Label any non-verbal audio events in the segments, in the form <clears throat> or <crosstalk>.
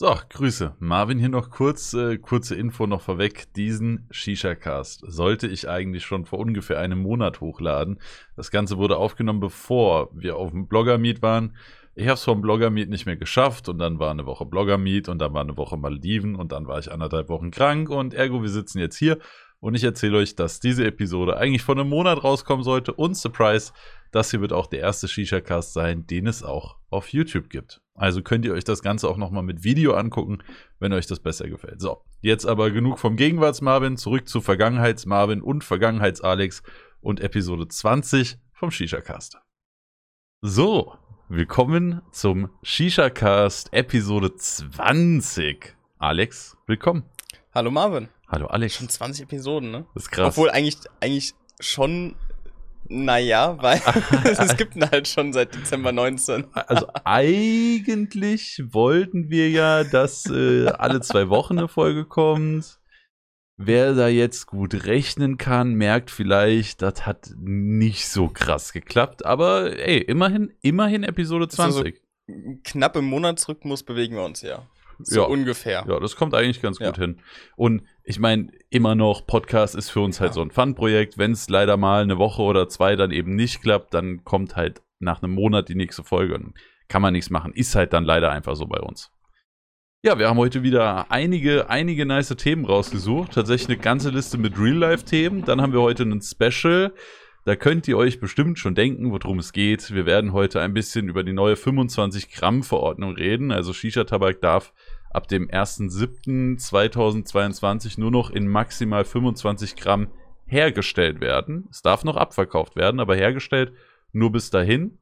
So, Grüße. Marvin hier noch kurz, äh, kurze Info noch vorweg. Diesen Shisha-Cast sollte ich eigentlich schon vor ungefähr einem Monat hochladen. Das Ganze wurde aufgenommen, bevor wir auf dem Blogger-Meet waren. Ich habe es vom Blogger-Meet nicht mehr geschafft und dann war eine Woche Blogger-Meet und dann war eine Woche Maldiven und dann war ich anderthalb Wochen krank und ergo, wir sitzen jetzt hier und ich erzähle euch, dass diese Episode eigentlich vor einem Monat rauskommen sollte und Surprise, das hier wird auch der erste Shisha-Cast sein, den es auch auf YouTube gibt. Also könnt ihr euch das Ganze auch nochmal mit Video angucken, wenn euch das besser gefällt. So, jetzt aber genug vom Gegenwarts-Marvin, zurück zu Vergangenheits-Marvin und Vergangenheits-Alex und Episode 20 vom Shisha-Cast. So, willkommen zum Shisha-Cast Episode 20. Alex, willkommen. Hallo Marvin. Hallo Alex. Schon 20 Episoden, ne? Das ist krass. Obwohl eigentlich, eigentlich schon, naja, weil <laughs> es gibt ihn halt schon seit Dezember 19. Also eigentlich wollten wir ja, dass äh, alle zwei Wochen eine Folge kommt. Wer da jetzt gut rechnen kann, merkt vielleicht, das hat nicht so krass geklappt. Aber ey, immerhin, immerhin Episode 20. Also, knapp im Monatsrhythmus bewegen wir uns ja. So ja. ungefähr. Ja, das kommt eigentlich ganz gut Ja. hin. Und ich meine, immer noch, Podcast ist für uns halt Ja. so ein Fun-Projekt. Wenn es leider mal eine Woche oder zwei dann eben nicht klappt, dann kommt halt nach einem Monat die nächste Folge. Und kann man nichts machen. Ist halt dann leider einfach so bei uns. Ja, wir haben heute wieder einige, einige nice Themen rausgesucht. Tatsächlich eine ganze Liste mit Real-Life-Themen. Dann haben wir heute einen Special. Da könnt ihr euch bestimmt schon denken, worum es geht. Wir werden heute ein bisschen über die neue 25-Gramm-Verordnung reden. Also Shisha-Tabak darf ab dem 1.7.2022 nur noch in maximal 25 Gramm hergestellt werden. Es darf noch abverkauft werden, aber hergestellt nur bis dahin.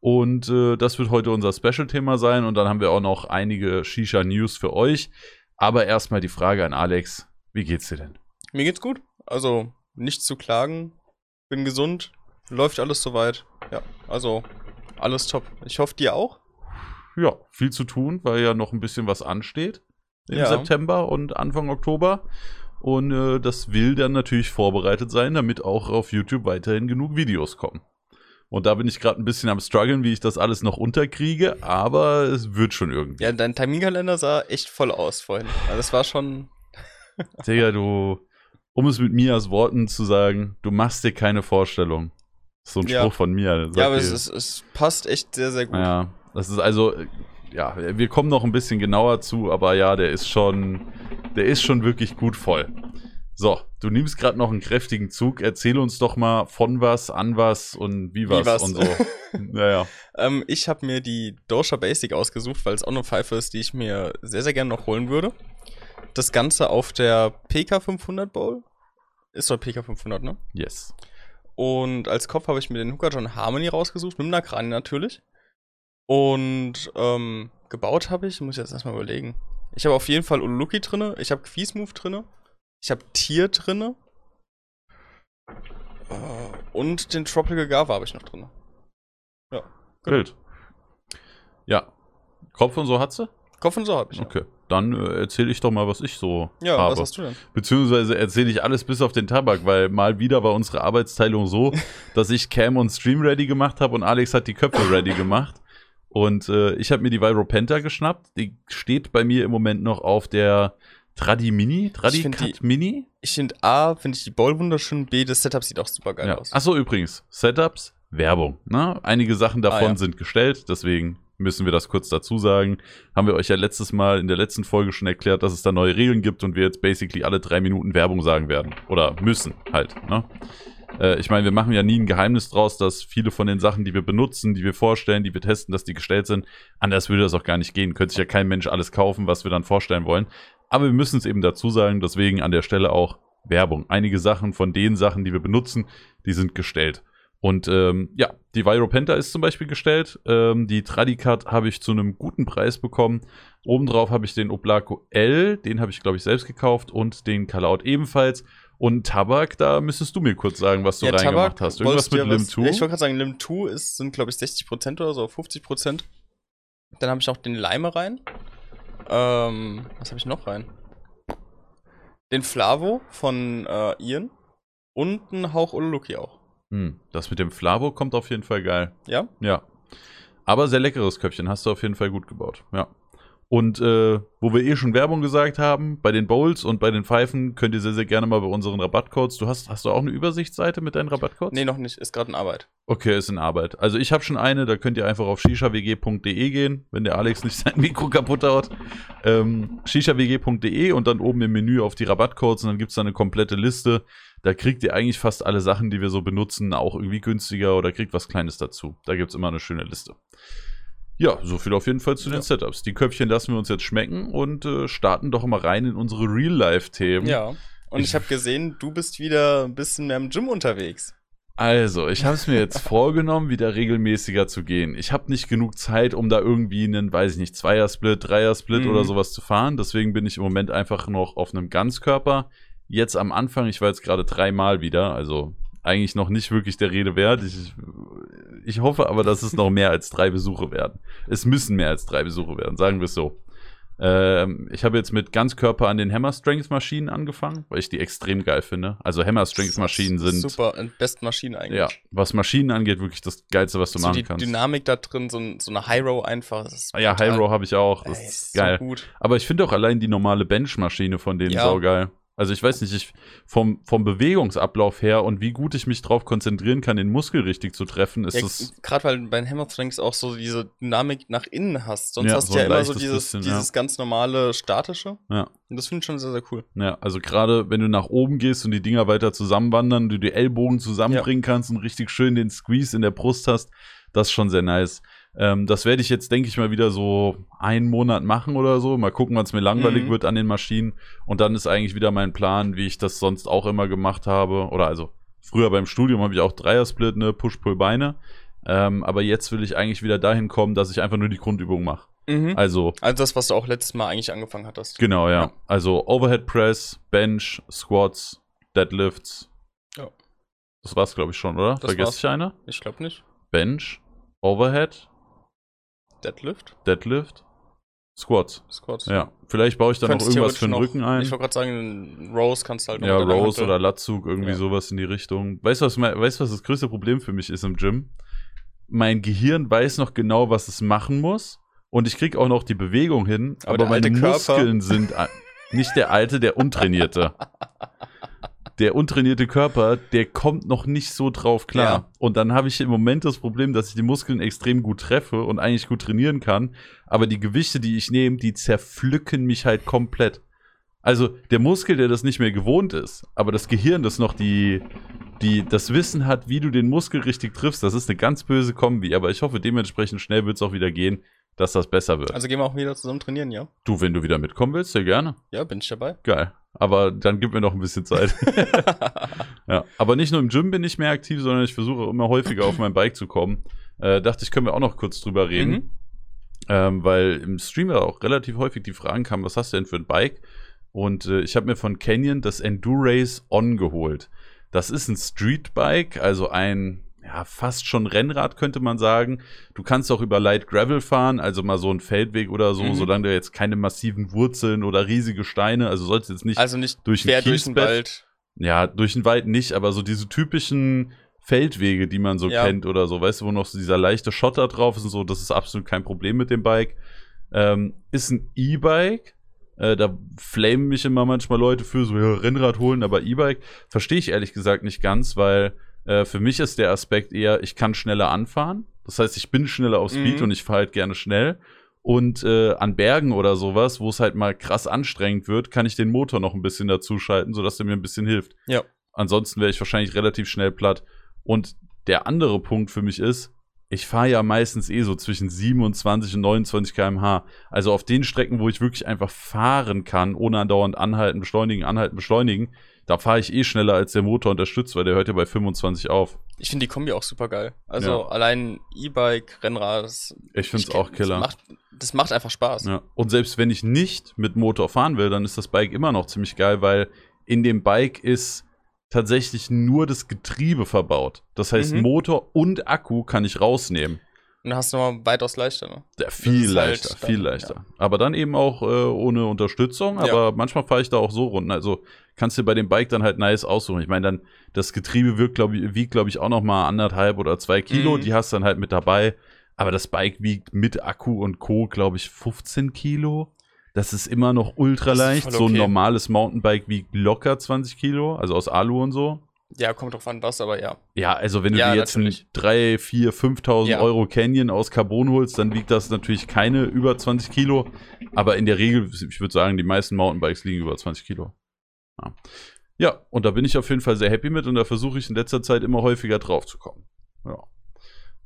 Und äh, das wird heute unser Special-Thema sein. Und dann haben wir auch noch einige Shisha-News für euch. Aber erstmal die Frage an Alex: Wie geht's dir denn? Mir geht's gut. Also, nichts zu klagen. Bin gesund. Läuft alles soweit. Ja, also, alles top. Ich hoffe, dir auch. Ja, viel zu tun, weil ja noch ein bisschen was ansteht im Ja. September und Anfang Oktober. Und äh, das will dann natürlich vorbereitet sein, damit auch auf YouTube weiterhin genug Videos kommen. Und da bin ich gerade ein bisschen am struggeln, wie ich das alles noch unterkriege, aber es wird schon irgendwie. Ja, dein Terminkalender sah echt voll aus vorhin. Also, das war schon. Digga, du, um es mit Mias Worten zu sagen, du machst dir keine Vorstellung. Das ist so ein Ja. Spruch von mir. Ja, aber es, ist, es passt echt sehr, sehr gut. Ja, das ist also, ja, wir kommen noch ein bisschen genauer zu, aber ja, der ist schon, der ist schon wirklich gut voll. So, du nimmst gerade noch einen kräftigen Zug. Erzähl uns doch mal von was, an was und wie was, was. und so. <laughs> Naja, Ähm, ich habe mir die Dosha Basic ausgesucht, weil es auch eine Pfeife ist, die ich mir sehr, sehr gerne noch holen würde. Das Ganze auf der PK 500 Bowl. Ist doch PK 500, ne? yes. Und als Kopf habe ich mir den Hooker John Harmony rausgesucht, mit dem Nakrani natürlich. Und ähm, gebaut habe ich, muss ich jetzt erstmal überlegen. Ich habe auf jeden Fall Uluki drinne, ich habe Quiesmove drinne, ich habe Tier drinne. Äh, und den Tropical Gava habe ich noch drinne. Ja. genau. Wild. Ja. Kopf und so hat sie? Kopf und so habe ich. Okay. Dann äh, erzähle ich doch mal, was ich so Ja, habe. was hast du denn? Beziehungsweise erzähle ich alles bis auf den Tabak, weil mal wieder war unsere Arbeitsteilung so, <laughs> dass ich Cam und Stream ready gemacht habe und Alex hat die Köpfe ready gemacht. Und äh, ich habe mir die Viropenta geschnappt. Die steht bei mir im Moment noch auf der Tradi Mini, Tradi Cut die- Mini. Ich finde A, finde ich die Bowl wunderschön, B, das Setup sieht auch super geil Ja. aus. Achso, übrigens, Setups, Werbung. Ne? Einige Sachen davon Ah, ja. sind gestellt, deswegen müssen wir das kurz dazu sagen. Haben wir euch ja letztes Mal in der letzten Folge schon erklärt, dass es da neue Regeln gibt und wir jetzt basically alle drei Minuten Werbung sagen werden. Oder müssen halt. Ne? Äh, ich meine, wir machen ja nie ein Geheimnis draus, dass viele von den Sachen, die wir benutzen, die wir vorstellen, die wir testen, dass die gestellt sind. Anders würde das auch gar nicht gehen. Könnte sich ja kein Mensch alles kaufen, was wir dann vorstellen wollen. Aber wir müssen es eben dazu sagen, deswegen an der Stelle auch Werbung. Einige Sachen von den Sachen, die wir benutzen, die sind gestellt. Und ähm, ja, die Viropenta ist zum Beispiel gestellt. Ähm, die Tradicat habe ich zu einem guten Preis bekommen. Obendrauf habe ich den Oblaco L, den habe ich, glaube ich, selbst gekauft und den Kalaut ebenfalls. Und Tabak, da müsstest du mir kurz sagen, was du Ja, reingemacht Tabak, hast. Irgendwas mit Lim was- 2? Ja, ich wollte gerade sagen, Lim 2 ist, sind, glaube ich, 60% oder so, 50%. Dann habe ich noch den Lime rein. Ähm, was habe ich noch rein? Den Flavo von äh, Ian. Und einen Hauch Uluki auch. Hm, das mit dem Flavo kommt auf jeden Fall geil. Ja? Ja. Aber sehr leckeres Köpfchen, hast du auf jeden Fall gut gebaut. Ja. Und äh, wo wir eh schon Werbung gesagt haben, bei den Bowls und bei den Pfeifen könnt ihr sehr, sehr gerne mal bei unseren Rabattcodes. Du hast, hast du auch eine Übersichtsseite mit deinen Rabattcodes? Nee, noch nicht. Ist gerade in Arbeit. Okay, ist in Arbeit. Also ich habe schon eine, da könnt ihr einfach auf shishawg.de gehen, wenn der Alex nicht sein <laughs> Mikro kaputt haut. Ähm, shishawg.de und dann oben im Menü auf die Rabattcodes und dann gibt's da eine komplette Liste. Da kriegt ihr eigentlich fast alle Sachen, die wir so benutzen, auch irgendwie günstiger oder kriegt was Kleines dazu. Da gibt's immer eine schöne Liste. Ja, so viel auf jeden Fall zu den Ja. Setups. Die Köpfchen lassen wir uns jetzt schmecken und äh, starten doch mal rein in unsere Real-Life-Themen. Ja. Und Ich- ich habe gesehen, du bist wieder ein bisschen mehr im Gym unterwegs. Also, ich habe es mir jetzt <laughs> vorgenommen, wieder regelmäßiger zu gehen. Ich habe nicht genug Zeit, um da irgendwie einen, weiß ich nicht, Zweier-Split, Dreier-Split Mhm. oder sowas zu fahren. Deswegen bin ich im Moment einfach noch auf einem Ganzkörper. Jetzt am Anfang, ich war jetzt gerade dreimal wieder, also eigentlich noch nicht wirklich der Rede wert. Ich, ich hoffe aber, dass es noch mehr als drei Besuche werden. Es müssen mehr als drei Besuche werden, sagen wir es so. Ähm, ich habe jetzt mit Ganzkörper an den Hammer Strength Maschinen angefangen, weil ich die extrem geil finde. Also Hammer Strength Maschinen sind Super, besten Maschinen eigentlich. ja, was Maschinen angeht, wirklich das Geilste, was du so machen die kannst. Dynamik da drin, so, ein- so eine High Row einfach. Ja, Row habe ich auch. Das Ey, ist so geil. gut. Aber ich finde auch allein die normale Benchmaschine von denen Ja. saugeil. Also ich weiß nicht, ich, vom, vom Bewegungsablauf her und wie gut ich mich drauf konzentrieren kann, den Muskel richtig zu treffen, ist Ja, das. Gerade weil du bei den Hammer Strengths auch so diese Dynamik nach innen hast. Sonst Ja, hast so du ja ein immer so dieses, bisschen, dieses ganz normale statische. Ja. Und das finde ich schon sehr, sehr cool. Ja, also gerade wenn du nach oben gehst und die Dinger weiter zusammenwandern, du die Ellbogen zusammenbringen kannst und richtig schön den Squeeze in der Brust hast, das ist schon sehr nice. Ähm, das werde ich jetzt, denke ich mal, wieder so einen Monat machen oder so. Mal gucken, wann es mir langweilig Mhm. wird an den Maschinen. Und dann ist eigentlich wieder mein Plan, wie ich das sonst auch immer gemacht habe. Oder also früher beim Studium habe ich auch Dreier-Split, ne, Push-Pull-Beine. Ähm, aber jetzt will ich eigentlich wieder dahin kommen, dass ich einfach nur die Grundübung mache. Mhm. Also Also das, was du auch letztes Mal eigentlich angefangen hattest. Genau, ja. Ja. Also Overhead Press, Bench, Squats, Deadlifts. Ja. Das war's, glaube ich, schon, oder? Das Vergesst war's. ich eine? Ich glaube nicht. Bench, Overhead, Deadlift, Deadlift, Squats. Squats. Ja. Vielleicht baue ich da noch irgendwas für den theoretisch Rücken noch- ein. Ich wollte gerade sagen, Rose kannst du halt noch Ja, Rose oder Latzug, irgendwie Ja. sowas in die Richtung. Weißt du, was, mein- weißt, was das größte Problem für mich ist im Gym? Mein Gehirn weiß noch genau, was es machen muss. Und ich krieg auch noch die Bewegung hin, Aber aber, meine Muskeln sind nicht der alte, der untrainierte. <laughs> Der untrainierte Körper, der kommt noch nicht so drauf klar. Ja. Und dann habe ich im Moment das Problem, dass ich die Muskeln extrem gut treffe und eigentlich gut trainieren kann. Aber die Gewichte, die ich nehme, die zerpflücken mich halt komplett. Also der Muskel, der das nicht mehr gewohnt ist, aber das Gehirn, das noch die, die das Wissen hat, wie du den Muskel richtig triffst, das ist eine ganz böse Kombi. Aber ich hoffe, dementsprechend schnell wird es auch wieder gehen, dass das besser wird. Also gehen wir auch wieder zusammen trainieren, ja? du, wenn du wieder mitkommen willst, sehr gerne. Ja, bin ich dabei. Geil. Aber dann gib mir noch ein bisschen Zeit. <laughs> ja. Aber nicht nur im Gym bin ich mehr aktiv, sondern ich versuche immer häufiger auf mein Bike zu kommen. Äh, dachte ich, können wir auch noch kurz drüber reden. Mhm. Ähm, weil im Stream ja auch relativ häufig die Fragen kamen, was hast du denn für ein Bike? Und äh, ich habe mir von Canyon das Endurace On geholt. Das ist ein Streetbike, also ein ja, fast schon Rennrad könnte man sagen. Du kannst auch über Light Gravel fahren, also mal so einen Feldweg oder so, Mhm. solange du jetzt keine massiven Wurzeln oder riesige Steine, also sollst jetzt nicht Also nicht durch quer durch den. Wald. ja, durch den Wald nicht, aber so diese typischen Feldwege, die man so Ja. kennt oder so, weißt du, wo noch so dieser leichte Schotter drauf ist und so, das ist absolut kein Problem mit dem Bike. Ähm, ist ein E-Bike. Äh, da flamen mich immer manchmal Leute für so, ja, Rennrad holen, aber E-Bike verstehe ich ehrlich gesagt nicht ganz, weil äh, für mich ist der Aspekt eher, ich kann schneller anfahren. Das heißt, ich bin schneller auf Speed Mhm. und ich fahre halt gerne schnell. Und äh, an Bergen oder sowas, wo es halt mal krass anstrengend wird, kann ich den Motor noch ein bisschen dazuschalten, sodass der mir ein bisschen hilft. Ja. Ansonsten wäre ich wahrscheinlich relativ schnell platt. Und der andere Punkt für mich ist, ich fahre ja meistens eh so zwischen 27 und 29 km/h. Also auf den Strecken, wo ich wirklich einfach fahren kann, ohne andauernd anhalten, beschleunigen, anhalten, beschleunigen, da fahre ich eh schneller als der Motor unterstützt, weil der hört ja bei 25 auf. Ich finde die Kombi auch super geil. Also Ja. allein E-Bike, Rennrad, das, Ich finde es auch Killer. Das macht, das macht einfach Spaß. Ja. Und selbst wenn ich nicht mit Motor fahren will, dann ist das Bike immer noch ziemlich geil, weil in dem Bike ist tatsächlich nur das Getriebe verbaut. Das heißt, Mhm. Motor und Akku kann ich rausnehmen. Und dann hast du nochmal weitaus leichter, ne? Ja, viel halt leichter, dann- viel leichter. Aber dann eben auch äh, ohne Unterstützung. Ja. Aber manchmal fahre ich da auch so Runden. Also kannst du bei dem Bike dann halt nice aussuchen. Ich meine, dann das Getriebe wirkt, glaub ich, wiegt, glaube ich, auch noch mal anderthalb oder zwei Kilo. Mhm. Die hast du dann halt mit dabei. Aber das Bike wiegt mit Akku und Co., glaube ich, 15 Kilo. Das ist immer noch ultra leicht. voll So ein okay. normales Mountainbike wiegt locker 20 Kilo, also aus Alu und so. Ja, kommt drauf an, was, aber ja. Ja, also wenn du Ja, dir jetzt natürlich. einen 3, 4, 5.000 Ja. Euro Canyon aus Carbon holst, dann wiegt das natürlich keine über 20 Kilo. Aber in der Regel, ich würde sagen, die meisten Mountainbikes liegen über 20 Kilo. Ja. ja, und da bin ich auf jeden Fall sehr happy mit und da versuche ich in letzter Zeit immer häufiger drauf zu kommen. Ja.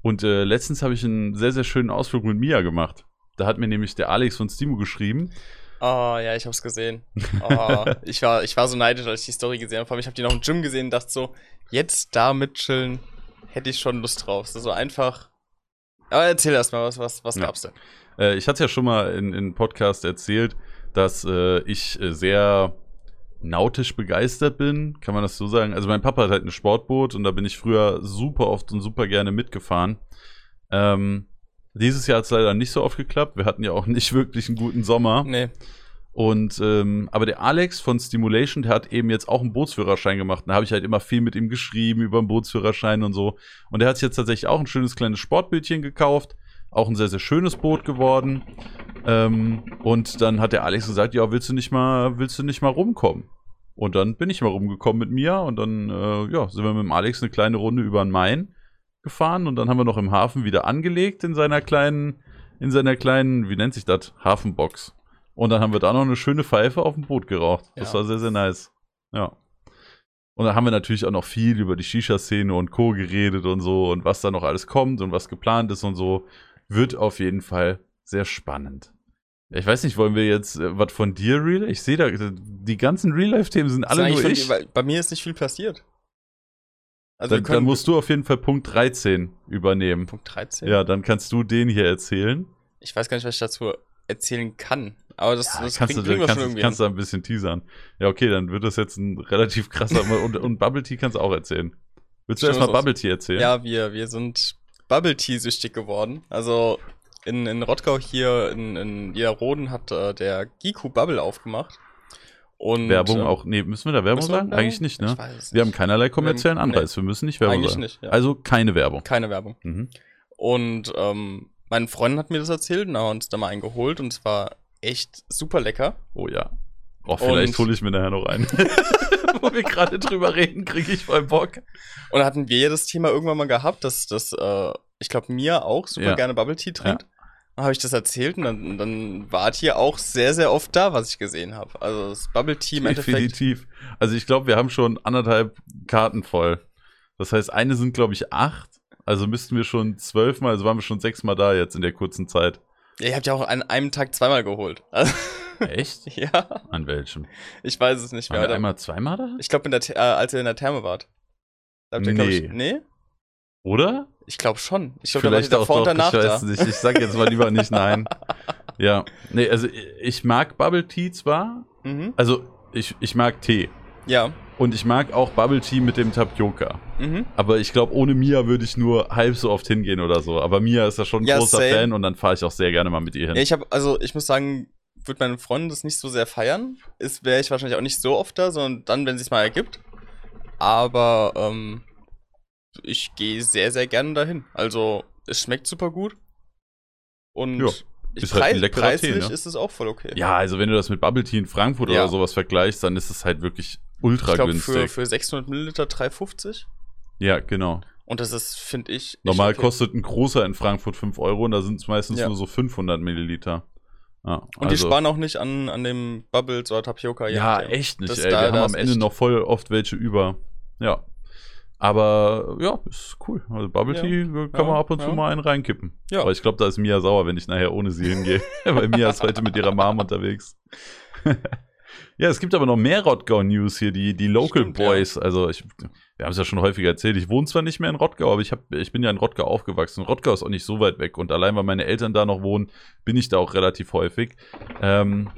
Und äh, letztens habe ich einen sehr, sehr schönen Ausflug mit Mia gemacht. Da hat mir nämlich der Alex von Stimo geschrieben. Oh, ja, ich hab's gesehen. <laughs> Oh, ich, war, ich war so neidisch, als ich die Story gesehen habe. Vor allem, Ich habe die noch im Gym gesehen und dachte so, jetzt da mitchillen, hätte ich schon Lust drauf. So einfach. Aber erzähl erst mal, was, was, was Ja. gab's denn? Äh, ich hatte ja schon mal in, in Podcast erzählt, dass äh, ich äh, sehr nautisch begeistert bin, kann man das so sagen. Also mein Papa hat halt ein Sportboot und da bin ich früher super oft und super gerne mitgefahren. Ähm, dieses Jahr hat es leider nicht so oft geklappt. Wir hatten ja auch nicht <laughs> wirklich einen guten Sommer. Nee. Und ähm, aber der Alex von Stimulation, der hat eben jetzt auch einen Bootsführerschein gemacht. Da habe ich halt immer viel mit ihm geschrieben über den Bootsführerschein und so. Und der hat sich jetzt tatsächlich auch ein schönes kleines Sportbötchen gekauft. Auch ein sehr, sehr schönes Boot geworden. Ähm, und dann hat der Alex gesagt, ja, willst du nicht mal, willst du nicht mal rumkommen? Und dann bin ich mal rumgekommen mit mir und dann, äh, ja, sind wir mit dem Alex eine kleine Runde über den Main gefahren und dann haben wir noch im Hafen wieder angelegt in seiner kleinen, in seiner kleinen, wie nennt sich das? Hafenbox. Und dann haben wir da noch eine schöne Pfeife auf dem Boot geraucht. Das Ja. war sehr, sehr nice. Ja. Und dann haben wir natürlich auch noch viel über die Shisha-Szene und Co. geredet und so und was da noch alles kommt und was geplant ist und so. Wird auf jeden Fall sehr spannend. Ich weiß nicht, wollen wir jetzt äh, was von dir, Real? Ich sehe da, die ganzen Real-Life-Themen sind alle nur ich. weil Bei mir ist nicht viel passiert. Also, Dann, dann musst du auf jeden Fall Punkt 13 übernehmen. Punkt 13? Ja, dann kannst du den hier erzählen. Ich weiß gar nicht, was ich dazu erzählen kann. Aber das, Ja, das kannst, du, kriegen wir kannst, kannst hin. du ein bisschen teasern. Ja, okay, dann wird das jetzt ein relativ krasser. und, und Bubble Tea kannst du auch erzählen. Willst du erstmal Bubble Tea erzählen? Ja, wir, wir sind Bubble Tea süchtig geworden. Also in, in Rottgau hier in, in Niederroden hat äh, der Giku Bubble aufgemacht. Und, Werbung ähm, auch. Nee, müssen wir da Werbung wir sagen? Werbung? Eigentlich nicht, Ich ne? es Wir haben nicht. keinerlei kommerziellen Anreiz. Wir müssen nicht Werbung Eigentlich sagen. nicht, ja. Also keine Werbung. Keine Werbung. Mhm. Und ähm, mein Freund hat mir das erzählt und haben uns da mal eingeholt und es war echt super lecker. Oh ja. Oh, vielleicht hole ich mir nachher noch einen. <laughs> Wo wir gerade drüber reden, kriege ich voll Bock. Und hatten wir ja das Thema irgendwann mal gehabt, dass das, äh, ich glaube, mir auch super Ja. gerne Bubble Tea trinkt. Dann habe ich das erzählt und dann, dann war hier auch sehr, sehr oft da, was ich gesehen habe. Also das Bubble Tea im Endeffekt. Definitiv. Also ich glaube, wir haben schon anderthalb Karten voll. Das heißt, eine sind, glaube ich, acht. Also müssten wir schon zwölfmal, also waren wir schon sechsmal da jetzt in der kurzen Zeit. Ja, ihr habt ja auch an einem Tag zweimal geholt. Also, <laughs> Echt? ja, An welchem? ich weiß es nicht Waren mehr. wir einmal zweimal da? Ich glaube, äh, als ihr in der Therme wart. Da habt ihr, glaub ich, nee? Oder? Ich glaube schon. Ich glaube, da Vielleicht ihr auch doch, danach ich weiß da. nicht. Ich sag jetzt mal lieber nicht nein. Ja. Nee, also ich mag Bubble Tea zwar. Mhm. Also ich, ich mag Tee. Ja. Und ich mag auch Bubble Tea mit dem Tapioca. Mhm. Aber ich glaube, ohne Mia würde ich nur halb so oft hingehen oder so. Aber Mia ist da schon ein Ja, großer same. Fan und dann fahre ich auch sehr gerne mal mit ihr hin. Ja, ich habe, also ich muss sagen, würde meine Freundin das nicht so sehr feiern, ist wäre ich wahrscheinlich auch nicht so oft da, sondern dann, wenn es sich mal ergibt. Aber ähm, ich gehe sehr, sehr gerne dahin. Also es schmeckt super gut. Und Ja, ich ist halt ein leckerer Tee, preislich ne? ist es auch voll okay. ja, also wenn du das mit Bubble Tea in Frankfurt Ja. oder sowas vergleichst, dann ist es halt wirklich ich ultra glaube günstig. für, für 600 Milliliter 3,50. ja, genau. Und das ist, finde ich. Normal okay. kostet ein großer in Frankfurt 5 Euro und da sind es meistens Ja. nur so 500 Milliliter. Ja, Und die also- sparen auch nicht an, an dem Bubbles oder Tapioca. Ja, nachdem. echt nicht, Das ey. da- Wir haben am Ende echt- noch voll oft welche über. Ja. Aber ja, ist cool. Also Bubble Ja, Tea kann ja, man ab und zu ja. mal einen reinkippen. Ja. Aber ich glaube, da ist Mia sauer, wenn ich nachher ohne sie hingehe. <laughs> <laughs> Weil Mia ist heute mit ihrer Mom unterwegs. <laughs> ja, es gibt aber noch mehr Rottgau-News hier, die, die Local Stimmt. Boys. Also ich, wir haben es ja schon häufiger erzählt. Ich wohne zwar nicht mehr in Rottgau, aber ich, hab, ich bin ja in Rottgau aufgewachsen. Rottgau ist auch nicht so weit weg. Und allein, weil meine Eltern da noch wohnen, bin ich da auch relativ häufig. Ähm,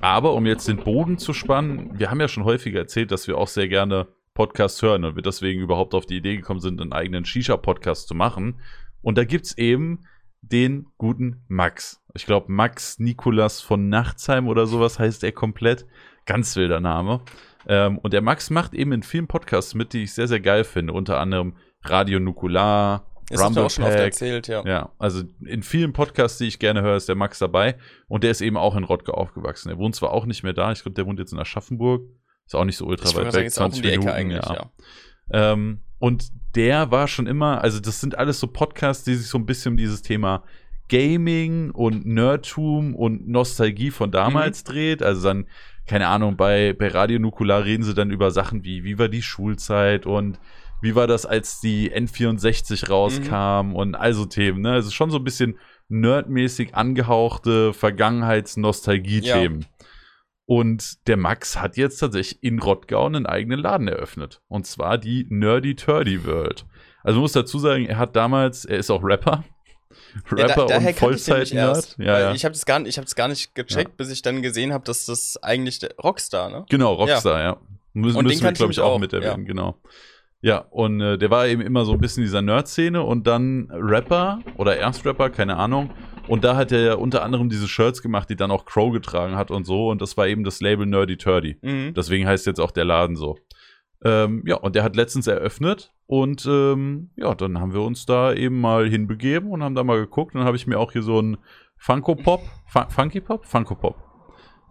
aber um jetzt den Bogen zu spannen, wir haben ja schon häufiger erzählt, dass wir auch sehr gerne Podcasts hören und wir deswegen überhaupt auf die Idee gekommen sind, einen eigenen Shisha-Podcast zu machen. Und da gibt's eben den guten Max. Ich glaube, Max Nikolas von Nachtsheim oder sowas heißt er komplett. Ganz wilder Name. Ähm, und der Max macht eben in vielen Podcasts mit, die ich sehr, sehr geil finde. Unter anderem Radio Nukular Das hast du Rumble auch schon oft erzählt, ja. Ja, also in vielen Podcasts, die ich gerne höre, ist der Max dabei. Und der ist eben auch in Rottgau aufgewachsen. Er wohnt zwar auch nicht mehr da, ich glaube, der wohnt jetzt in Aschaffenburg. Ist auch nicht so ultra Ich weit sagen, weg, um 20 die Ecke Minuten, eigentlich, ja. ja. Ähm, und der war schon immer, also das sind alles so Podcasts, die sich so ein bisschen um dieses Thema Gaming und Nerdtum und Nostalgie von damals dreht. Also dann, keine Ahnung, bei, bei Radio Nukular reden sie dann über Sachen wie, wie war die Schulzeit und wie war das, als die N64 rauskam und also Themen, ne? Also schon so ein bisschen nerdmäßig angehauchte Vergangenheits-Nostalgie-Themen. Und der Max hat jetzt tatsächlich in Rottgau einen eigenen Laden eröffnet. Und zwar die Nerdy Turdy World. Also muss dazu sagen, er hat damals, er ist auch Rapper. <laughs> Ja, Rapper da, daher und Vollzeit-Nerd. Ja, ja. Ich habe es gar, nicht- ich hab's gar nicht gecheckt, bis ich dann gesehen habe, dass das eigentlich der Rockstar, ne? Genau, Rockstar, ja. Müssen, Und den müssen wir, glaube ich ich, auch auch, mit erwähnen, genau. Ja, und äh, der war eben immer so ein bisschen in dieser Nerd-Szene und dann Rapper oder Erstrapper, keine Ahnung. Und da hat er ja unter anderem diese Shirts gemacht, die dann auch Crow getragen hat und so. Und das war eben das Label Nerdy Turdy. Mhm. Deswegen heißt jetzt auch der Laden so. Ähm, ja, und der hat letztens eröffnet und ähm, ja, dann haben wir uns da eben mal hinbegeben und haben da mal geguckt. Und dann habe ich mir auch hier so einen Funko Pop, Fun Funky Pop? Funko Pop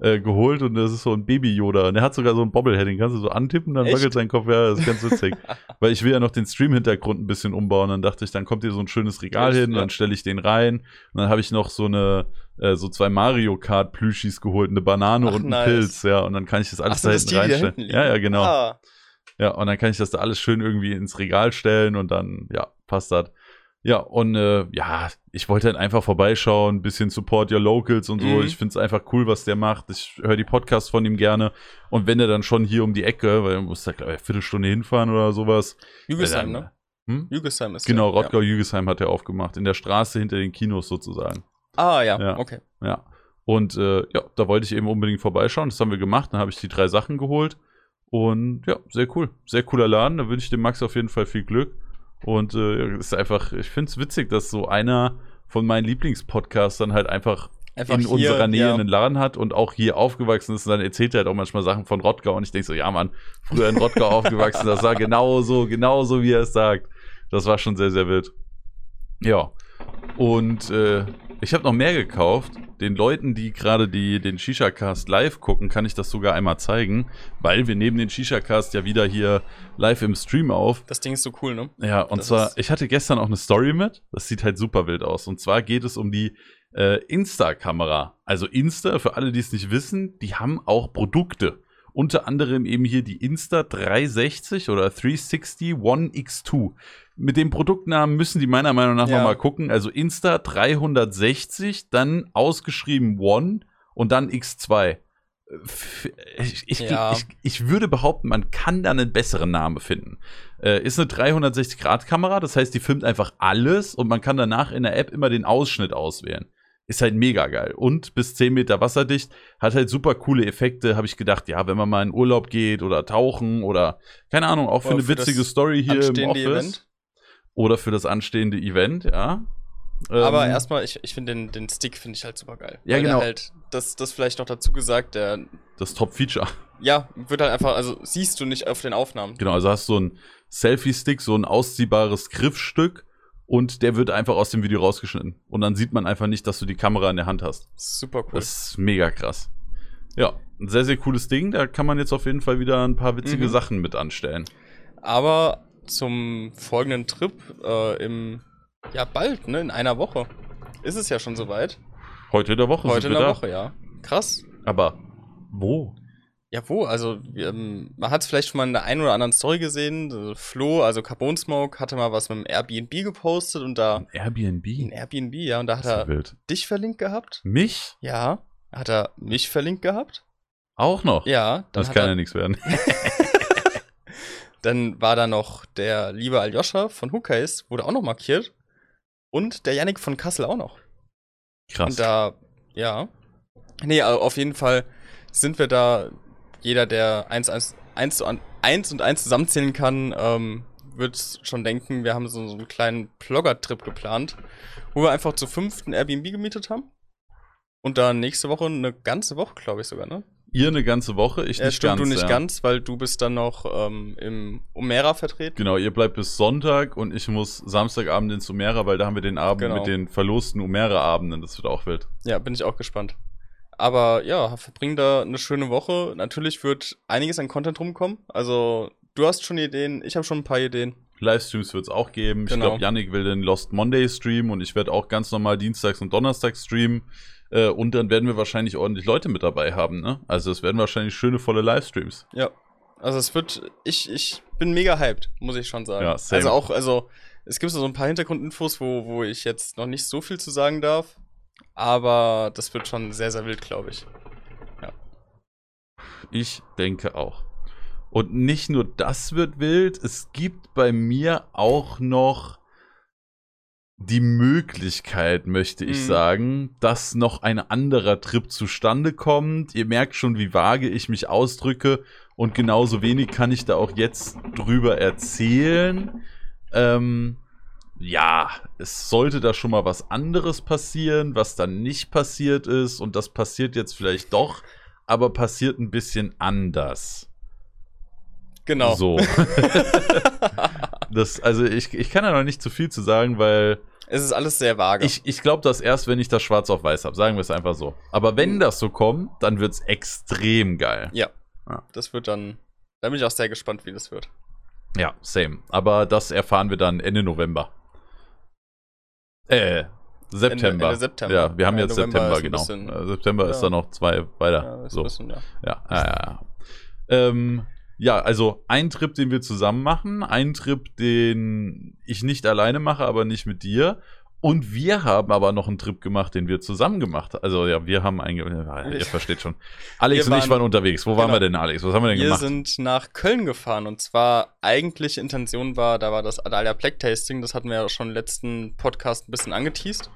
äh, geholt und das ist so ein Baby Yoda. Und der hat sogar so ein Bobblehead, den kannst du so antippen, dann Echt? wackelt sein Kopf. Ja, das ist ganz witzig. <laughs> Weil ich will ja noch den Stream-Hintergrund ein bisschen umbauen. Dann dachte ich, dann kommt hier so ein schönes Regal Echt? hin, dann stelle ich den rein. Und dann habe ich noch so eine, äh, so zwei Mario Kart Plüschis geholt, eine Banane Ach, und einen nice. Pilz, ja. Und dann kann ich das alles Ach da hinten reinstellen. ja, ja, genau. Ah, Ja, und dann kann ich das da alles schön irgendwie ins Regal stellen und dann, ja, passt das. Ja, und äh, ja, ich wollte dann einfach vorbeischauen, ein bisschen Support Your Locals und so. Mhm. Ich finde es einfach cool, was der macht. Ich höre die Podcasts von ihm gerne. Und wenn er dann schon hier um die Ecke, weil er muss da, glaube ich, eine Viertelstunde hinfahren oder sowas. Jügesheim, dann, ne? Hm? Jügesheim ist Genau, der, Rottgau-Jügesheim hat er aufgemacht. In der Straße hinter den Kinos sozusagen. Ja. Ah, ja, Ja. okay. Ja. Und äh, ja, da wollte ich eben unbedingt vorbeischauen. Das haben wir gemacht. Dann habe ich die drei Sachen geholt. Und ja, sehr cool. Sehr cooler Laden. Da wünsche ich dem Max auf jeden Fall viel Glück. Und äh, es ist einfach, ich finde es witzig, dass so einer von meinen Lieblingspodcasts dann halt einfach, Einfach in hier, unserer Nähe ja. einen Laden hat und auch hier aufgewachsen ist. Und dann erzählt er halt auch manchmal Sachen von Rottgau. Und ich denke so, ja Mann, früher in Rottgau <laughs> aufgewachsen, das war genauso, genauso wie er es sagt. Das war schon sehr, sehr wild. Ja. Und äh, ich habe noch mehr gekauft. Den Leuten, die gerade den Shisha-Cast live gucken, kann ich das sogar einmal zeigen, weil wir nehmen den Shisha-Cast ja wieder hier live im Stream auf. Das Ding ist so cool, ne? Ja, und Das zwar, ich hatte gestern auch eine Story mit. Das sieht halt super wild aus. Und zwar geht es um die äh, Insta-Kamera. Also Insta, für alle, die es nicht wissen, die haben auch Produkte. Unter anderem eben hier die Insta 360 oder 360 One X2. Mit dem Produktnamen müssen die meiner Meinung nach Ja. nochmal gucken. Also Insta 360, dann ausgeschrieben One und dann X2. F- Ich, ich, Ja. ich, ich würde behaupten, man kann da einen besseren Namen finden. Äh, ist eine 360-Grad-Kamera, das heißt, die filmt einfach alles und man kann danach in der App immer den Ausschnitt auswählen. Ist halt mega geil. Und bis 10 Meter wasserdicht, hat halt super coole Effekte. Habe ich gedacht, ja, wenn man mal in Urlaub geht oder tauchen oder keine Ahnung, auch für eine für das witzige Story hier im Office. Event. Oder für das anstehende Event, ja. Aber Ähm, erstmal, ich, ich finde den, den Stick finde ich halt super geil. Ja, Weil genau. Halt, das, das vielleicht noch dazu gesagt, der, Das Top-Feature. ja, wird halt einfach, also siehst du nicht auf den Aufnahmen. Genau, also hast du so ein Selfie-Stick, so ein ausziehbares Griffstück und der wird einfach aus dem Video rausgeschnitten. Und dann sieht man einfach nicht, dass du die Kamera in der Hand hast. Super cool. Das ist mega krass. Ja, ein sehr, sehr cooles Ding. Da kann man jetzt auf jeden Fall wieder ein paar witzige Mhm. Sachen mit anstellen. Aber zum folgenden Trip äh, im, ja bald, ne, in einer Woche. Ist es ja schon soweit. Heute in der Woche Heute in der da. Woche, ja. Krass. Aber wo? Ja, wo? Also, ähm, man hat es vielleicht schon mal in der einen oder anderen Story gesehen. Flo, also Carbon Smoke, hatte mal was mit dem Airbnb gepostet und da. Ein Airbnb. Ein Airbnb, ja, und da hat er wild. dich verlinkt gehabt. Mich? Ja. Hat er mich verlinkt gehabt? Auch noch? Ja. Das kann er, ja nichts werden. <laughs> dann war da noch der liebe Aljoscha von Hookcase, wurde auch noch markiert. Und der Yannick von Kassel auch noch. Krass. Und da, ja. Nee, au- auf jeden Fall sind wir da, jeder, der eins, eins, eins, zu an- eins und eins zusammenzählen kann, ähm, wird schon denken, wir haben so, so einen kleinen Blogger-Trip geplant, wo wir einfach zu fünften Airbnb gemietet haben. Und dann nächste Woche, eine ganze Woche, glaube ich sogar, ne? Ihr eine ganze Woche, ich Ja, nicht stimmt, ganz. du nicht ja. ganz, weil du bist dann noch ähm, im Umera vertreten. Genau, ihr bleibt bis Sonntag und ich muss Samstagabend ins Umera, weil da haben wir den Abend Genau. mit den verlosten Umera-Abenden. Das wird auch wild. Ja, bin ich auch gespannt. Aber ja, verbring da eine schöne Woche. Natürlich wird einiges an Content rumkommen. Also, du hast schon Ideen, ich habe schon ein paar Ideen. Livestreams wird es auch geben. Ich Genau. glaube, Yannick will den Lost Monday streamen und ich werde auch ganz normal dienstags und donnerstags streamen. Äh, und dann werden wir wahrscheinlich ordentlich Leute mit dabei haben. Ne? Also es werden wahrscheinlich schöne, volle Livestreams. Ja. Also es wird, ich, ich bin mega hyped, muss ich schon sagen. Ja, same. also auch, also es gibt so ein paar Hintergrundinfos, wo, wo ich jetzt noch nicht so viel zu sagen darf. Aber das wird schon sehr, sehr wild, glaube ich. Ich denke auch. Und nicht nur das wird wild, es gibt bei mir auch noch die Möglichkeit, möchte ich Mhm. sagen, dass noch ein anderer Trip zustande kommt. Ihr merkt schon, wie vage ich mich ausdrücke und genauso wenig kann ich da auch jetzt drüber erzählen. Ähm, ja, es sollte da schon mal was anderes passieren, was dann nicht passiert ist und das passiert jetzt vielleicht doch, aber passiert ein bisschen anders. Genau. So. <laughs> das, also ich, ich kann da noch nicht zu viel zu sagen, weil Es ist alles sehr vage. ich, ich glaube das erst, wenn ich das schwarz auf weiß habe. Sagen wir es einfach so. Aber wenn das so kommt, dann wird es extrem geil. ja. Ja. Das wird dann. Da bin ich auch sehr gespannt, wie das wird. Ja, same. Aber das erfahren wir dann Ende November. Äh, September. Ende September. Ja, wir haben Ja, jetzt November September, ist genau. bisschen- Äh, September ist Ja. dann noch zwei weiter. Ja, ist so. bisschen, ja. Ja, ja, ja. ja. Ähm, ja, also ein Trip, den wir zusammen machen, ein Trip, den ich nicht alleine mache, aber nicht mit dir. Und wir haben aber noch einen Trip gemacht, den wir zusammen gemacht haben. Also ja, wir haben einen, ihr versteht schon. Alex Wir und ich waren- waren unterwegs. Wo waren genau. wir denn, Alex? Was haben wir denn Wir gemacht? sind nach Köln gefahren und zwar eigentliche Intention war, da war das Adalia Black Tasting, das hatten wir ja schon im letzten Podcast ein bisschen angeteased.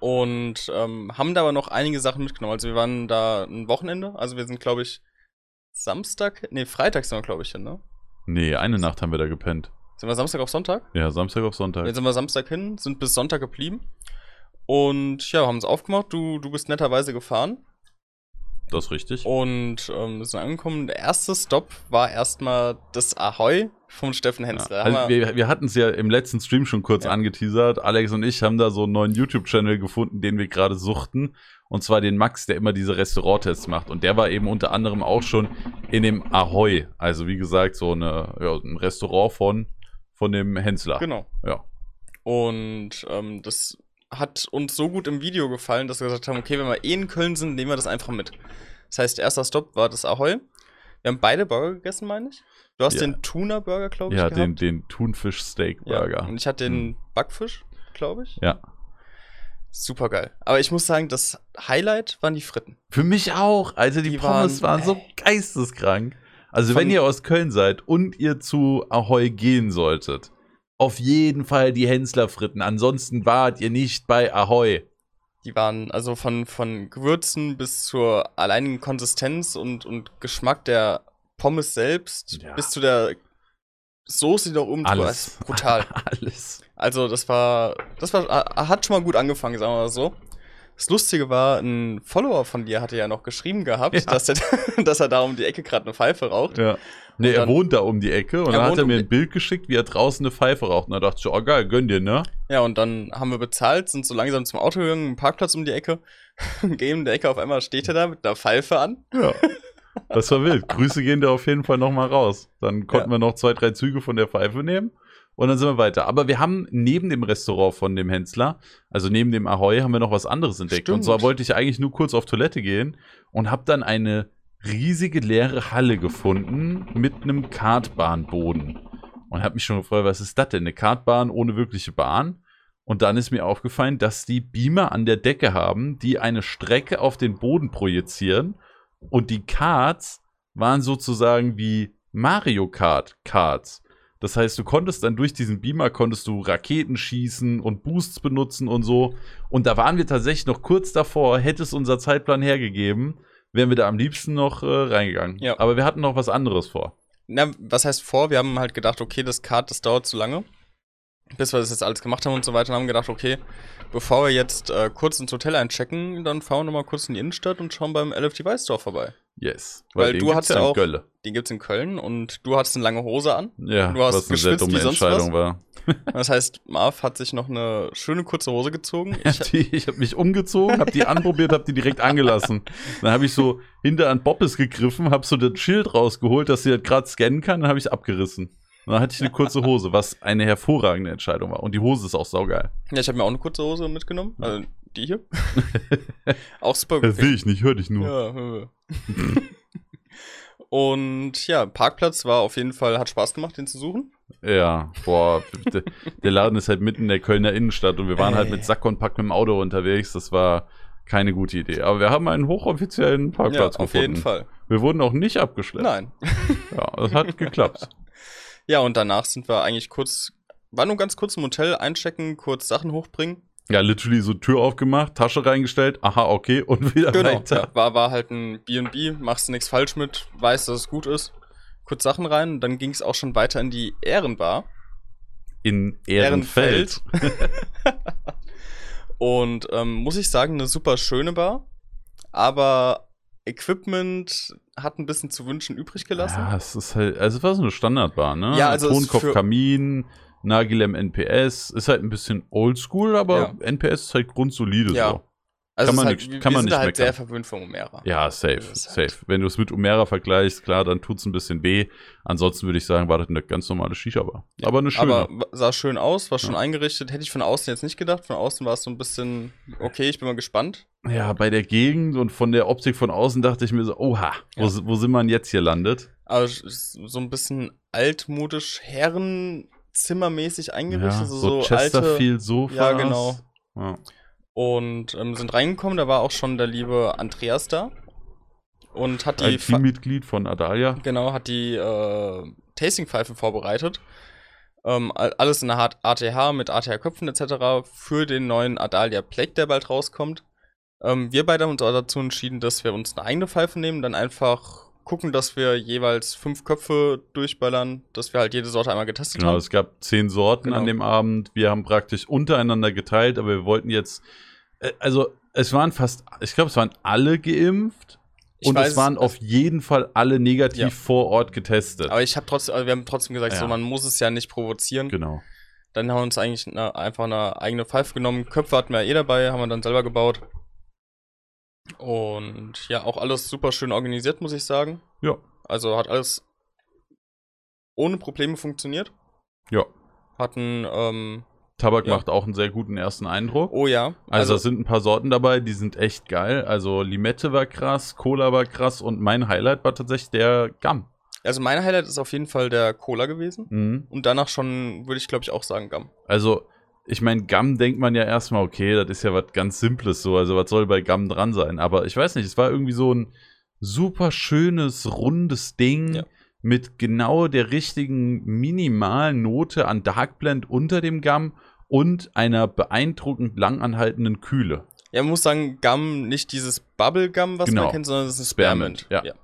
Und ähm, haben da aber noch einige Sachen mitgenommen. Also wir waren da ein Wochenende, also wir sind, glaube ich, Samstag, nee, Freitag sind wir, glaube ich, hin, ne? Nee, eine Nacht haben wir da gepennt. Sind wir Samstag auf Sonntag? Ja, Samstag auf Sonntag. Jetzt sind wir Samstag hin, sind bis Sonntag geblieben. Und ja, haben es aufgemacht. Du, du bist netterweise gefahren. Das ist richtig. Und ähm, sind angekommen. Der erste Stop war erstmal das Ahoi vom Steffen Hensler. Ja, also wir- wir hatten es ja im letzten Stream schon kurz Ja. angeteasert. Alex und ich haben da so einen neuen YouTube-Channel gefunden, den wir gerade suchten. Und zwar den Max, der immer diese Restauranttests macht. Und der war eben unter anderem auch schon in dem Ahoy. Also wie gesagt, so eine, ja, ein Restaurant von, von dem Hensler. Genau. Ja. Und ähm, das hat uns so gut im Video gefallen, dass wir gesagt haben, okay, wenn wir eh in Köln sind, nehmen wir das einfach mit. Das heißt, erster Stopp war das Ahoi. Wir haben beide Burger gegessen, meine ich. Du hast Ja. den Tuna-Burger, glaube ich, Ja, den, gehabt. den Thunfisch-Steak-Burger. Ja. Und ich hatte den Hm. Backfisch, glaube ich. Ja. Super geil. Aber ich muss sagen, das Highlight waren die Fritten. Für mich auch. Also die, Die Pommes waren, waren- so geisteskrank. Also Von- wenn ihr aus Köln seid und ihr zu Ahoy gehen solltet, auf jeden Fall die Hensler Fritten. Ansonsten wart ihr nicht bei Ahoy. Die waren also von, von Gewürzen bis zur alleinigen Konsistenz und, und Geschmack der Pommes selbst Ja. bis zu der Soße, die da oben drüber Alles. ist. Brutal. <laughs> Alles. Also, das war, das war, hat schon mal gut angefangen, sagen wir mal so. Das Lustige war, ein Follower von dir hatte ja noch geschrieben gehabt, Ja. dass, er, <laughs> dass er da um die Ecke gerade eine Pfeife raucht. Ja. Nee, Und er dann- wohnt da um die Ecke und dann hat er um mir die- ein Bild geschickt, wie er draußen eine Pfeife raucht. Und da dachte ich, oh geil, gönn dir, ne? Ja, und dann haben wir bezahlt, sind so langsam zum Auto gegangen, einen Parkplatz um die Ecke, <laughs> gehen in der Ecke, auf einmal steht er da mit einer Pfeife an. Ja. Das war wild. Grüße gehen da auf jeden Fall nochmal raus. Dann konnten Ja. wir noch zwei, drei Züge von der Pfeife nehmen und dann sind wir weiter. Aber wir haben neben dem Restaurant von dem Hensler, also neben dem Ahoy, haben wir noch was anderes entdeckt. Und Stimmt. zwar wollte ich eigentlich nur kurz auf Toilette gehen und habe dann eine riesige leere Halle gefunden mit einem Kartbahnboden. Und habe mich schon gefragt, was ist das denn? Eine Kartbahn ohne wirkliche Bahn? Und dann ist mir aufgefallen, dass die Beamer an der Decke haben, die eine Strecke auf den Boden projizieren. Und die Karts waren sozusagen wie Mario Kart Karts. Das heißt, du konntest dann durch diesen Beamer konntest du Raketen schießen und Boosts benutzen und so. Und da waren wir tatsächlich noch kurz davor, hätte es unser Zeitplan hergegeben, wären wir da am liebsten noch äh, reingegangen. Ja. Aber wir hatten noch was anderes vor. Na, was heißt vor? Wir haben halt gedacht, okay, das Kart, das dauert zu lange. bis wir das jetzt alles gemacht haben und so weiter, und haben gedacht, okay, bevor wir jetzt äh, kurz ins Hotel einchecken, dann fahren wir nochmal kurz in die Innenstadt und schauen beim LF Device Store vorbei. Yes. Weil den du hast ja auch- Gölle. Den gibt's in Köln und du hattest eine lange Hose an. Ja, Du hast was eine sehr dumme Entscheidung war. <laughs> Das heißt, Marv hat sich noch eine schöne kurze Hose gezogen. <laughs> Ich, Ich, die, ich habe mich umgezogen, habe die anprobiert, habe die direkt angelassen. Dann habe ich so hinter an Bobbes gegriffen, habe so das Schild rausgeholt, dass sie das gerade scannen kann, dann habe ich abgerissen. Und dann hatte ich eine kurze Hose, was eine hervorragende Entscheidung war. Und die Hose ist auch saugeil. ja, ich habe mir auch eine kurze Hose mitgenommen. Also die hier. <laughs> auch super Das will ich nicht, hör dich nur. Ja. <laughs> Und ja, Parkplatz war auf jeden Fall, hat Spaß gemacht, den zu suchen. Ja, boah, der, der Laden ist halt mitten in der Kölner Innenstadt und wir waren halt Ey. mit Sack und Pack mit dem Auto unterwegs. Das war keine gute Idee. Aber wir haben einen hochoffiziellen Parkplatz ja, auf gefunden. jeden Fall. Wir wurden auch nicht abgeschleppt. Nein. <laughs> Ja, das hat geklappt. Ja, und danach sind wir eigentlich kurz, war nur ganz kurz im Hotel einchecken, kurz Sachen hochbringen. Ja, literally so Tür aufgemacht, Tasche reingestellt, aha, okay, und wieder Genau. weiter. War, war halt ein B&B, machst du nichts falsch mit, weißt, dass es gut ist. Kurz Sachen rein, dann ging es auch schon weiter in die Ehrenbar. In Ehrenfeld. <laughs> Und ähm, muss ich sagen, eine super schöne Bar. Aber Equipment hat ein bisschen zu wünschen übrig gelassen. Ja, es ist halt, also es war so eine Standardbar, ne? Ja, also Tonkopf, für- Kamin, Nagilem NPS, ist halt ein bisschen oldschool, aber Ja. NPS ist halt grundsolide Ja. so. Also kann es man halt, nicht- wir kann man sind nicht halt meckern. sehr verwöhnt von Umera. Ja, safe, Das ist halt- safe. Wenn du es mit Umera vergleichst, klar, dann tut's ein bisschen weh. Ansonsten würde ich sagen, war das eine ganz normale Shisha-Bar. aber eine schöne. Aber sah schön aus, war schon Ja. eingerichtet. Hätte ich von außen jetzt nicht gedacht. Von außen war es so ein bisschen, okay, ich bin mal gespannt. ja, bei der Gegend und von der Optik von außen dachte ich mir so, oha, wo, Ja. wo sind wir denn jetzt hier landet? Aber es so ein bisschen altmodisch, herrenzimmermäßig eingerichtet. Ja, so, so alte. Chesterfield-Sofa. Ja, genau. Ja. Und ähm, sind reingekommen, da war auch schon der liebe Andreas da. Und hat die, Ein Teammitglied von Adalia. genau, hat die äh, Tastingpfeifen vorbereitet. Ähm, all- alles in der ATH mit ATH-Köpfen etc. für den neuen Adalia Plague, der bald rauskommt. Ähm, wir beide haben uns auch dazu entschieden, dass wir uns eine eigene Pfeife nehmen, dann einfach gucken, dass wir jeweils fünf Köpfe durchballern, dass wir halt jede Sorte einmal getestet Genau, haben. es gab zehn Sorten Genau. an dem Abend. Wir haben praktisch untereinander geteilt, aber wir wollten jetzt, äh, also es waren fast, ich glaube, es waren alle geimpft Ich und weiß, es waren auf jeden Fall alle negativ Ja. vor Ort getestet. Aber ich habe trotzdem, also wir haben trotzdem gesagt, Ja. so man muss es ja nicht provozieren. genau. Dann haben wir uns eigentlich eine, einfach eine eigene Pfeife genommen. Köpfe hatten wir eh dabei, haben wir dann selber gebaut. Und ja, auch alles super schön organisiert, muss ich sagen. Ja, Also hat alles ohne Probleme funktioniert. ja. Hatten, ähm, Tabak Ja. macht auch einen sehr guten ersten Eindruck. oh ja. Also, es sind ein paar Sorten dabei, die sind echt geil. Also Limette war krass, Cola war krass und mein Highlight war tatsächlich der Gum. also mein Highlight ist auf jeden Fall der Cola gewesen. Mhm. Und danach schon, würde ich glaube ich auch sagen, Gum. Also, ich meine, Gum denkt man ja erstmal, okay, das ist ja was ganz Simples so, also was soll bei Gum dran sein? Aber ich weiß nicht, es war irgendwie so ein super schönes, rundes Ding Ja. mit genau der richtigen minimalen Note an Darkblend unter dem Gum und einer beeindruckend langanhaltenden Kühle. Ja, man muss sagen, Gum, nicht dieses Bubblegum, was Genau. man kennt, sondern es ist Spearmint, Spearmint. ja.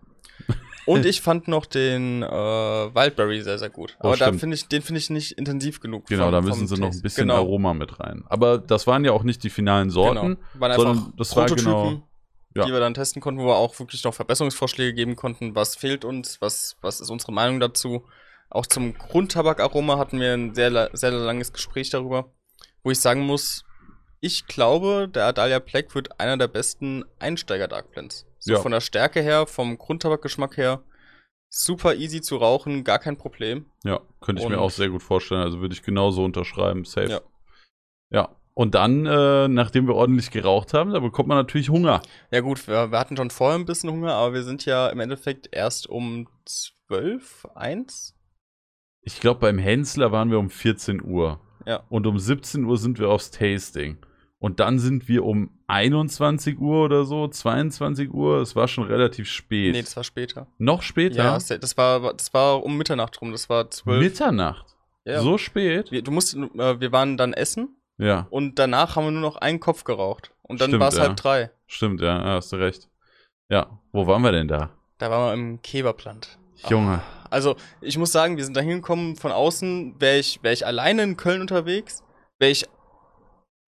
Und ich fand noch den äh, Wildberry sehr, sehr gut. Oh, Aber da stimmt. finde ich, den finde ich nicht intensiv genug. Genau, vom- da müssen sie noch ein bisschen genau. Aroma mit rein. Aber das waren ja auch nicht die finalen Sorten. Genau. Waren einfach sondern das war genau- ja. die wir dann testen konnten, wo wir auch wirklich noch Verbesserungsvorschläge geben konnten. Was fehlt uns? Was, was ist unsere Meinung dazu? Auch zum Grundtabakaroma hatten wir ein sehr, sehr langes Gespräch darüber, wo ich sagen muss, ich glaube, der Adalia Black wird einer der besten Einsteiger-Darkblends. So Ja. von der Stärke her, vom Grundtabakgeschmack her, super easy zu rauchen, gar kein Problem. Ja, könnte ich mir Und- auch sehr gut vorstellen. Also würde ich genauso unterschreiben. Safe. Ja. Ja. Und dann, äh, nachdem wir ordentlich geraucht haben, da bekommt man natürlich Hunger. Ja gut, wir, wir hatten schon vorher ein bisschen Hunger, aber wir sind ja im Endeffekt erst um 12, 1. Ich glaube, beim Hensler waren wir um 14 Uhr. Ja. Und um 17 Uhr sind wir aufs Tasting. Und dann sind wir um 21 Uhr oder so, 22 Uhr. Es war schon relativ spät. Nee, das war später. Noch später? Ja, das war, das war um Mitternacht rum, das war 12. Mitternacht. Ja. So spät? Wir, du musst, äh, wir waren dann essen Ja, und danach haben wir nur noch einen Kopf geraucht. Und dann war es ja. halb drei. stimmt, ja, ja, hast du recht. Ja, wo waren wir denn da? Da waren wir im Keberplant. Junge. Also, ich muss sagen, wir sind da hingekommen von außen, wäre ich, wär ich alleine in Köln unterwegs, wäre ich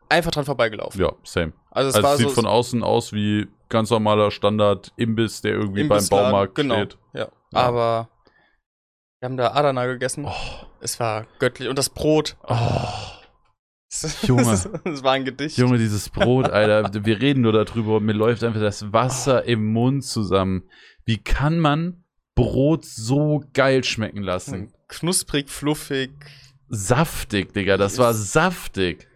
einfach dran vorbeigelaufen. Ja, same. Also, es Also war es sieht so. von außen aus wie ganz normaler Standard-Imbiss, der irgendwie beim Baumarkt genau, steht. Ja. Ja. Aber wir haben da Adana gegessen. Oh, Es war göttlich. Und das Brot. oh. <laughs> Junge. Es war ein Gedicht. Junge, dieses Brot, <laughs> Alter, wir reden nur darüber und mir läuft einfach das Wasser im Mund zusammen. Wie kann man Brot so geil schmecken lassen? Knusprig, fluffig. Saftig, Digga, das war saftig.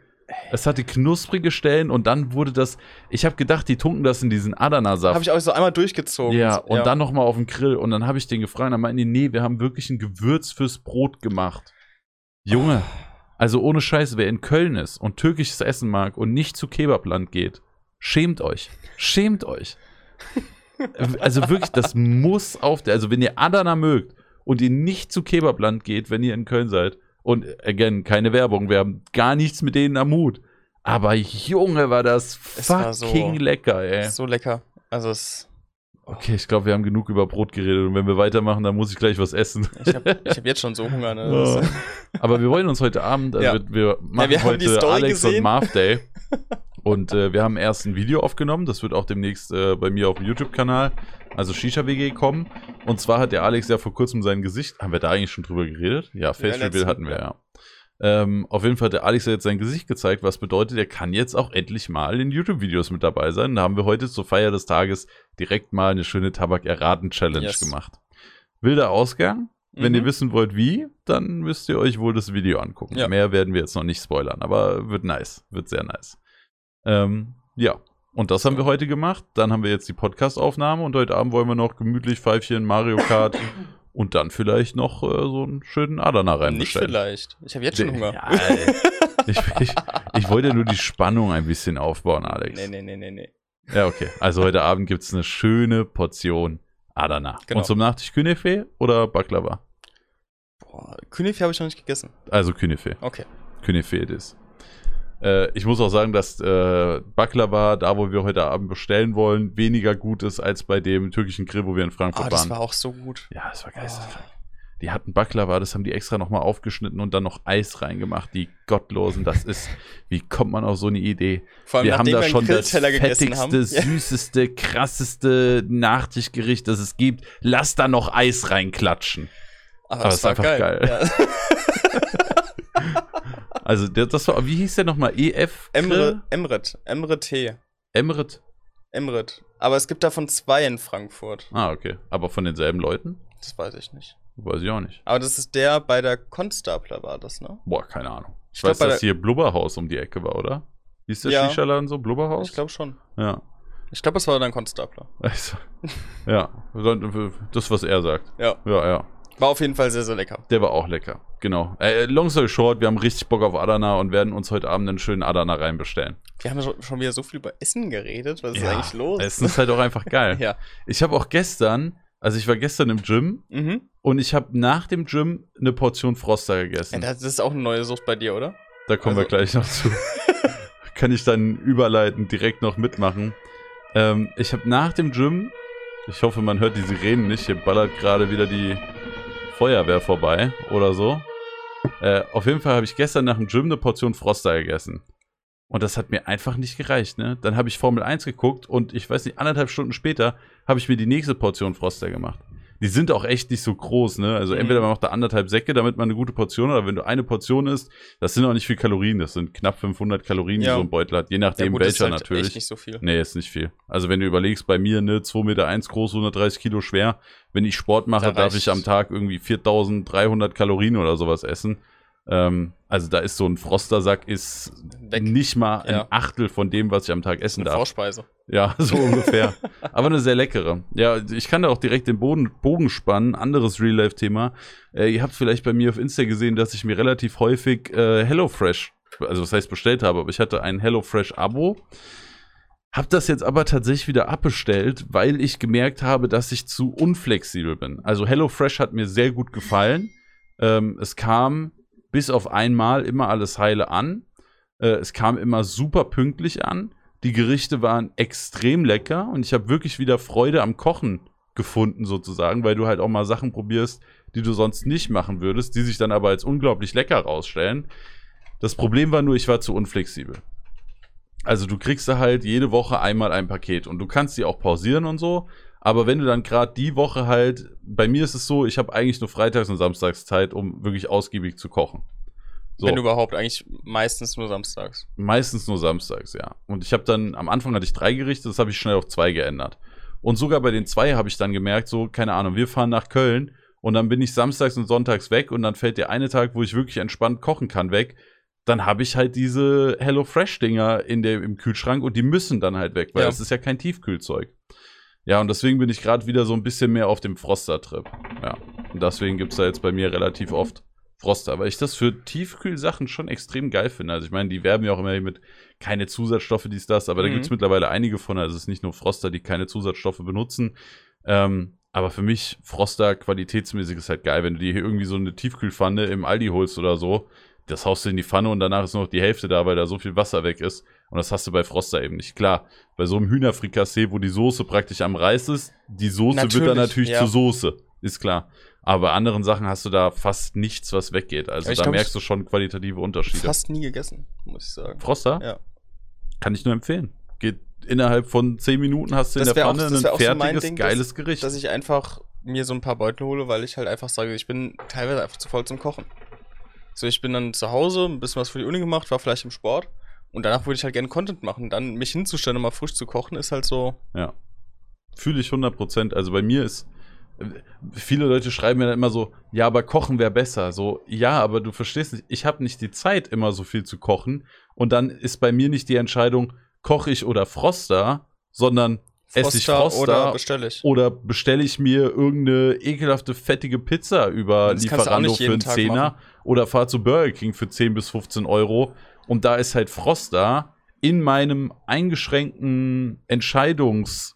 Es hatte knusprige Stellen und dann wurde das, ich habe gedacht, die tunken das in diesen Adana-Saft. Habe ich auch so einmal durchgezogen. Ja, und dann nochmal auf den Grill. Und dann habe ich den gefragt, dann meinten die, nee, wir haben wirklich ein Gewürz fürs Brot gemacht. Junge, also ohne Scheiße, wer in Köln ist und türkisches Essen mag und nicht zu Kebabland geht, schämt euch. Schämt euch. <laughs> Also wirklich, das muss auf der, also wenn ihr Adana mögt und ihr nicht zu Kebabland geht, wenn ihr in Köln seid, und again, keine Werbung, wir haben gar nichts mit denen am Hut. Aber Junge, war das Es war so- fucking lecker, ey. So lecker. Also es. Okay, ich glaube, wir haben genug über Brot geredet und wenn wir weitermachen, dann muss ich gleich was essen. Ich habe hab jetzt schon so Hunger. Ne? <laughs> Oh. Aber wir wollen uns heute Abend, also Ja. wir, wir machen wir haben die heute Alex und gesehen. Marv Day <laughs> und äh, wir haben erst ein Video aufgenommen, das wird auch demnächst äh, bei mir auf dem YouTube-Kanal, also Shisha WG kommen. Und zwar hat der Alex ja vor kurzem sein Gesicht, haben wir da eigentlich schon drüber geredet? Ja, Face Reveal hatten wir ja. ja. Ähm, auf jeden Fall hat der Alex ja jetzt sein Gesicht gezeigt, was bedeutet, er kann jetzt auch endlich mal in YouTube-Videos mit dabei sein. Da haben wir heute zur Feier des Tages direkt mal eine schöne Tabak-Erraten-Challenge Yes. gemacht. Wilder Ausgang. Wenn Mhm. ihr wissen wollt, wie, dann müsst ihr euch wohl das Video angucken. Ja. Mehr werden wir jetzt noch nicht spoilern, aber wird nice. Wird sehr nice. Ähm, ja. Und das haben wir heute gemacht. Dann haben wir jetzt die Podcast-Aufnahme und heute Abend wollen wir noch gemütlich Pfeifchen, Mario Kart <laughs> und dann vielleicht noch äh, so einen schönen Adana rein Nicht vielleicht. Ich habe jetzt schon Hunger. Ja, <laughs> ich, ich, ich wollte nur die Spannung ein bisschen aufbauen, Alex. Nee, nee, nee, nee, nee. Ja, okay. Also heute Abend gibt es eine schöne Portion Adana. Genau. Und zum Nachtisch Künefe oder Baklava? Boah, Künefe habe ich noch nicht gegessen. Also Künefe. Okay. Künefe it is. Äh, ich muss auch sagen, dass äh, Baklava, da wo wir heute Abend bestellen wollen, weniger gut ist als bei dem türkischen Grill, wo wir in Frankfurt Ah, das waren. war auch so gut. ja, das war Oh. geisteskrank. Die hatten Baklava, das haben die extra nochmal aufgeschnitten und dann noch Eis reingemacht. Die Gottlosen, das ist, wie kommt man auf so eine Idee? Vor allem, wir haben da einen schon das fettigste, haben. Süßeste, krasseste Nachtischgericht, das es gibt. Lass da noch Eis reinklatschen. Aber, Aber das ist einfach geil. geil. Ja. <laughs> Also, das war, wie hieß der nochmal? EF? Emre, Emret, Emre Tee. Emret? Emret. Aber es gibt davon zwei in Frankfurt. Ah, okay. Aber von denselben Leuten? Das weiß ich nicht. Weiß ich auch nicht. Aber das ist der bei der Constapler war das, ne? Boah, keine Ahnung. Ich, Ich weiß, dass hier Blubberhaus um die Ecke war, oder? Hieß der Ja. Shisha-Laden so? Blubberhaus? Ich glaube schon. Ja. Ich glaube, es war dann Constapler. <laughs> Also, ja. Das, was er sagt. Ja. Ja, ja. War auf jeden Fall sehr, sehr lecker. Der war auch lecker. Genau. Äh, long story short, wir haben richtig Bock auf Adana und werden uns heute Abend einen schönen Adana reinbestellen. Wir haben ja schon- wieder so viel über Essen geredet. Was ist eigentlich los? Essen ist halt auch einfach geil. <laughs> ja. Ich habe auch gestern, also ich war gestern im Gym Mhm. und ich habe nach dem Gym eine Portion Froster gegessen. ja. Das ist auch eine neue Sucht bei dir, oder? Da kommen wir Also- gleich noch zu. <laughs> Kann ich dann überleiten, direkt noch mitmachen. Ähm, ich habe nach dem Gym, ich hoffe, man hört die Sirenen nicht, hier ballert gerade wieder die Feuerwehr vorbei oder so. Äh, auf jeden Fall habe ich gestern nach dem Gym eine Portion Froster gegessen. Und das hat mir einfach nicht gereicht, ne? Dann habe ich Formel 1 geguckt und ich weiß nicht, anderthalb Stunden später habe ich mir die nächste Portion Froster gemacht. Die sind auch echt nicht so groß, ne? Also Mhm. entweder man macht da anderthalb Säcke, damit man eine gute Portion hat, oder wenn du eine Portion isst, das sind auch nicht viel Kalorien, das sind knapp 500 Kalorien, die Ja. so ein Beutel hat, je nachdem gut, ist welcher halt natürlich. echt nicht so viel. Nee, ist nicht viel. Also wenn du überlegst, bei mir, ne, 2,1 Meter eins groß, 130 Kilo schwer, wenn ich Sport mache, Da darf ich am Tag irgendwie 4300 Kalorien oder sowas essen. Ähm, also da ist so ein Frostersack ist Weg. nicht mal ein Ja. Achtel von dem, was ich am Tag essen Eine darf. Vorspeise. Ja, <laughs> so ungefähr. <laughs> Aber eine sehr leckere. Ja, ich kann da auch direkt den Boden, Bogen spannen. Anderes Real-Life-Thema. Äh, ihr habt vielleicht bei mir auf Insta gesehen, dass ich mir relativ häufig äh, HelloFresh, also was heißt bestellt habe, aber ich hatte ein HelloFresh-Abo. Hab das jetzt aber tatsächlich wieder abbestellt, weil ich gemerkt habe, dass ich zu unflexibel bin. Also HelloFresh hat mir sehr gut gefallen. Ähm, es kam bis auf einmal immer alles heile an. Äh, es kam immer super pünktlich an. Die Gerichte waren extrem lecker und ich habe wirklich wieder Freude am Kochen gefunden sozusagen, weil du halt auch mal Sachen probierst, die du sonst nicht machen würdest, die sich dann aber als unglaublich lecker rausstellen. Das Problem war nur, ich war zu unflexibel. Also du kriegst da halt jede Woche einmal ein Paket und du kannst die auch pausieren und so, aber wenn du dann gerade die Woche halt, bei mir ist es so, ich habe eigentlich nur Freitags und Samstags Zeit, um wirklich ausgiebig zu kochen. So. Wenn überhaupt, eigentlich meistens nur samstags. Meistens nur samstags, ja. Und ich habe dann, am Anfang hatte ich drei Gerichte, das habe ich schnell auf zwei geändert. Und sogar bei den zwei habe ich dann gemerkt, so, keine Ahnung, wir fahren nach Köln und dann bin ich samstags und sonntags weg und dann fällt der eine Tag, wo ich wirklich entspannt kochen kann, weg. Dann habe ich halt diese Hello Fresh Dinger in der, im Kühlschrank und die müssen dann halt weg, weil Ja. es ist ja kein Tiefkühlzeug. Ja, und deswegen bin ich gerade wieder so ein bisschen mehr auf dem Froster-Trip. Ja. Und deswegen gibt es da jetzt bei mir relativ oft Froster, weil ich das für Tiefkühlsachen schon extrem geil finde. Also ich meine, die werben ja auch immer mit keine Zusatzstoffe, dies, das, aber da Mhm. gibt es mittlerweile einige von. Also es ist nicht nur Froster, die keine Zusatzstoffe benutzen. Ähm, aber für mich, Froster qualitätsmäßig ist halt geil, wenn du dir hier irgendwie so eine Tiefkühlpfanne im Aldi holst oder so. Das haust du in die Pfanne und danach ist nur noch die Hälfte da, weil da so viel Wasser weg ist. Und das hast du bei Froster eben nicht. Klar, bei so einem Hühnerfrikassee, wo die Soße praktisch am Reis ist, die Soße wird dann Natürlich, natürlich ja. zur Soße. Ist klar. Aber bei anderen Sachen hast du da fast nichts, was weggeht. Also Ja, da glaub, merkst du schon qualitative Unterschiede. Fast nie gegessen, muss ich sagen. Froster? Ja. Kann ich nur empfehlen. Geht innerhalb von 10 Minuten hast du in Das der wär auch- Pfanne das ein auch so fertiges, Ding, geiles Gericht. Dass ich einfach mir so ein paar Beutel hole, weil ich halt einfach sage, ich bin teilweise einfach zu voll zum Kochen. So, ich bin dann zu Hause, ein bisschen was für die Uni gemacht, war vielleicht im Sport und danach würde ich halt gerne Content machen. Dann mich hinzustellen und mal frisch zu kochen, ist halt so. Ja. Fühle ich 100%. Also bei mir ist. Viele Leute schreiben mir dann immer so, ja, aber kochen wäre besser. So, ja, aber du verstehst nicht, ich habe nicht die Zeit, immer so viel zu kochen. Und dann ist bei mir nicht die Entscheidung, koche ich oder Froster, sondern esse ich Froster oder bestelle ich. oder bestelle ich mir irgendeine ekelhafte, fettige Pizza über Das Lieferando für einen Zehner oder fahr zu Burger King für 10 bis 15 Euro. Und da ist halt Froster in meinem eingeschränkten Entscheidungs-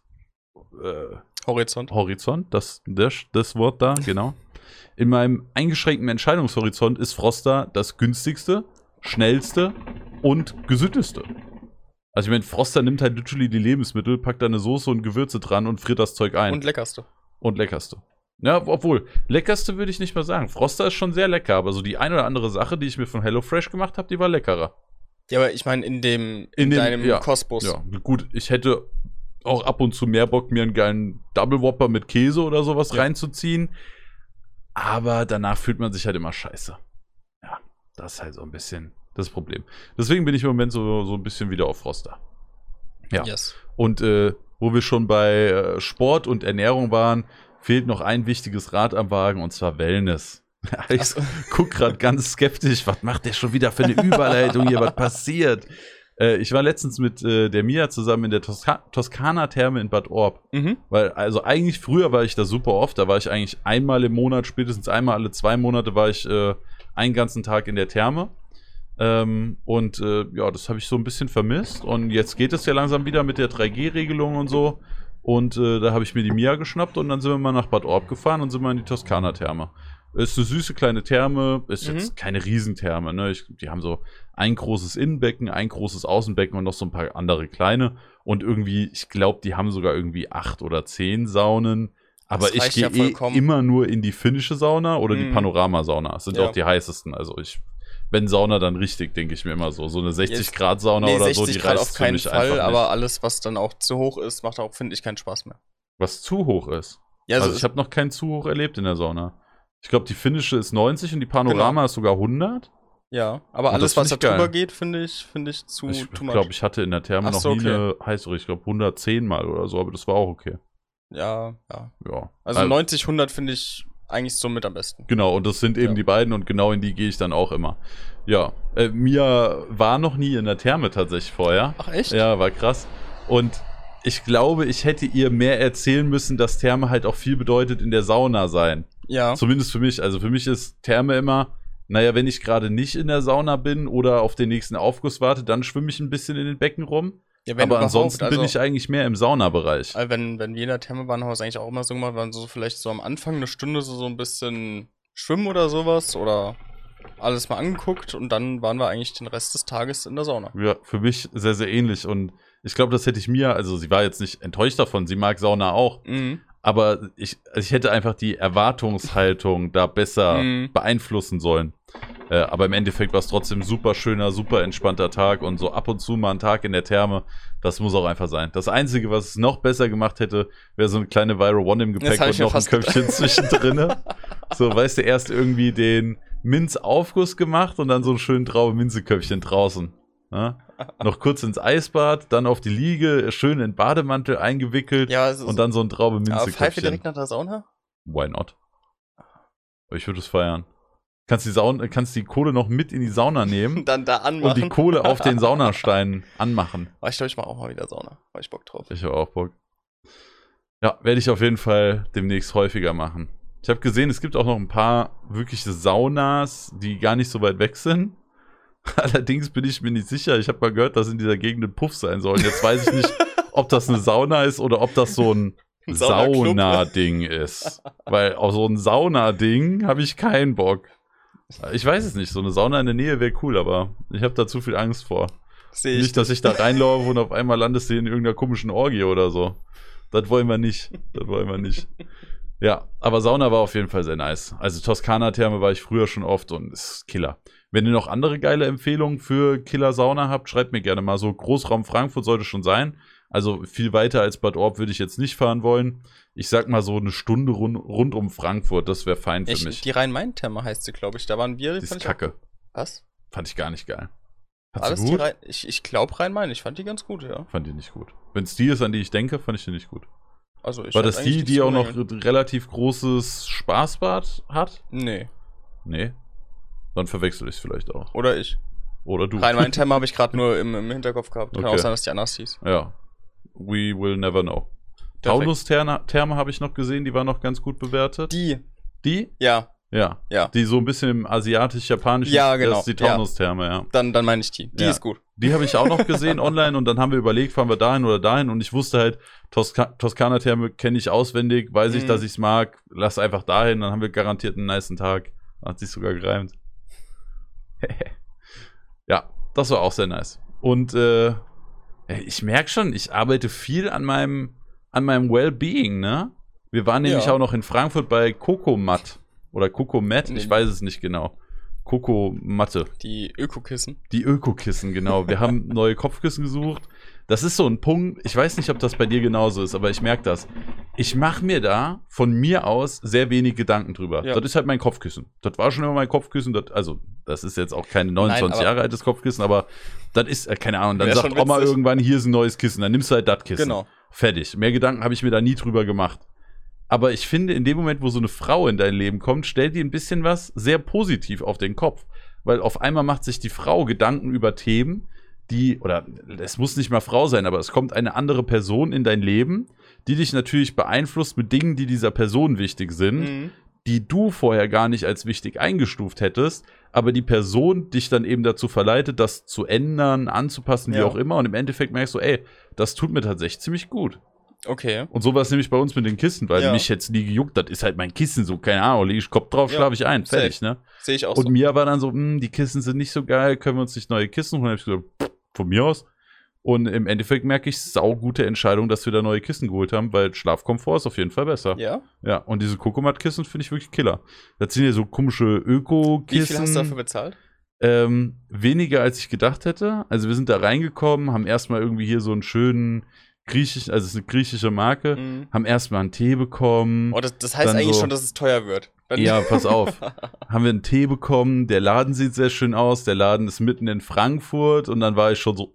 äh, Horizont. Horizont, das, das, das Wort da, genau. In meinem eingeschränkten Entscheidungshorizont ist Froster das günstigste, schnellste und gesündeste. Also ich meine, Froster nimmt halt literally die Lebensmittel, packt da eine Soße und Gewürze dran und friert das Zeug ein. Und leckerste. Und leckerste. Ja, obwohl, leckerste würde ich nicht mal sagen. Froster ist schon sehr lecker, aber so die eine oder andere Sache, die ich mir von HelloFresh gemacht habe, die war leckerer. Ja, aber ich meine, in dem, In in, dem- deinem ja, Kosmos. Ja, gut, ich hätte auch ab und zu mehr Bock, mir einen geilen Double Whopper mit Käse oder sowas Ja. reinzuziehen. Aber danach fühlt man sich halt immer scheiße. Ja, das ist halt so ein bisschen das Problem. Deswegen bin ich im Moment so, so ein bisschen wieder auf Froster. Ja. Yes. Und äh, wo wir schon bei äh, Sport und Ernährung waren, fehlt noch ein wichtiges Rad am Wagen und zwar Wellness. <laughs> ich guck gerade ganz skeptisch, was macht der schon wieder für eine Überleitung hier, was passiert? Äh, ich war letztens mit äh, der Mia zusammen in der Toska Toskana-Therme in Bad Orb. Mhm. Weil, also eigentlich früher war ich da super oft, da war ich eigentlich einmal im Monat, spätestens einmal alle zwei Monate war ich äh, einen ganzen Tag in der Therme. Ähm, und äh, ja, das habe ich so ein bisschen vermisst. Und jetzt geht es ja langsam wieder mit der 3G-Regelung und so. Und äh, da habe ich mir die Mia geschnappt und dann sind wir mal nach Bad Orb gefahren und sind mal in die Toskana-Therme. Ist eine süße kleine Therme, ist Mhm. jetzt keine Riesentherme. Ne? Ich, die haben so ein großes Innenbecken, ein großes Außenbecken und noch so ein paar andere kleine. Und irgendwie, ich glaube, die haben sogar irgendwie acht oder zehn Saunen. Aber ich gehe ja eh immer nur in die finnische Sauna oder die Mhm. Panoramasauna. Das sind Ja. auch die heißesten. Also ich, wenn Sauna, dann richtig, denke ich mir immer so. So eine 60 Jetzt- Grad Sauna Nee, oder 60 so, die Grad reißt auf keinen Fall, aber alles, was dann auch zu hoch ist, macht auch, finde ich, keinen Spaß mehr. Was zu hoch ist. Ja, Also, also, ich habe noch keinen zu hoch erlebt in der Sauna. Ich glaube, die finnische ist 90 und die Panorama Genau. ist sogar 100. ja, aber Und alles, was da drüber geht, finde ich, finde ich zu ich glaube, ich hatte in der Therme Ach noch so, nie okay. eine heißere. Ich glaube 110 mal oder so, aber das war auch okay. Ja, ja. Ja. Also Ähm, 90, 100 finde ich eigentlich so mit am besten. Genau, und das sind eben Ja. die beiden und genau in die gehe ich dann auch immer. Ja, äh, Mia war noch nie in der Therme tatsächlich vorher. Ach echt? Ja, war krass. Und ich glaube, ich hätte ihr mehr erzählen müssen, dass Therme halt auch viel bedeutet in der Sauna sein. Ja. Zumindest für mich. Also für mich ist Therme immer, naja, wenn ich gerade nicht in der Sauna bin oder auf den nächsten Aufguss warte, dann schwimme ich ein bisschen in den Becken rum. Ja Aber ansonsten bin also- ich eigentlich mehr im Saunabereich. Also wenn, wenn wir in der Thermebahnhaus eigentlich auch immer so gemacht waren, so vielleicht so am Anfang eine Stunde so, so ein bisschen schwimmen oder sowas oder alles mal angeguckt und dann waren wir eigentlich den Rest des Tages in der Sauna. Ja, für mich sehr, sehr ähnlich. Und ich glaube, das hätte ich mir, also sie war jetzt nicht enttäuscht davon, sie mag Sauna auch. Mhm. Aber ich, ich hätte einfach die Erwartungshaltung da besser <laughs> Mhm. beeinflussen sollen. Äh, aber im Endeffekt war es trotzdem super schöner, super entspannter Tag und so ab und zu mal ein Tag in der Therme, das muss auch einfach sein. Das Einzige, was es noch besser gemacht hätte, wäre so eine kleine Viral One im Gepäck und noch ein. Köpfchen <laughs> zwischendrin. so, weißt du, erst irgendwie den Minzaufguss gemacht und dann so einen schönen Traube-Minze-Köpfchen draußen. Ja? Noch kurz ins Eisbad, dann auf die Liege, schön in Bademantel eingewickelt Ja, also und dann so ein traube aber pfeife direkt nach der Sauna? Why not? Ich würde es feiern. Kannst die, Sauna, kannst die Kohle noch mit in die Sauna nehmen <laughs> Dann da und die anmachen. Kohle auf den <laughs> Saunastein anmachen. Aber ich glaube, ich mache auch mal wieder Sauna. Habe ich Bock drauf. Ich habe auch Bock. Ja, werde ich auf jeden Fall demnächst häufiger machen. Ich habe gesehen, es gibt auch noch ein paar wirkliche Saunas, die gar nicht so weit weg sind. <laughs> Allerdings bin ich mir nicht sicher. Ich habe mal gehört, dass in dieser Gegend ein Puff sein soll. Und Jetzt weiß ich nicht, <laughs> ob das eine Sauna ist oder ob das so ein. <laughs> Sauna-Ding ist. Weil auf so ein Sauna-Ding habe ich keinen Bock. Ich weiß es nicht. So eine Sauna in der Nähe wäre cool, aber ich habe da zu viel Angst vor. Sehe ich. Nicht, dass ich da reinlaufe und auf einmal landest du in irgendeiner komischen Orgie oder so. Das wollen wir nicht. Das wollen wir nicht. Ja, aber Sauna war auf jeden Fall sehr nice. Also Toskana-Therme war ich früher schon oft und ist Killer. Wenn ihr noch andere geile Empfehlungen für Killer-Sauna habt, schreibt mir gerne mal so. Großraum Frankfurt sollte schon sein. Also viel weiter als Bad Orb würde ich jetzt nicht fahren wollen. Ich sag mal so eine Stunde rund, rund um Frankfurt, das wäre fein für Ich, mich. die Rhein-Main-Therme heißt sie, glaube ich. Da waren wir. Die ist ich auch- kacke. Was? Fand ich gar nicht geil. Alles gut? Rhein Ich, ich glaube Rhein-Main. Ich fand die ganz gut, ja. Fand die nicht gut. Wenn es die ist, an die ich denke, fand ich die nicht gut. Also ich War das die, die auch noch relativ großes Spaßbad hat? Nee. Nee. Dann verwechsel ich es vielleicht auch. Oder ich. Oder du. Rhein-Main-Therme <laughs> habe ich gerade nur im, im Hinterkopf gehabt. Kann Okay. auch sein, dass die anders hieß. ja. We will never know. Taunus-Therme habe ich noch gesehen, die war noch ganz gut bewertet. Die. Die? Ja. Ja. Ja. Die so ein bisschen im asiatisch-japanischen. Ja, genau. Das ist die Ja. Taunus-Therme, ja. Dann, dann meine ich die. Die Ja. ist gut. Die habe ich auch noch gesehen <laughs> online und dann haben wir überlegt, fahren wir dahin oder dahin und ich wusste halt, Toska Toskana-Therme kenne ich auswendig, weiß ich, Mhm. dass ich es mag, lass einfach dahin, dann haben wir garantiert einen niceen Tag. Hat sich sogar gereimt. <laughs> ja, das war auch sehr nice. Und äh, ich merke schon, ich arbeite viel an meinem, an meinem Wellbeing, ne? Wir waren nämlich Ja. auch noch in Frankfurt bei Cocomat oder Cocomat, ich Nee. weiß es nicht genau. Cocomatte. Die Ökokissen. Die Ökokissen, genau. Wir haben neue Kopfkissen gesucht. Das ist so ein Punkt, ich weiß nicht, ob das bei dir genauso ist, aber ich merke das. Ich mache mir da von mir aus sehr wenig Gedanken drüber. Ja. Das ist halt mein Kopfkissen. Das war schon immer mein Kopfkissen. Das, also, das ist jetzt auch kein 29 aber- Jahre altes Kopfkissen, aber das ist, äh, keine Ahnung, dann sagt Oma irgendwann, hier ist ein neues Kissen, dann nimmst du halt das Kissen. Genau. Fertig. Mehr Gedanken habe ich mir da nie drüber gemacht. Aber ich finde, in dem Moment, wo so eine Frau in dein Leben kommt, stellt die ein bisschen was sehr positiv auf den Kopf. Weil auf einmal macht sich die Frau Gedanken über Themen, die, oder es muss nicht mal Frau sein, aber es kommt eine andere Person in dein Leben, die dich natürlich beeinflusst mit Dingen, die dieser Person wichtig sind, Mhm. die du vorher gar nicht als wichtig eingestuft hättest, aber die Person dich dann eben dazu verleitet, das zu ändern, anzupassen, wie Ja. auch immer. Und im Endeffekt merkst du, ey, das tut mir tatsächlich ziemlich gut. Okay. Und so war es nämlich bei uns mit den Kissen, weil Ja. mich jetzt nie gejuckt, das ist halt mein Kissen, so, keine Ahnung, lege ich Kopf drauf, Ja, schlafe ich ein, fertig, ne? Sehe ich auch Und so. mir war dann so, hm, die Kissen sind nicht so geil, können wir uns nicht neue Kissen holen? Hab ich gesagt, pff, von mir aus. Und im Endeffekt merke ich, saugute Entscheidung, dass wir da neue Kissen geholt haben, weil Schlafkomfort ist auf jeden Fall besser. Ja, Ja? und diese Kokomat-Kissen finde ich wirklich killer. Das sind ja so komische Wie viel Öko-Kissen. hast du dafür bezahlt? Ähm, weniger als ich gedacht hätte. Also wir sind da reingekommen, haben erstmal irgendwie hier so einen schönen griechischen, also es ist eine griechische Marke, Mhm. haben erstmal einen Tee bekommen. Oh, das, das heißt eigentlich so- schon, dass es teuer wird. Ja, <laughs> pass auf. haben wir einen Tee bekommen, der Laden sieht sehr schön aus, der Laden ist mitten in Frankfurt und dann war ich schon so,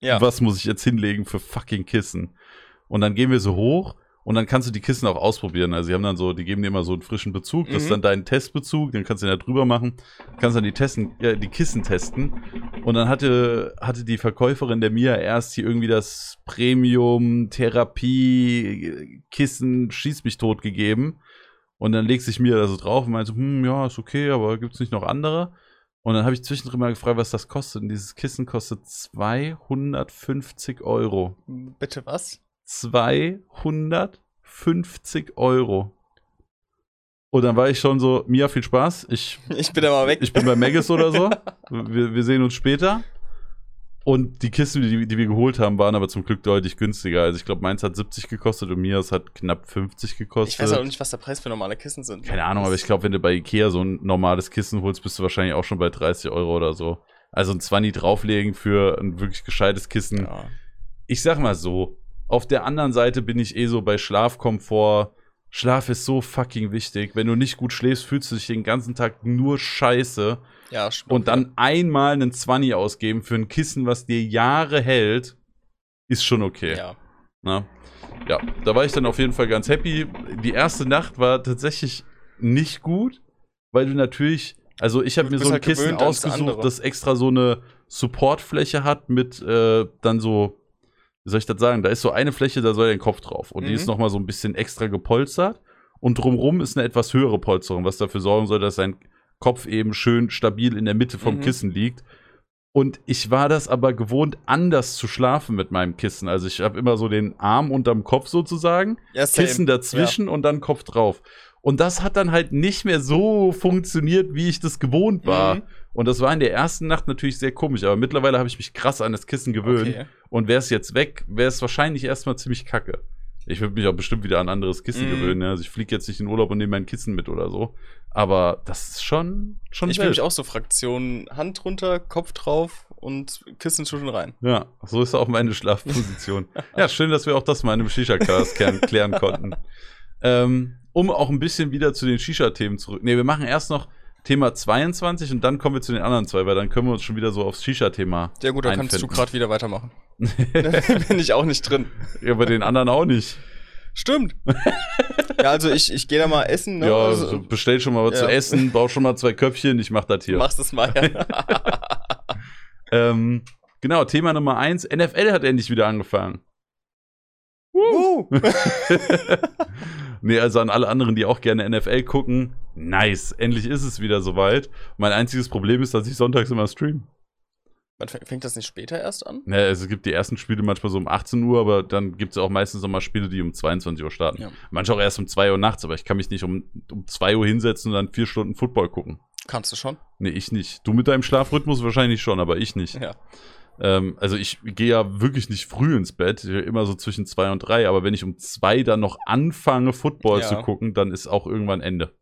ja. was muss ich jetzt hinlegen für fucking Kissen? Und dann gehen wir so hoch und dann kannst du die Kissen auch ausprobieren. Also die haben dann so, die geben dir immer so einen frischen Bezug, das ist Mhm. dann dein Testbezug, den kannst du ja drüber machen, kannst dann die Testen, äh, die Kissen testen. Und dann hatte, hatte die Verkäuferin der Mia erst hier irgendwie das Premium Therapie Kissen schieß mich tot gegeben. Und dann legt sich Mia da so drauf und meint so, hm, ja, ist okay, aber gibt's nicht noch andere? Und dann habe ich zwischendrin mal gefragt, was das kostet. Und dieses Kissen kostet 250 Euro. Bitte was? 250 Euro. Und dann war ich schon so, Mia, viel Spaß. Ich, <laughs> Ich bin mal weg. ich bin bei Maggis oder so. <laughs> Wir, wir sehen uns später. Und die Kissen, die, die wir geholt haben, waren aber zum Glück deutlich günstiger. Also ich glaube, meins hat 70 gekostet und mir hat knapp 50 gekostet. Ich weiß auch nicht, was der Preis für normale Kissen sind. Keine Ahnung, aber ich glaube, wenn du bei Ikea so ein normales Kissen holst, bist du wahrscheinlich auch schon bei 30 Euro oder so. Also ein 20 drauflegen für ein wirklich gescheites Kissen. Ja. Ich sag mal so, auf der anderen Seite bin ich eh so bei Schlafkomfort. Schlaf ist so fucking wichtig. Wenn du nicht gut schläfst, fühlst du dich den ganzen Tag nur scheiße. Ja, stimmt. Und dann einmal einen 20 ausgeben für ein Kissen, was dir Jahre hält, ist schon okay. Ja. Na? Ja, da war ich dann auf jeden Fall ganz happy. Die erste Nacht war tatsächlich nicht gut, weil du natürlich, also ich habe mir so ein halt Kissen ausgesucht, das extra so eine Supportfläche hat mit äh, dann so, wie soll ich das sagen, da ist so eine Fläche, da soll dein Kopf drauf und die Mhm. ist nochmal so ein bisschen extra gepolstert und drumrum ist eine etwas höhere Polsterung, was dafür sorgen soll, dass dein Kopf eben schön stabil in der Mitte vom Mhm. Kissen liegt. Und ich war das aber gewohnt, anders zu schlafen mit meinem Kissen. Also ich habe immer so den Arm unterm Kopf sozusagen, ja same. Kissen dazwischen und dann Kopf drauf. Und das hat dann halt nicht mehr so funktioniert, wie ich das gewohnt war. Mhm. Und das war in der ersten Nacht natürlich sehr komisch, aber mittlerweile habe ich mich krass an das Kissen gewöhnt. Okay. Und wäre es jetzt weg, wäre es wahrscheinlich erstmal ziemlich kacke. Ich würde mich auch bestimmt wieder an ein anderes Kissen Mhm. gewöhnen. Ja. Also ich fliege jetzt nicht in Urlaub und nehme mein Kissen mit oder so. Aber das ist schon, schon Ich bin auch so Fraktion Hand drunter, Kopf drauf und Kissen zwischen rein. Ja, so ist auch meine Schlafposition. <laughs> ja, schön, dass wir auch das mal in einem Shisha-Cast klären, konnten. <laughs> Ähm, um auch ein bisschen wieder zu den Shisha-Themen zurück. Ne, wir machen erst noch Thema 22 und dann kommen wir zu den anderen zwei, weil dann können wir uns schon wieder so aufs Shisha-Thema. Ja gut, da kannst du gerade wieder weitermachen. <laughs> bin ich auch nicht drin. Ja, bei den anderen auch nicht. Stimmt. ja, also ich, ich gehe da mal essen. Ne? Ja, also, bestell schon mal was Ja. zu essen, bau schon mal zwei Köpfchen, ich mach das Du hier. machst es mal. Ja. <laughs> Ähm, genau, Thema Nummer eins. NFL hat endlich wieder angefangen. uh. <laughs> nee, also an alle anderen, die auch gerne NFL gucken. Nice, endlich ist es wieder soweit. Mein einziges Problem ist, dass ich sonntags immer stream. Fäng- Fängt das nicht später erst an? Ne, es gibt die ersten Spiele manchmal so um 18 Uhr, aber dann gibt es auch meistens noch mal Spiele, die um 22 Uhr starten. Ja. Manchmal auch erst um 2 Uhr nachts, aber ich kann mich nicht um, um 2 Uhr hinsetzen und dann vier Stunden Football gucken. Kannst du schon? Nee, ich nicht. Du mit deinem Schlafrhythmus wahrscheinlich schon, aber ich nicht. Ja. Ähm, also ich gehe ja wirklich nicht früh ins Bett, immer so zwischen zwei und drei, aber wenn ich um zwei dann noch anfange, Football Ja. zu gucken, dann ist auch irgendwann Ende.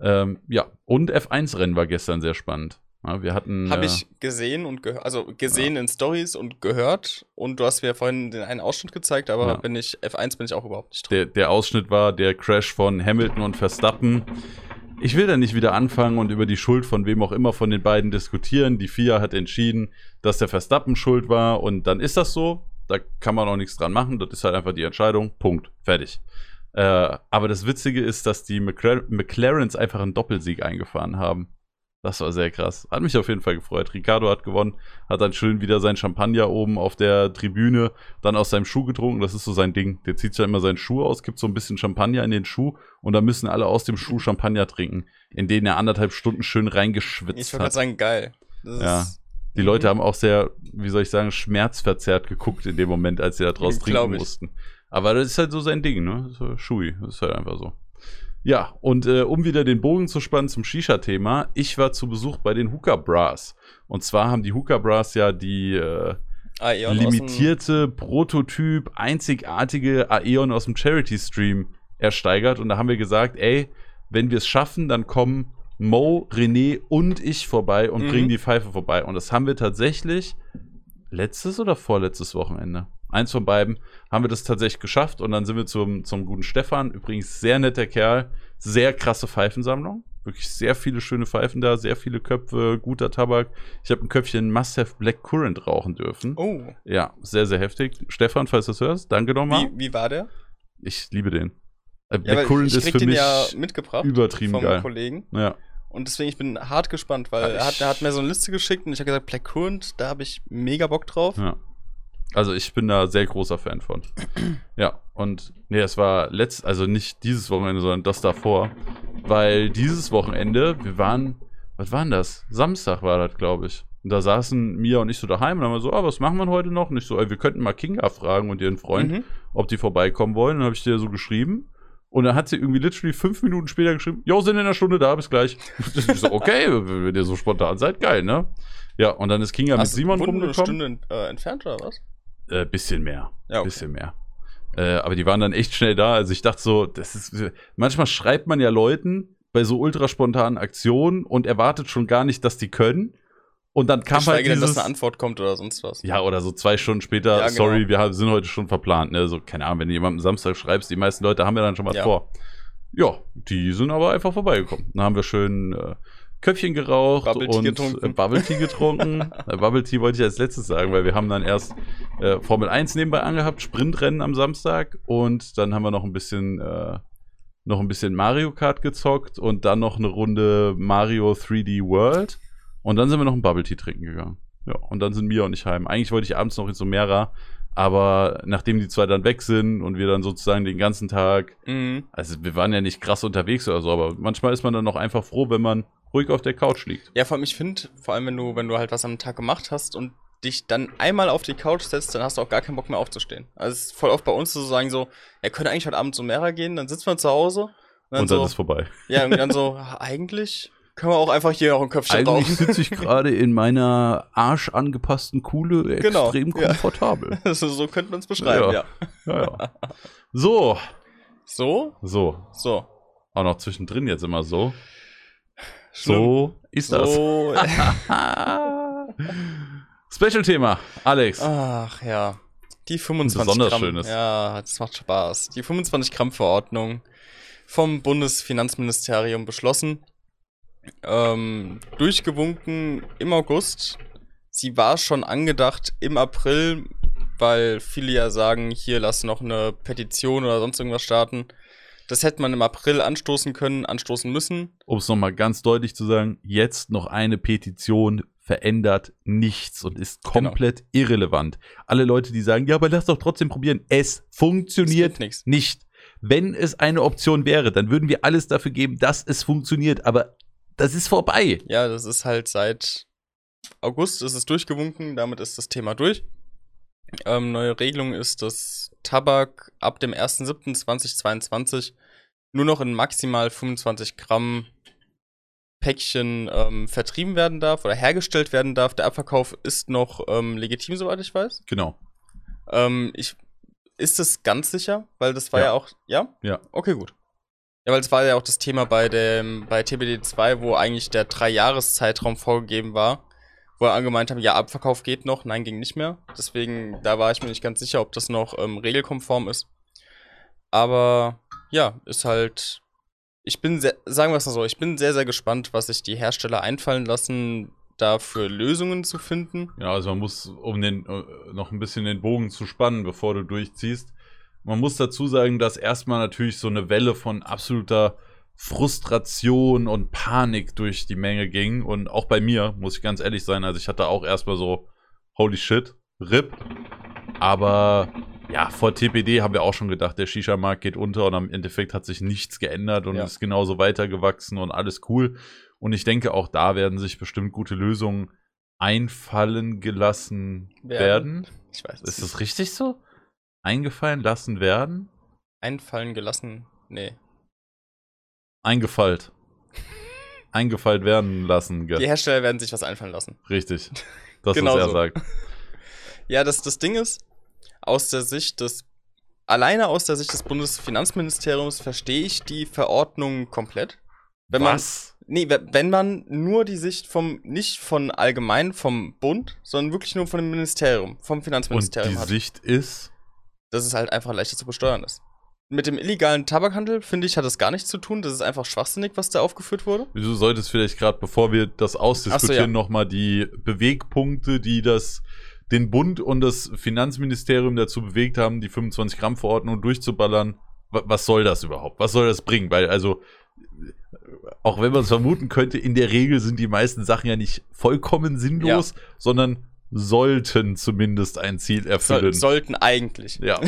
Ähm, ja, und F1-Rennen war gestern sehr spannend. Ja, wir hatten. Habe äh, ich gesehen und gehört, also gesehen in Stories und gehört. Und du hast mir vorhin den einen Ausschnitt gezeigt, aber Ja. bin ich, F1 bin ich auch überhaupt nicht drin. der, der Ausschnitt war der Crash von Hamilton und Verstappen. Ich will da nicht wieder anfangen und über die Schuld von wem auch immer von den beiden diskutieren. Die FIA hat entschieden, dass der Verstappen schuld war und dann ist das so. Da kann man auch nichts dran machen. Das ist halt einfach die Entscheidung. Punkt. Fertig. Äh, aber das Witzige ist, dass die McLaren, McLarens einfach einen Doppelsieg eingefahren haben. Das war sehr krass. Hat mich auf jeden Fall gefreut. Ricardo hat gewonnen, hat dann schön wieder sein Champagner oben auf der Tribüne, dann aus seinem Schuh getrunken. Das ist so sein Ding. Der zieht ja immer seinen Schuh aus, gibt so ein bisschen Champagner in den Schuh und dann müssen alle aus dem Schuh Champagner trinken, in den er anderthalb Stunden schön Ich reingeschwitzt gerade hat. sagen, geil. Das Ja. Die Leute haben auch sehr, wie soll ich sagen, schmerzverzerrt geguckt in dem Moment, als sie da draus trinken ich. mussten. Aber das ist halt so sein Ding, ne? Schui, das ist halt einfach so. Ja, und äh, um wieder den Bogen zu spannen zum Shisha-Thema, ich war zu Besuch bei den Hookah Bras. Und zwar haben die Hookah Bras ja die äh, Aeon limitierte, Prototyp, einzigartige Aeon aus dem Charity-Stream ersteigert. Und da haben wir gesagt, ey, wenn wir es schaffen, dann kommen Mo, René und ich vorbei und Mhm. bringen die Pfeife vorbei. Und das haben wir tatsächlich letztes oder vorletztes Wochenende. Eins von beiden haben wir das tatsächlich geschafft und dann sind wir zum, zum guten Stefan. Übrigens sehr netter Kerl, sehr krasse Pfeifensammlung. Wirklich sehr viele schöne Pfeifen da, sehr viele Köpfe, guter Tabak. Ich habe ein Köpfchen Must-Have Black Currant rauchen dürfen. Oh, Ja, sehr, sehr heftig. Stefan, falls du es hörst, danke nochmal. wie, wie war der? Ich liebe den. Äh, Black weil Currant ist für mich ja mitgebracht übertrieben vom geil. Kollegen. Ja, Und deswegen, ich bin hart gespannt, weil Ja, er, hat, er hat mir so eine Liste geschickt und ich habe gesagt, Black Currant, da habe ich mega Bock drauf. ja. Also ich bin da sehr großer Fan von. <clears throat> Ja, und nee, es war letzt, also nicht dieses Wochenende, sondern das davor. Weil dieses Wochenende, wir waren, was war denn das? Samstag war das, glaube ich. Und da saßen Mia und ich so daheim und haben wir so, ah, was machen wir heute noch? Und ich so, ey, wir könnten mal Kinga fragen und ihren Freund, Mhm. ob die vorbeikommen wollen. Dann habe ich dir so geschrieben. Und dann hat sie irgendwie literally fünf Minuten später geschrieben, jo, sind in einer Stunde da, bis gleich. ich so, okay, <laughs> wenn ihr so spontan seid, geil, ne? Ja, und dann ist Kinga mit Hast du- Simon wurden eine rumgekommen. Stunde äh, entfernt oder was? Äh, bisschen mehr. Ja, okay. Bisschen mehr. Äh, aber die waren dann echt schnell da. Also ich dachte so, das ist. Manchmal schreibt man ja Leuten bei so ultraspontanen Aktionen und erwartet schon gar nicht, dass die können. Und dann kam halt Geschweige denn, dass dieses, eine Antwort kommt oder sonst was. ja, oder so zwei Stunden später, Ja, genau. sorry, wir haben, sind heute schon verplant. Ne? So, keine Ahnung, wenn du jemandem Samstag schreibst, die meisten Leute haben ja dann schon was Ja. vor. Ja, die sind aber einfach vorbeigekommen. Dann haben wir schön äh, Köpfchen geraucht Bubble und getrunken. Äh, Bubble Tea getrunken. <laughs> äh, Bubble Tea wollte ich als letztes sagen, weil wir haben dann erst äh, Formel 1 nebenbei angehabt, Sprintrennen am Samstag und dann haben wir noch ein bisschen äh, noch ein bisschen Mario Kart gezockt und dann noch eine Runde Mario 3D World und dann sind wir noch ein Bubble Tea trinken gegangen. Ja, und dann sind Mia und ich heim. Eigentlich wollte ich abends noch in Sumera, aber nachdem die zwei dann weg sind und wir dann sozusagen den ganzen Tag Mhm. also wir waren ja nicht krass unterwegs oder so, aber manchmal ist man dann auch einfach froh, wenn man ruhig auf der Couch liegt. Ja, vor allem, ich finde, vor allem, wenn du, wenn du halt was am Tag gemacht hast und dich dann einmal auf die Couch setzt, dann hast du auch gar keinen Bock mehr aufzustehen. Also es ist voll oft bei uns so sagen so, ja, könnte eigentlich heute Abend zum Mehrer gehen, dann sitzen wir zu Hause und dann, und dann so, ist vorbei. ja, und dann so, <laughs> "Ah, eigentlich können wir auch einfach hier noch ein Köpfchen Eigentlich rauchen. sitze ich <laughs> gerade in meiner arschangepassten Kuhle <laughs> Genau, extrem ja. komfortabel. <laughs> so, so könnte man es beschreiben, Ja. ja. Ja, ja. So, So, so. so. Auch noch zwischendrin jetzt immer so. Schlimm. So ist das. So. Special-Thema, Alex. Ach ja. Die 25 Besonders Gramm. schönes. Ja, das macht Spaß. Die 25 Gramm Verordnung vom Bundesfinanzministerium beschlossen. Ähm, durchgewunken im August. Sie war schon angedacht im April, weil viele ja sagen, hier lass noch eine Petition oder sonst irgendwas starten. Das hätte man im April anstoßen können, anstoßen müssen. um es nochmal ganz deutlich zu sagen, jetzt noch eine Petition verändert nichts und ist Genau. komplett irrelevant. Alle Leute, die sagen, ja, aber lass doch trotzdem probieren. Es funktioniert Es nicht. Wenn es eine Option wäre, dann würden wir alles dafür geben, dass es funktioniert. Aber das ist vorbei. Ja, das ist halt seit August ist es durchgewunken, damit ist das Thema durch. Ähm, neue Regelung ist, dass Tabak ab dem 1.7.2022 nur noch in maximal 25 Gramm Päckchen ähm, vertrieben werden darf oder hergestellt werden darf. Der Abverkauf ist noch ähm, legitim, soweit ich weiß. Genau. Ähm, ich, ist es ganz sicher? Weil das war Ja. ja, auch. Ja? Ja. Okay, gut. Ja, weil es war ja auch das Thema bei dem, bei TBD2, wo eigentlich der Drei-Jahres-Zeitraum vorgegeben war, wo er angemeint haben, ja, Abverkauf geht noch, nein, ging nicht mehr. Deswegen, da war ich mir nicht ganz sicher, ob das noch ähm, regelkonform ist. Aber ja, ist halt. Ich bin sehr, sagen wir es mal so, ich bin sehr, sehr gespannt, was sich die Hersteller einfallen lassen, da für Lösungen zu finden. Ja, also man muss, um den äh, noch ein bisschen den Bogen zu spannen, bevor du durchziehst, man muss dazu sagen, dass erstmal natürlich so eine Welle von absoluter Frustration und Panik durch die Menge ging. Und auch bei mir, muss ich ganz ehrlich sein, also ich hatte auch erstmal so, holy shit, RIP. Aber ja, vor TPD haben wir auch schon gedacht, der Shisha-Markt geht unter und am Endeffekt hat sich nichts geändert und Ja. ist genauso weitergewachsen und alles cool. Und ich denke, auch da werden sich bestimmt gute Lösungen einfallen gelassen werden. Werden. Ich weiß Ist das richtig so? Eingefallen lassen werden? Einfallen gelassen? Nee. Eingefallt. <laughs> Eingefallt werden lassen. Die Hersteller werden sich was einfallen lassen. Richtig. <laughs> Das, Genau was er so. sagt. <laughs> Ja, das, das Ding ist, aus der Sicht des, alleine aus der Sicht des Bundesfinanzministeriums verstehe ich die Verordnung komplett. Wenn was? man, nee, we- wenn man nur die Sicht vom, nicht von allgemein vom Bund, sondern wirklich nur von dem Ministerium, vom Und Finanzministerium die hat, Sicht ist, dass es halt einfach leichter zu besteuern ist. Mit dem illegalen Tabakhandel, finde ich, hat das gar nichts zu tun. Das ist einfach schwachsinnig, was da aufgeführt wurde. du solltest vielleicht gerade, bevor wir das ausdiskutieren, ja. nochmal die Bewegpunkte, die das den Bund und das Finanzministerium dazu bewegt haben, die 25-Gramm-Verordnung durchzuballern. Wa- Was soll das überhaupt? Was soll das bringen? Weil, also, auch wenn man es vermuten könnte, in der Regel sind die meisten Sachen ja nicht vollkommen sinnlos, sondern sollten zumindest ein Ziel So, erfüllen. sollten eigentlich. ja,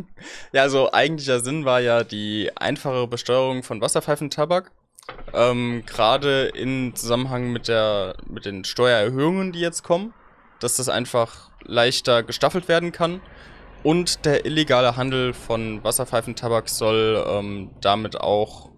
<laughs> Ja, also eigentlicher Sinn war ja die einfache Besteuerung von Wasserpfeifentabak. Ähm, Gerade in Zusammenhang mit, der, mit den Steuererhöhungen, die jetzt kommen, dass das einfach leichter gestaffelt werden kann. Und der illegale Handel von Wasserpfeifentabak soll ähm, damit auch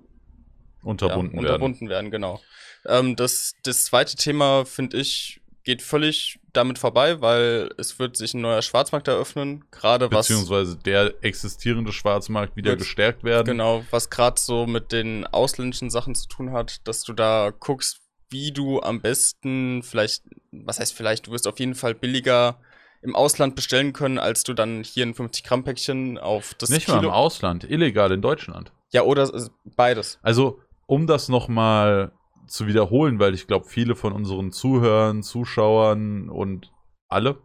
Unterbunden ja, werden. unterbunden werden, genau. Ähm, das, das zweite Thema, finde ich, geht völlig damit vorbei, weil es wird sich ein neuer Schwarzmarkt eröffnen, gerade was Beziehungsweise der existierende Schwarzmarkt wieder Wird- gestärkt werden. genau, was gerade so mit den ausländischen Sachen zu tun hat, dass du da guckst, wie du am besten vielleicht, was heißt vielleicht, du wirst auf jeden Fall billiger im Ausland bestellen können, als du dann hier ein 50 Gramm Päckchen auf das Nicht mal im Ausland, illegal in Deutschland. Ja, oder ist beides. Also, um das nochmal zu wiederholen, weil ich glaube, viele von unseren Zuhörern, Zuschauern und alle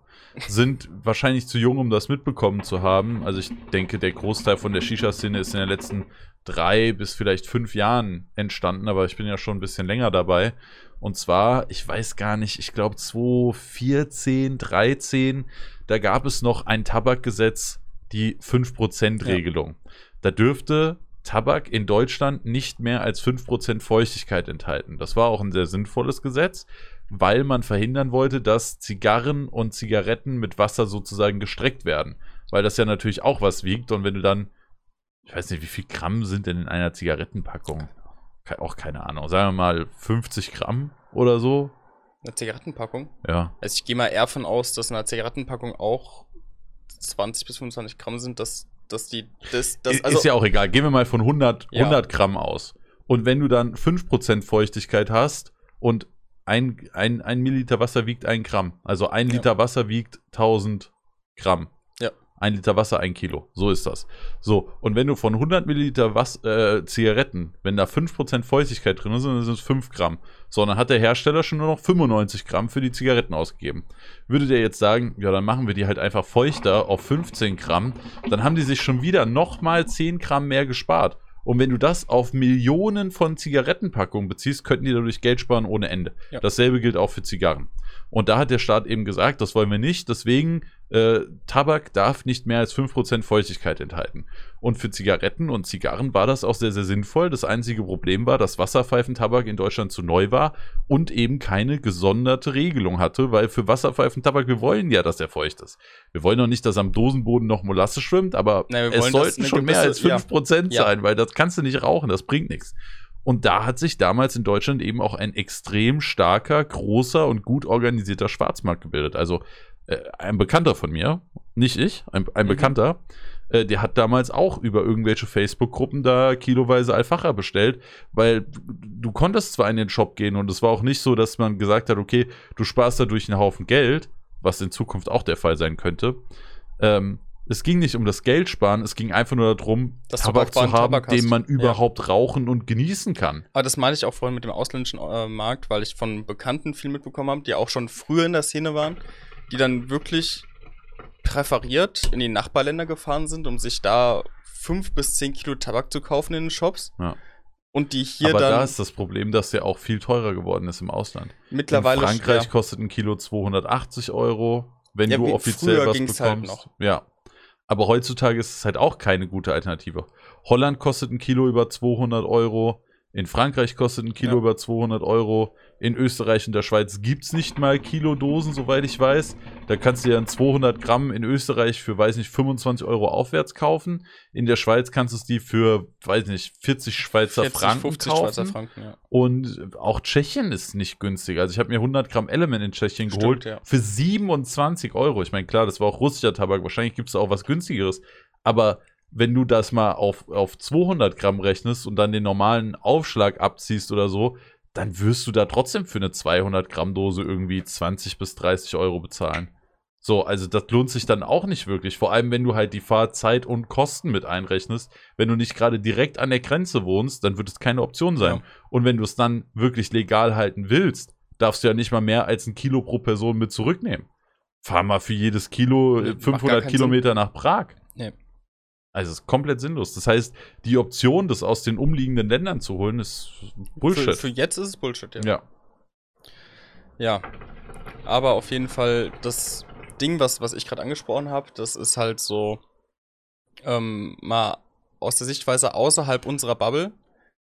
sind wahrscheinlich zu jung, um das mitbekommen zu haben. Also ich denke, der Großteil von der Shisha-Szene ist in den letzten drei bis vielleicht fünf Jahren entstanden, aber ich bin ja schon ein bisschen länger dabei. Und zwar, ich weiß gar nicht, ich glaube 2014, 13, da gab es noch ein Tabakgesetz, die 5%-Regelung. Da dürfte Tabak in Deutschland nicht mehr als 5% Feuchtigkeit enthalten. Das war auch ein sehr sinnvolles Gesetz, weil man verhindern wollte, dass Zigarren und Zigaretten mit Wasser sozusagen gestreckt werden. Weil das ja natürlich auch was wiegt und wenn du dann, ich weiß nicht, wie viel Gramm sind denn in einer Zigarettenpackung? Auch keine Ahnung. Sagen wir mal 50 Gramm oder so. Eine Zigarettenpackung. Ja. Also ich gehe mal eher von aus, dass in einer Zigarettenpackung auch 20 bis 25 Gramm sind, dass, dass die das, das also ist ja auch egal. Gehen wir mal von 100, Ja. 100 Gramm aus. Und wenn du dann 5% Feuchtigkeit hast und ein, ein, ein Milliliter Wasser wiegt ein Gramm, also ein Ja. Liter Wasser wiegt 1000 Gramm. Ein Liter Wasser, ein Kilo. So ist das. So, und wenn du von 100 Milliliter Was äh, Zigaretten, wenn da 5% Feuchtigkeit drin ist, dann sind es 5 Gramm. So, dann hat der Hersteller schon nur noch 95 Gramm für die Zigaretten ausgegeben. Würde der jetzt sagen, ja, dann machen wir die halt einfach feuchter auf 15 Gramm, dann haben die sich schon wieder nochmal 10 Gramm mehr gespart. Und wenn du das auf Millionen von Zigarettenpackungen beziehst, könnten die dadurch Geld sparen ohne Ende. Ja. Dasselbe gilt auch für Zigarren. Und da hat der Staat eben gesagt, das wollen wir nicht, deswegen äh, Tabak darf nicht mehr als 5% Feuchtigkeit enthalten. Und für Zigaretten und Zigarren war das auch sehr, sehr sinnvoll. Das einzige Problem war, dass Wasserpfeifentabak in Deutschland zu neu war und eben keine gesonderte Regelung hatte, weil für Wasserpfeifentabak, wir wollen ja, dass er feucht ist. Wir wollen doch nicht, dass am Dosenboden noch Molasse schwimmt, aber Nein, wir es sollten schon mehr als gewisse- ja. 5% Ja. sein, weil das kannst du nicht rauchen, das bringt nichts. Und da hat sich damals in Deutschland eben auch ein extrem starker, großer und gut organisierter Schwarzmarkt gebildet. Also äh, ein Bekannter von mir, nicht ich, ein, ein Mhm. Bekannter, äh, der hat damals auch über irgendwelche Facebook-Gruppen da kiloweise Alfacher bestellt, weil du, konntest zwar in den Shop gehen und es war auch nicht so, dass man gesagt hat, okay, du sparst dadurch einen Haufen Geld, was in Zukunft auch der Fall sein könnte. Ähm, es ging nicht um das Geld sparen, es ging einfach nur darum, Dass Tabak zu haben, Tabak den man Ja. überhaupt rauchen und genießen kann. Aber das meine ich auch vorhin mit dem ausländischen äh, Markt, weil ich von Bekannten viel mitbekommen habe, die auch schon früher in der Szene waren, die dann wirklich präferiert in die Nachbarländer gefahren sind, um sich da fünf bis zehn Kilo Tabak zu kaufen in den Shops. Ja. Und die hier Aber dann da ist das Problem, dass der auch viel teurer geworden ist im Ausland. mittlerweile in Frankreich ja, kostet ein Kilo 280 Euro, wenn Ja, du offiziell was halt bekommst. noch. Ja. Aber heutzutage ist es halt auch keine gute Alternative. Holland kostet ein Kilo über 200 Euro. In Frankreich kostet ein Kilo Ja. über 200 Euro. In Österreich und der Schweiz gibt es nicht mal Kilodosen, soweit ich weiß. Da kannst du ja ein 200 Gramm in Österreich für, weiß nicht, 25 Euro aufwärts kaufen. In der Schweiz kannst du es die für, weiß nicht, 40 Schweizer 40, Franken 50 kaufen. Schweizer Franken, ja. Und auch Tschechien ist nicht günstig. Also ich habe mir 100 Gramm Element in Tschechien Stimmt, geholt ja. für 27 Euro. Ich meine, klar, das war auch russischer Tabak. Wahrscheinlich gibt es auch was günstigeres. Aber wenn du das mal auf, auf 200 Gramm rechnest und dann den normalen Aufschlag abziehst oder so, dann wirst du da trotzdem für eine 200 Gramm Dose irgendwie 20 bis 30 Euro bezahlen. So, also das lohnt sich dann auch nicht wirklich. Vor allem, wenn du halt die Fahrzeit und Kosten mit einrechnest. Wenn du nicht gerade direkt an der Grenze wohnst, dann wird es keine Option sein. Ja. Und wenn du es dann wirklich legal halten willst, darfst du ja nicht mal mehr als ein Kilo pro Person mit zurücknehmen. Fahr mal für jedes Kilo Nee, äh, macht gar 500 keinen Kilometer nach Prag. Also es ist komplett sinnlos. Das heißt, die Option, das aus den umliegenden Ländern zu holen, ist Bullshit. Für, für jetzt ist es Bullshit, ja. ja. Ja, aber auf jeden Fall das Ding, was, was ich gerade angesprochen habe, das ist halt so ähm, mal aus der Sichtweise außerhalb unserer Bubble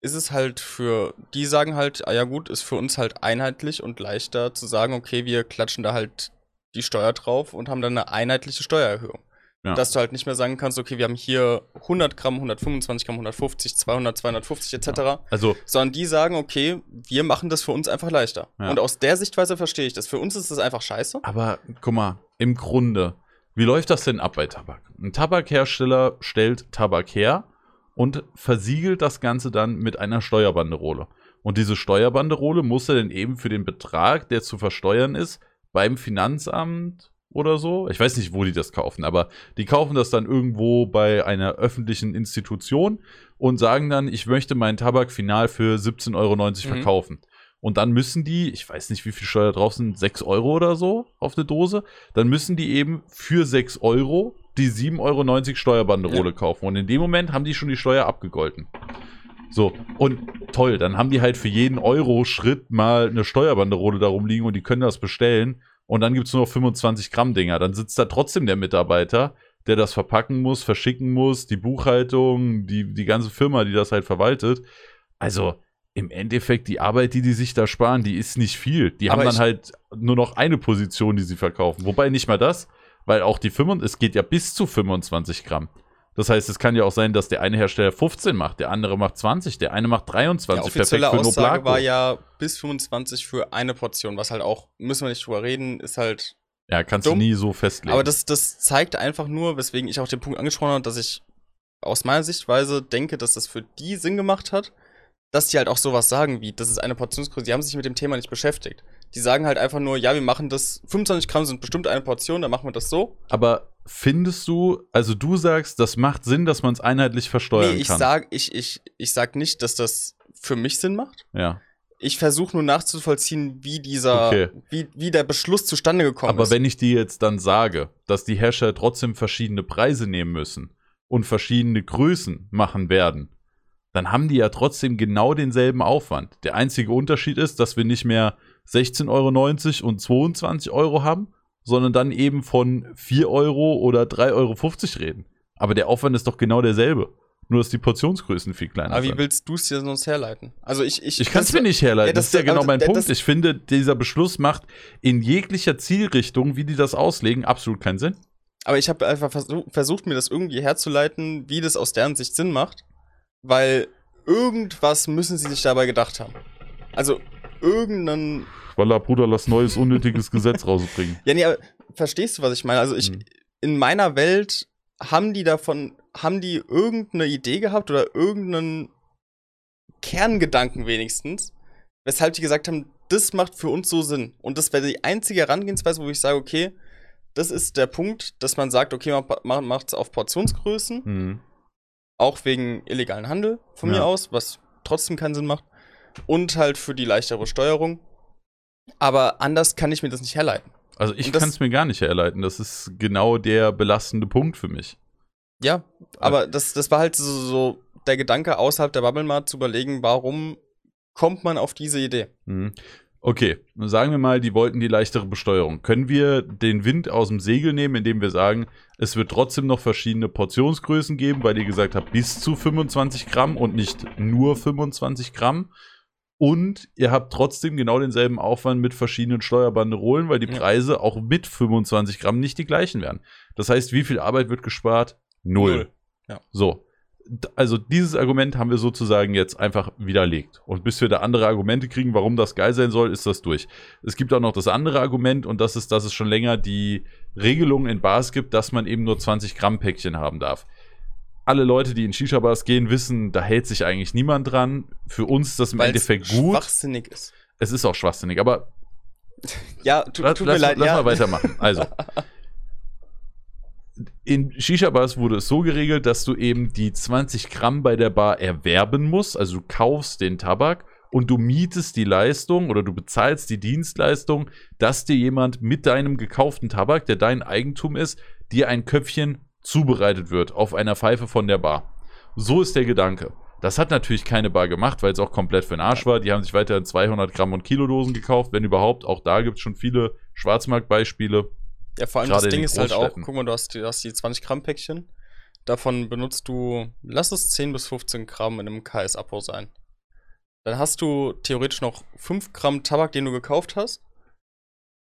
ist es halt für, die sagen halt, ah ja gut, ist für uns halt einheitlich und leichter zu sagen, okay, wir klatschen da halt die Steuer drauf und haben dann eine einheitliche Steuererhöhung. Ja. Dass du halt nicht mehr sagen kannst, okay, wir haben hier 100 Gramm, 125 Gramm, 150, 200, 250 etc. Also, Sondern die sagen, okay, wir machen das für uns einfach leichter. Ja. Und aus der Sichtweise verstehe ich das. Für uns ist das einfach scheiße. aber guck mal, im Grunde, wie läuft das denn ab bei Tabak? Ein Tabakhersteller stellt Tabak her und versiegelt das Ganze dann mit einer Steuerbanderole. Und diese Steuerbanderole muss er dann eben für den Betrag, der zu versteuern ist, beim Finanzamt oder so. Ich weiß nicht, wo die das kaufen, aber die kaufen das dann irgendwo bei einer öffentlichen Institution und sagen dann, ich möchte meinen Tabak final für 17,90 Euro Mhm. verkaufen. Und dann müssen die, ich weiß nicht, wie viel Steuer drauf sind, 6 Euro oder so auf eine Dose, dann müssen die eben für 6 Euro die 7,90 Euro Steuerbanderole kaufen. Und in dem Moment haben die schon die Steuer abgegolten. So, und toll, dann haben die halt für jeden Euro-Schritt mal eine Steuerbanderole da rumliegen und die können das bestellen. Und dann gibt es nur noch 25 Gramm Dinger. Dann sitzt da trotzdem der Mitarbeiter, der das verpacken muss, verschicken muss, die Buchhaltung, die, die ganze Firma, die das halt verwaltet. Also im Endeffekt, die Arbeit, die die sich da sparen, die ist nicht viel. Die Aber haben dann halt nur noch eine Position, die sie verkaufen. Wobei nicht mal das, weil auch die 25, es geht ja bis zu 25 Gramm. Das heißt, es kann ja auch sein, dass der eine Hersteller 15 macht, der andere macht 20, der eine macht Die 23. offizielle für Aussage Noblaco. war ja bis 25 für eine Portion, was halt auch, müssen wir nicht drüber reden, ist halt Ja, kannst dumm. du nie so festlegen. Aber das, das zeigt einfach nur, weswegen ich auch den Punkt angesprochen habe, dass ich aus meiner Sichtweise denke, dass das für die Sinn gemacht hat, dass die halt auch sowas sagen wie, das ist eine Portionsgröße. Die haben sich mit dem Thema nicht beschäftigt. Die sagen halt einfach nur, ja, wir machen das, 25 Gramm sind bestimmt eine Portion, dann machen wir das so. Aber findest du, also du sagst, das macht Sinn, dass man es einheitlich versteuern nee, ich kann? sag, ich, ich, ich sag nicht, dass das für mich Sinn macht. ja. Ich versuche nur nachzuvollziehen, wie dieser, Okay. wie, wie der Beschluss zustande gekommen Aber ist. wenn ich dir jetzt dann sage, dass die Hersteller trotzdem verschiedene Preise nehmen müssen und verschiedene Größen machen werden, dann haben die ja trotzdem genau denselben Aufwand. Der einzige Unterschied ist, dass wir nicht mehr 16,90 Euro und 22 Euro haben, sondern dann eben von 4 Euro oder 3,50 Euro reden. Aber der Aufwand ist doch genau derselbe. Nur, dass die Portionsgrößen viel kleiner Aber wie sind. willst du es dir sonst herleiten? Also ich, ich, Ich kann es mir nicht herleiten. Ja, das, das- ist ja genau aber mein das- Punkt. Ich finde, dieser Beschluss macht in jeglicher Zielrichtung, wie die das auslegen, absolut keinen Sinn. Aber ich habe einfach versuch, versucht, mir das irgendwie herzuleiten, wie das aus deren Sicht Sinn macht. Weil irgendwas müssen sie sich dabei gedacht haben. Also irgendeinen. Walla, Bruder, lass neues, unnötiges <laughs> Gesetz rausbringen. Ja, nee, aber verstehst du, was ich meine? Also ich, Mhm. in meiner Welt haben die davon, haben die irgendeine Idee gehabt oder irgendeinen Kerngedanken wenigstens, weshalb die gesagt haben, das macht für uns so Sinn. Und das wäre die einzige Herangehensweise, wo ich sage, okay, das ist der Punkt, dass man sagt, okay, man macht es auf Portionsgrößen, Mhm. auch wegen illegalen Handel von Ja. mir aus, was trotzdem keinen Sinn macht. Und halt für die leichtere Steuerung. Aber anders kann ich mir das nicht herleiten. Also ich kann es mir gar nicht herleiten. Das ist genau der belastende Punkt für mich. Ja, aber das, das war halt so, so der Gedanke, außerhalb der Bubble Mart zu überlegen, warum kommt man auf diese Idee? Mhm. Okay, sagen wir mal, die wollten die leichtere Besteuerung. Können wir den Wind aus dem Segel nehmen, indem wir sagen, es wird trotzdem noch verschiedene Portionsgrößen geben, weil ihr gesagt habt, bis zu 25 Gramm und nicht nur 25 Gramm. Und ihr habt trotzdem genau denselben Aufwand mit verschiedenen Steuerbanderolen, weil die Ja. Preise auch mit 25 Gramm nicht die gleichen werden. Das heißt, wie viel Arbeit wird gespart? Null. Null. Ja. So. Also dieses Argument haben wir sozusagen jetzt einfach widerlegt. Und bis wir da andere Argumente kriegen, warum das geil sein soll, ist das durch. Es gibt auch noch das andere Argument und das ist, dass es schon länger die Regelung in Bars gibt, dass man eben nur 20 Gramm Päckchen haben darf. Alle Leute, die in Shisha-Bars gehen, wissen, da hält sich eigentlich niemand dran. Für uns ist das im Weil's Endeffekt gut. schwachsinnig ist. Es ist auch schwachsinnig, aber <laughs> Ja, tu, tut mir lass, leid. lass ja. mal weitermachen. Also, <laughs> in Shisha-Bars wurde es so geregelt, dass du eben die 20 Gramm bei der Bar erwerben musst. Also du kaufst den Tabak und du mietest die Leistung oder du bezahlst die Dienstleistung, dass dir jemand mit deinem gekauften Tabak, der dein Eigentum ist, dir ein Köpfchen zubereitet wird auf einer Pfeife von der Bar. So ist der Gedanke. Das hat natürlich keine Bar gemacht, weil es auch komplett für den Arsch war. Die haben sich weiterhin 200 Gramm und Kilodosen gekauft, wenn überhaupt. Auch da gibt es schon viele Schwarzmarktbeispiele. Ja, vor allem das in Ding ist halt auch, guck mal, du hast, die- du hast die 20 Gramm Päckchen. Davon benutzt du, lass es 10 bis 15 Gramm in einem KS-Abo sein. Dann hast du theoretisch noch 5 Gramm Tabak, den du gekauft hast.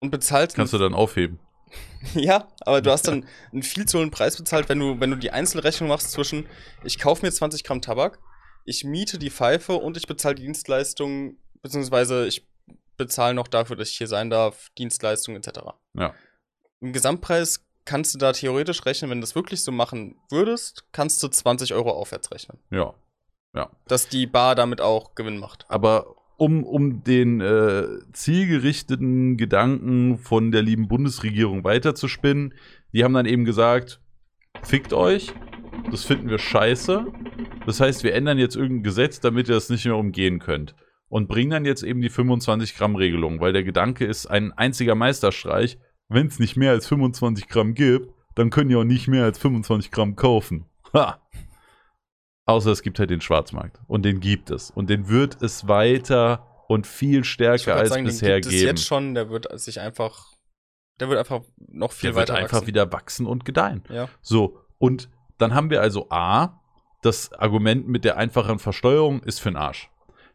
Und bezahlst Kannst du dann aufheben. <laughs> Ja, aber du hast dann einen viel zu hohen Preis bezahlt, wenn du, wenn du die Einzelrechnung machst zwischen, ich kaufe mir 20 Gramm Tabak, ich miete die Pfeife und ich bezahle die Dienstleistung, beziehungsweise ich bezahle noch dafür, dass ich hier sein darf, Dienstleistung etc. Ja. Im Gesamtpreis kannst du da theoretisch rechnen, wenn du das wirklich so machen würdest, kannst du 20 Euro aufwärts rechnen. Ja. Dass die Bar damit auch Gewinn macht. Aber um, um den äh, zielgerichteten Gedanken von der lieben Bundesregierung weiterzuspinnen, die haben dann eben gesagt, fickt euch, das finden wir scheiße. Das heißt, wir ändern jetzt irgendein Gesetz, damit ihr das nicht mehr umgehen könnt. Und bringen dann jetzt eben die 25 Gramm Regelung, weil der Gedanke ist ein einziger Meisterstreich. Wenn es nicht mehr als 25 Gramm gibt, dann können die auch nicht mehr als 25 Gramm kaufen. Ha! Außer es gibt halt den Schwarzmarkt. Und den gibt es. Und den wird es weiter und viel stärker als sagen, den bisher gibt es geben. jetzt schon, der wird sich einfach, der wird einfach noch viel der wird weiter einfach wachsen. wieder wachsen und gedeihen. Ja. So, und dann haben wir also A, das Argument mit der einfachen Versteuerung ist für den Arsch.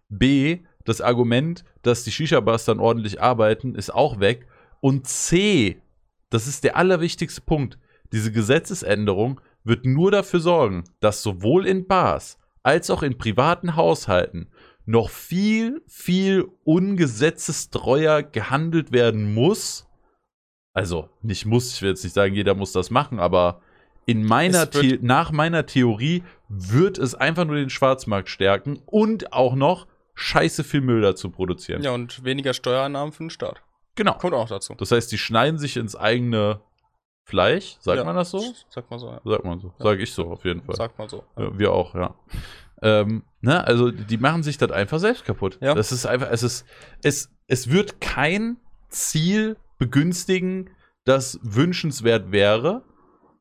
B, das Argument, dass die Shisha-Bars dann ordentlich arbeiten, ist auch weg. Und C, das ist der allerwichtigste Punkt, diese Gesetzesänderung wird nur dafür sorgen, dass sowohl in Bars als auch in privaten Haushalten noch viel, viel ungesetzestreuer gehandelt werden muss. Also nicht muss, ich will jetzt nicht sagen, jeder muss das machen, aber in meiner nach meiner Theorie wird es einfach nur den Schwarzmarkt stärken und auch noch scheiße viel Müll dazu produzieren. ja, und weniger Steuereinnahmen für den Staat. Genau. Kommt auch dazu. Das heißt, die schneiden sich ins eigene Fleisch, sagt Ja. man das so? Sag mal so, ja. Sagt man so. Sag ich so auf jeden Fall. Sag mal so. Ja. Ja, wir auch, ja. Ähm, ne, also die machen sich das einfach selbst kaputt. Ja. Das ist einfach, es ist, es, es wird kein Ziel begünstigen, das wünschenswert wäre,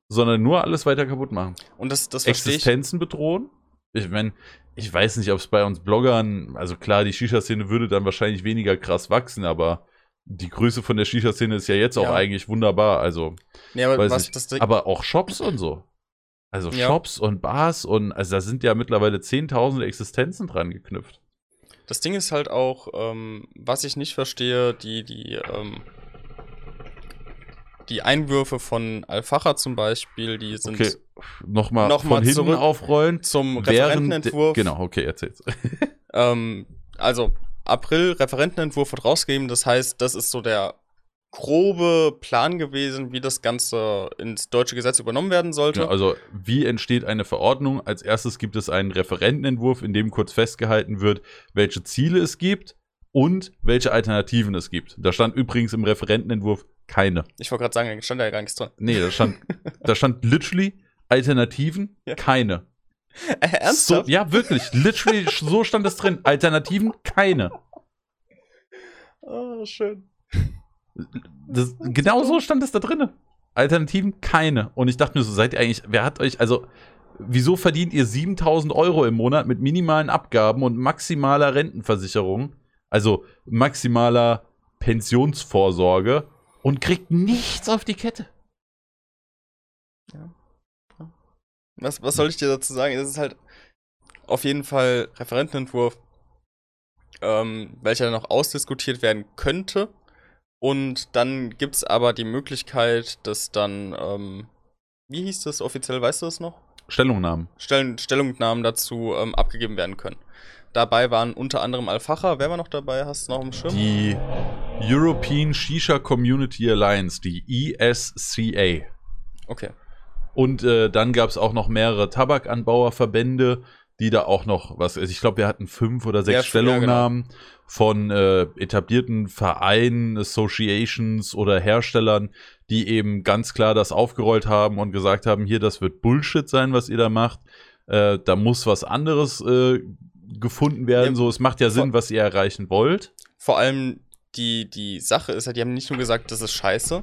sondern nur alles weiter kaputt machen. Und das, das verstehe ich. Existenzen bedrohen. Ich meine, ich weiß nicht, ob es bei uns Bloggern, also klar, die Shisha-Szene würde dann wahrscheinlich weniger krass wachsen, aber die Größe von der Shisha-Szene ist ja jetzt auch Ja. eigentlich wunderbar. Also, Nee, aber aber auch Shops und so. Also Ja. Shops und Bars und also da sind ja mittlerweile 10.000 Existenzen dran geknüpft. Das Ding ist halt auch, ähm, was ich nicht verstehe, die, die, ähm, die Einwürfe von Al-Facher zum Beispiel, die sind Okay, nochmal Noch von mal hinten zurück aufrollen. zum Referentenentwurf. Genau, okay, erzähl's. <laughs> Ähm, also, April, Referentenentwurf wird rausgegeben, das heißt, das ist so der grobe Plan gewesen, wie das Ganze ins deutsche Gesetz übernommen werden sollte. Ja, also, wie entsteht eine Verordnung? Als erstes gibt es einen Referentenentwurf, in dem kurz festgehalten wird, welche Ziele es gibt und welche Alternativen es gibt. Da stand übrigens im Referentenentwurf keine. ich wollte gerade sagen, da stand ja gar nichts drin. Nee, da stand, da stand literally Alternativen, Ja. keine. <laughs> Äh, ernsthaft? So, ja, wirklich. Literally, <laughs> so stand es drin. Alternativen, keine. Oh, schön. Das, genau so stand es da drin. Alternativen, keine. Und ich dachte mir so, seid ihr eigentlich, wer hat euch, also, wieso verdient ihr 7000 Euro im Monat mit minimalen Abgaben und maximaler Rentenversicherung, also maximaler Pensionsvorsorge und kriegt nichts auf die Kette? Was, was soll ich dir dazu sagen? Es ist halt auf jeden Fall Referentenentwurf, ähm, welcher dann noch ausdiskutiert werden könnte. Und dann gibt es aber die Möglichkeit, dass dann, ähm, wie hieß das offiziell, weißt du das noch? Stellungnahmen. Stellen, Stellungnahmen dazu ähm, abgegeben werden können. Dabei waren unter anderem Al-Facher. Wer war noch dabei? Hast du noch im Schirm? Die European Shisha Community Alliance, die ESCA. Okay. Und äh, dann gab es auch noch mehrere Tabakanbauerverbände, die da auch noch was. Also ich glaube, wir hatten fünf oder sechs Ja, f- ja, genau. Stellungnahmen von äh, etablierten Vereinen, Associations oder Herstellern, die eben ganz klar das aufgerollt haben und gesagt haben: Hier, das wird Bullshit sein, was ihr da macht. Äh, da muss was anderes äh, gefunden werden. Ja, so, es macht ja Sinn, was ihr erreichen wollt. Vor allem die, die Sache ist ja, die haben nicht nur gesagt, das ist scheiße,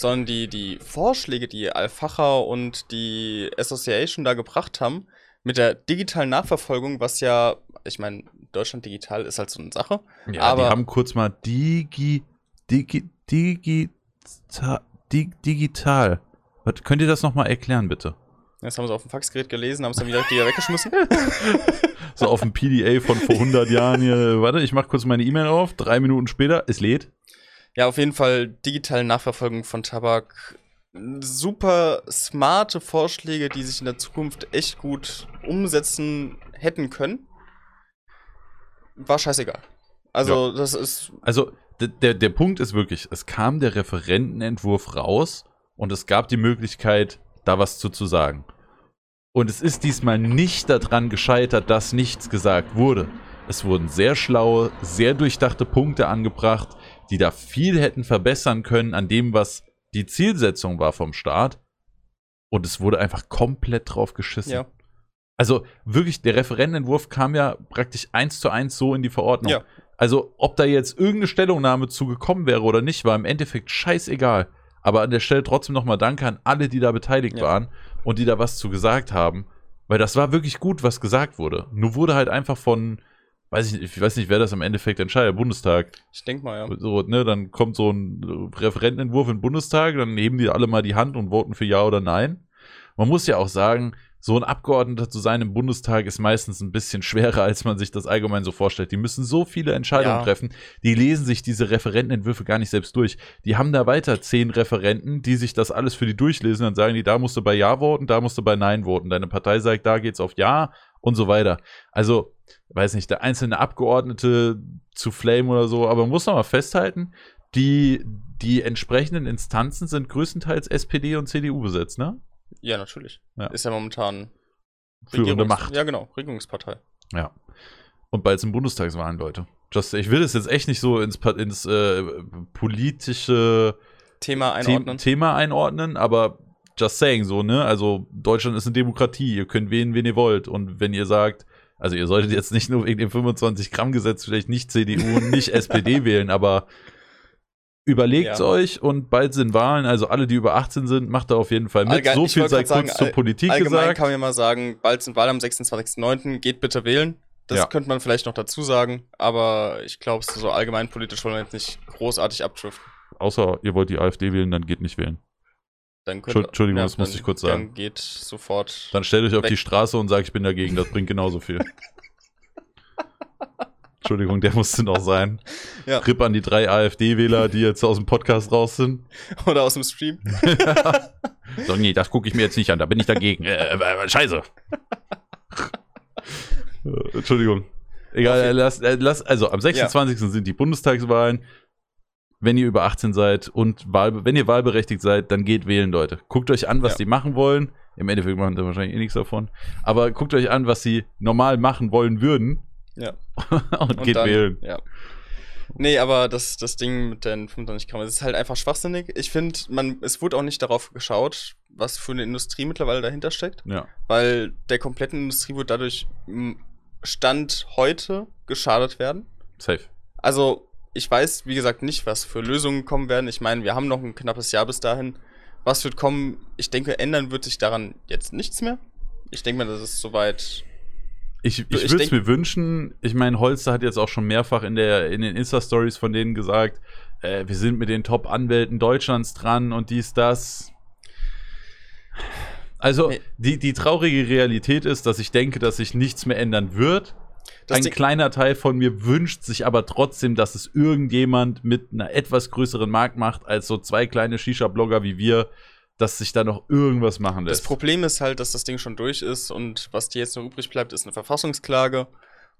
sondern die, die Vorschläge, die Al-Facher und die Association da gebracht haben, mit der digitalen Nachverfolgung, was ja, ich meine, Deutschland digital ist halt so eine Sache. Ja, Aber- die haben kurz mal Digi, Digi, Digita, Dig, digital. Was, könnt ihr das nochmal erklären, bitte? Das haben sie auf dem Faxgerät gelesen, haben es dann wieder, wieder weggeschmissen. <laughs> So auf dem PDA von vor 100 Jahren hier. Warte, ich mach kurz meine E-Mail auf. Drei Minuten später, es lädt. Ja, auf jeden Fall digitale Nachverfolgung von Tabak. Super smarte Vorschläge, die sich in der Zukunft echt gut umsetzen hätten können. War scheißegal. Also, das ist. Also, der, der Punkt ist wirklich, es kam der Referentenentwurf raus und es gab die Möglichkeit, da was zu, zu sagen. Und es ist diesmal nicht daran gescheitert, dass nichts gesagt wurde. Es wurden sehr schlaue, sehr durchdachte Punkte angebracht, die da viel hätten verbessern können an dem, was die Zielsetzung war vom Staat. Und es wurde einfach komplett drauf geschissen. Ja. Also wirklich, der Referentenentwurf kam ja praktisch eins zu eins so in die Verordnung. Ja. Also, ob da jetzt irgendeine Stellungnahme zu gekommen wäre oder nicht, war im Endeffekt scheißegal. Aber an der Stelle trotzdem nochmal Danke an alle, die da beteiligt Ja. waren und die da was zu gesagt haben. Weil das war wirklich gut, was gesagt wurde. Nur wurde halt einfach von, weiß ich, ich weiß nicht, wer das im Endeffekt entscheidet, Bundestag. Ich denke mal, ja. So, ne, dann kommt so ein Referentenentwurf im Bundestag, dann heben die alle mal die Hand und voten für Ja oder Nein. Man muss ja auch sagen, so ein Abgeordneter zu sein im Bundestag ist meistens ein bisschen schwerer, als man sich das allgemein so vorstellt. Die müssen so viele Entscheidungen Ja. treffen, die lesen sich diese Referentenentwürfe gar nicht selbst durch. Die haben da weiter zehn Referenten, die sich das alles für die durchlesen, dann sagen die, da musst du bei Ja voten, da musst du bei Nein voten. Deine Partei sagt, da geht's auf Ja und so weiter. Also, weiß nicht, der einzelne Abgeordnete zu Flame oder so, aber man muss noch mal festhalten, die, die entsprechenden Instanzen sind größtenteils SPD und CDU besetzt, ne? Ja, natürlich. Ja. Ist ja momentan Führende Macht. Ja, genau, Regierungspartei. Ja. Und bald sind Bundestagswahlen, Leute. Just, ich will das jetzt echt nicht so ins, ins äh, politische Thema The einordnen. Thema einordnen, aber just saying so, ne? Also Deutschland ist eine Demokratie, ihr könnt wählen, wen ihr wollt. Und wenn ihr sagt, also ihr solltet jetzt nicht nur wegen dem 25-Gramm-Gesetz vielleicht nicht CDU und nicht <laughs> SPD wählen, aber überlegt Ja. euch und bald sind Wahlen, also alle, die über 18 sind, macht da auf jeden Fall mit. Allgemein- so viel sei kurz sagen, zur Politik Allgemein gesagt. kann man ja mal sagen, bald sind Wahlen am 26.09. Geht bitte wählen. Das Ja. könnte man vielleicht noch dazu sagen, aber ich glaube, so allgemein politisch wollen wir jetzt nicht großartig abdriften. Außer ihr wollt die AfD wählen, dann geht nicht wählen. Dann könnte, Entschuldigung, das dann- musste ich kurz sagen. Dann geht sofort. Dann stellt euch auf Weg. die Straße und sagt, ich bin dagegen, das bringt genauso viel. <laughs> Entschuldigung, der musste noch sein. Ja. Rip an die drei AfD-Wähler, die jetzt aus dem Podcast raus sind. <laughs> Oder aus dem Stream. <laughs> So, nee, das gucke ich mir jetzt nicht an, da bin ich dagegen. Äh, äh, scheiße. Äh, Entschuldigung. Egal, äh, lass, äh, lass, also am 26. sind die Bundestagswahlen. Wenn ihr über 18 seid und Wahl, wenn ihr wahlberechtigt seid, dann geht wählen, Leute. Guckt euch an, was Ja. die machen wollen. Im Endeffekt machen sie wahrscheinlich eh nichts davon. Aber guckt euch an, was sie normal machen wollen würden Ja. <laughs> und, Und geht dann, wählen. Ja. Nee, aber das, das Ding mit den 25 Gramm, das ist halt einfach schwachsinnig. Ich finde, man, es wurde auch nicht darauf geschaut, was für eine Industrie mittlerweile dahinter steckt, Ja. weil der kompletten Industrie wird dadurch Stand heute geschadet werden. Safe. Also, ich weiß, wie gesagt, nicht, was für Lösungen kommen werden. Ich meine, wir haben noch ein knappes Jahr bis dahin. Was wird kommen? Ich denke, ändern wird sich daran jetzt nichts mehr. Ich denke mal, das ist soweit. Ich, ich, Ich würde es mir wünschen. Ich meine, Holster hat jetzt auch schon mehrfach in, der, in den Insta-Stories von denen gesagt, äh, wir sind mit den Top-Anwälten Deutschlands dran und dies, das. Also, die, die traurige Realität ist, dass ich denke, dass sich nichts mehr ändern wird. Das Ein Ding- kleiner Teil von mir wünscht sich aber trotzdem, dass es irgendjemand mit einer etwas größeren Marktmacht als so zwei kleine Shisha-Blogger wie wir, dass sich da noch irgendwas machen Das lässt. Problem ist halt, dass das Ding schon durch ist und was dir jetzt noch übrig bleibt, ist eine Verfassungsklage.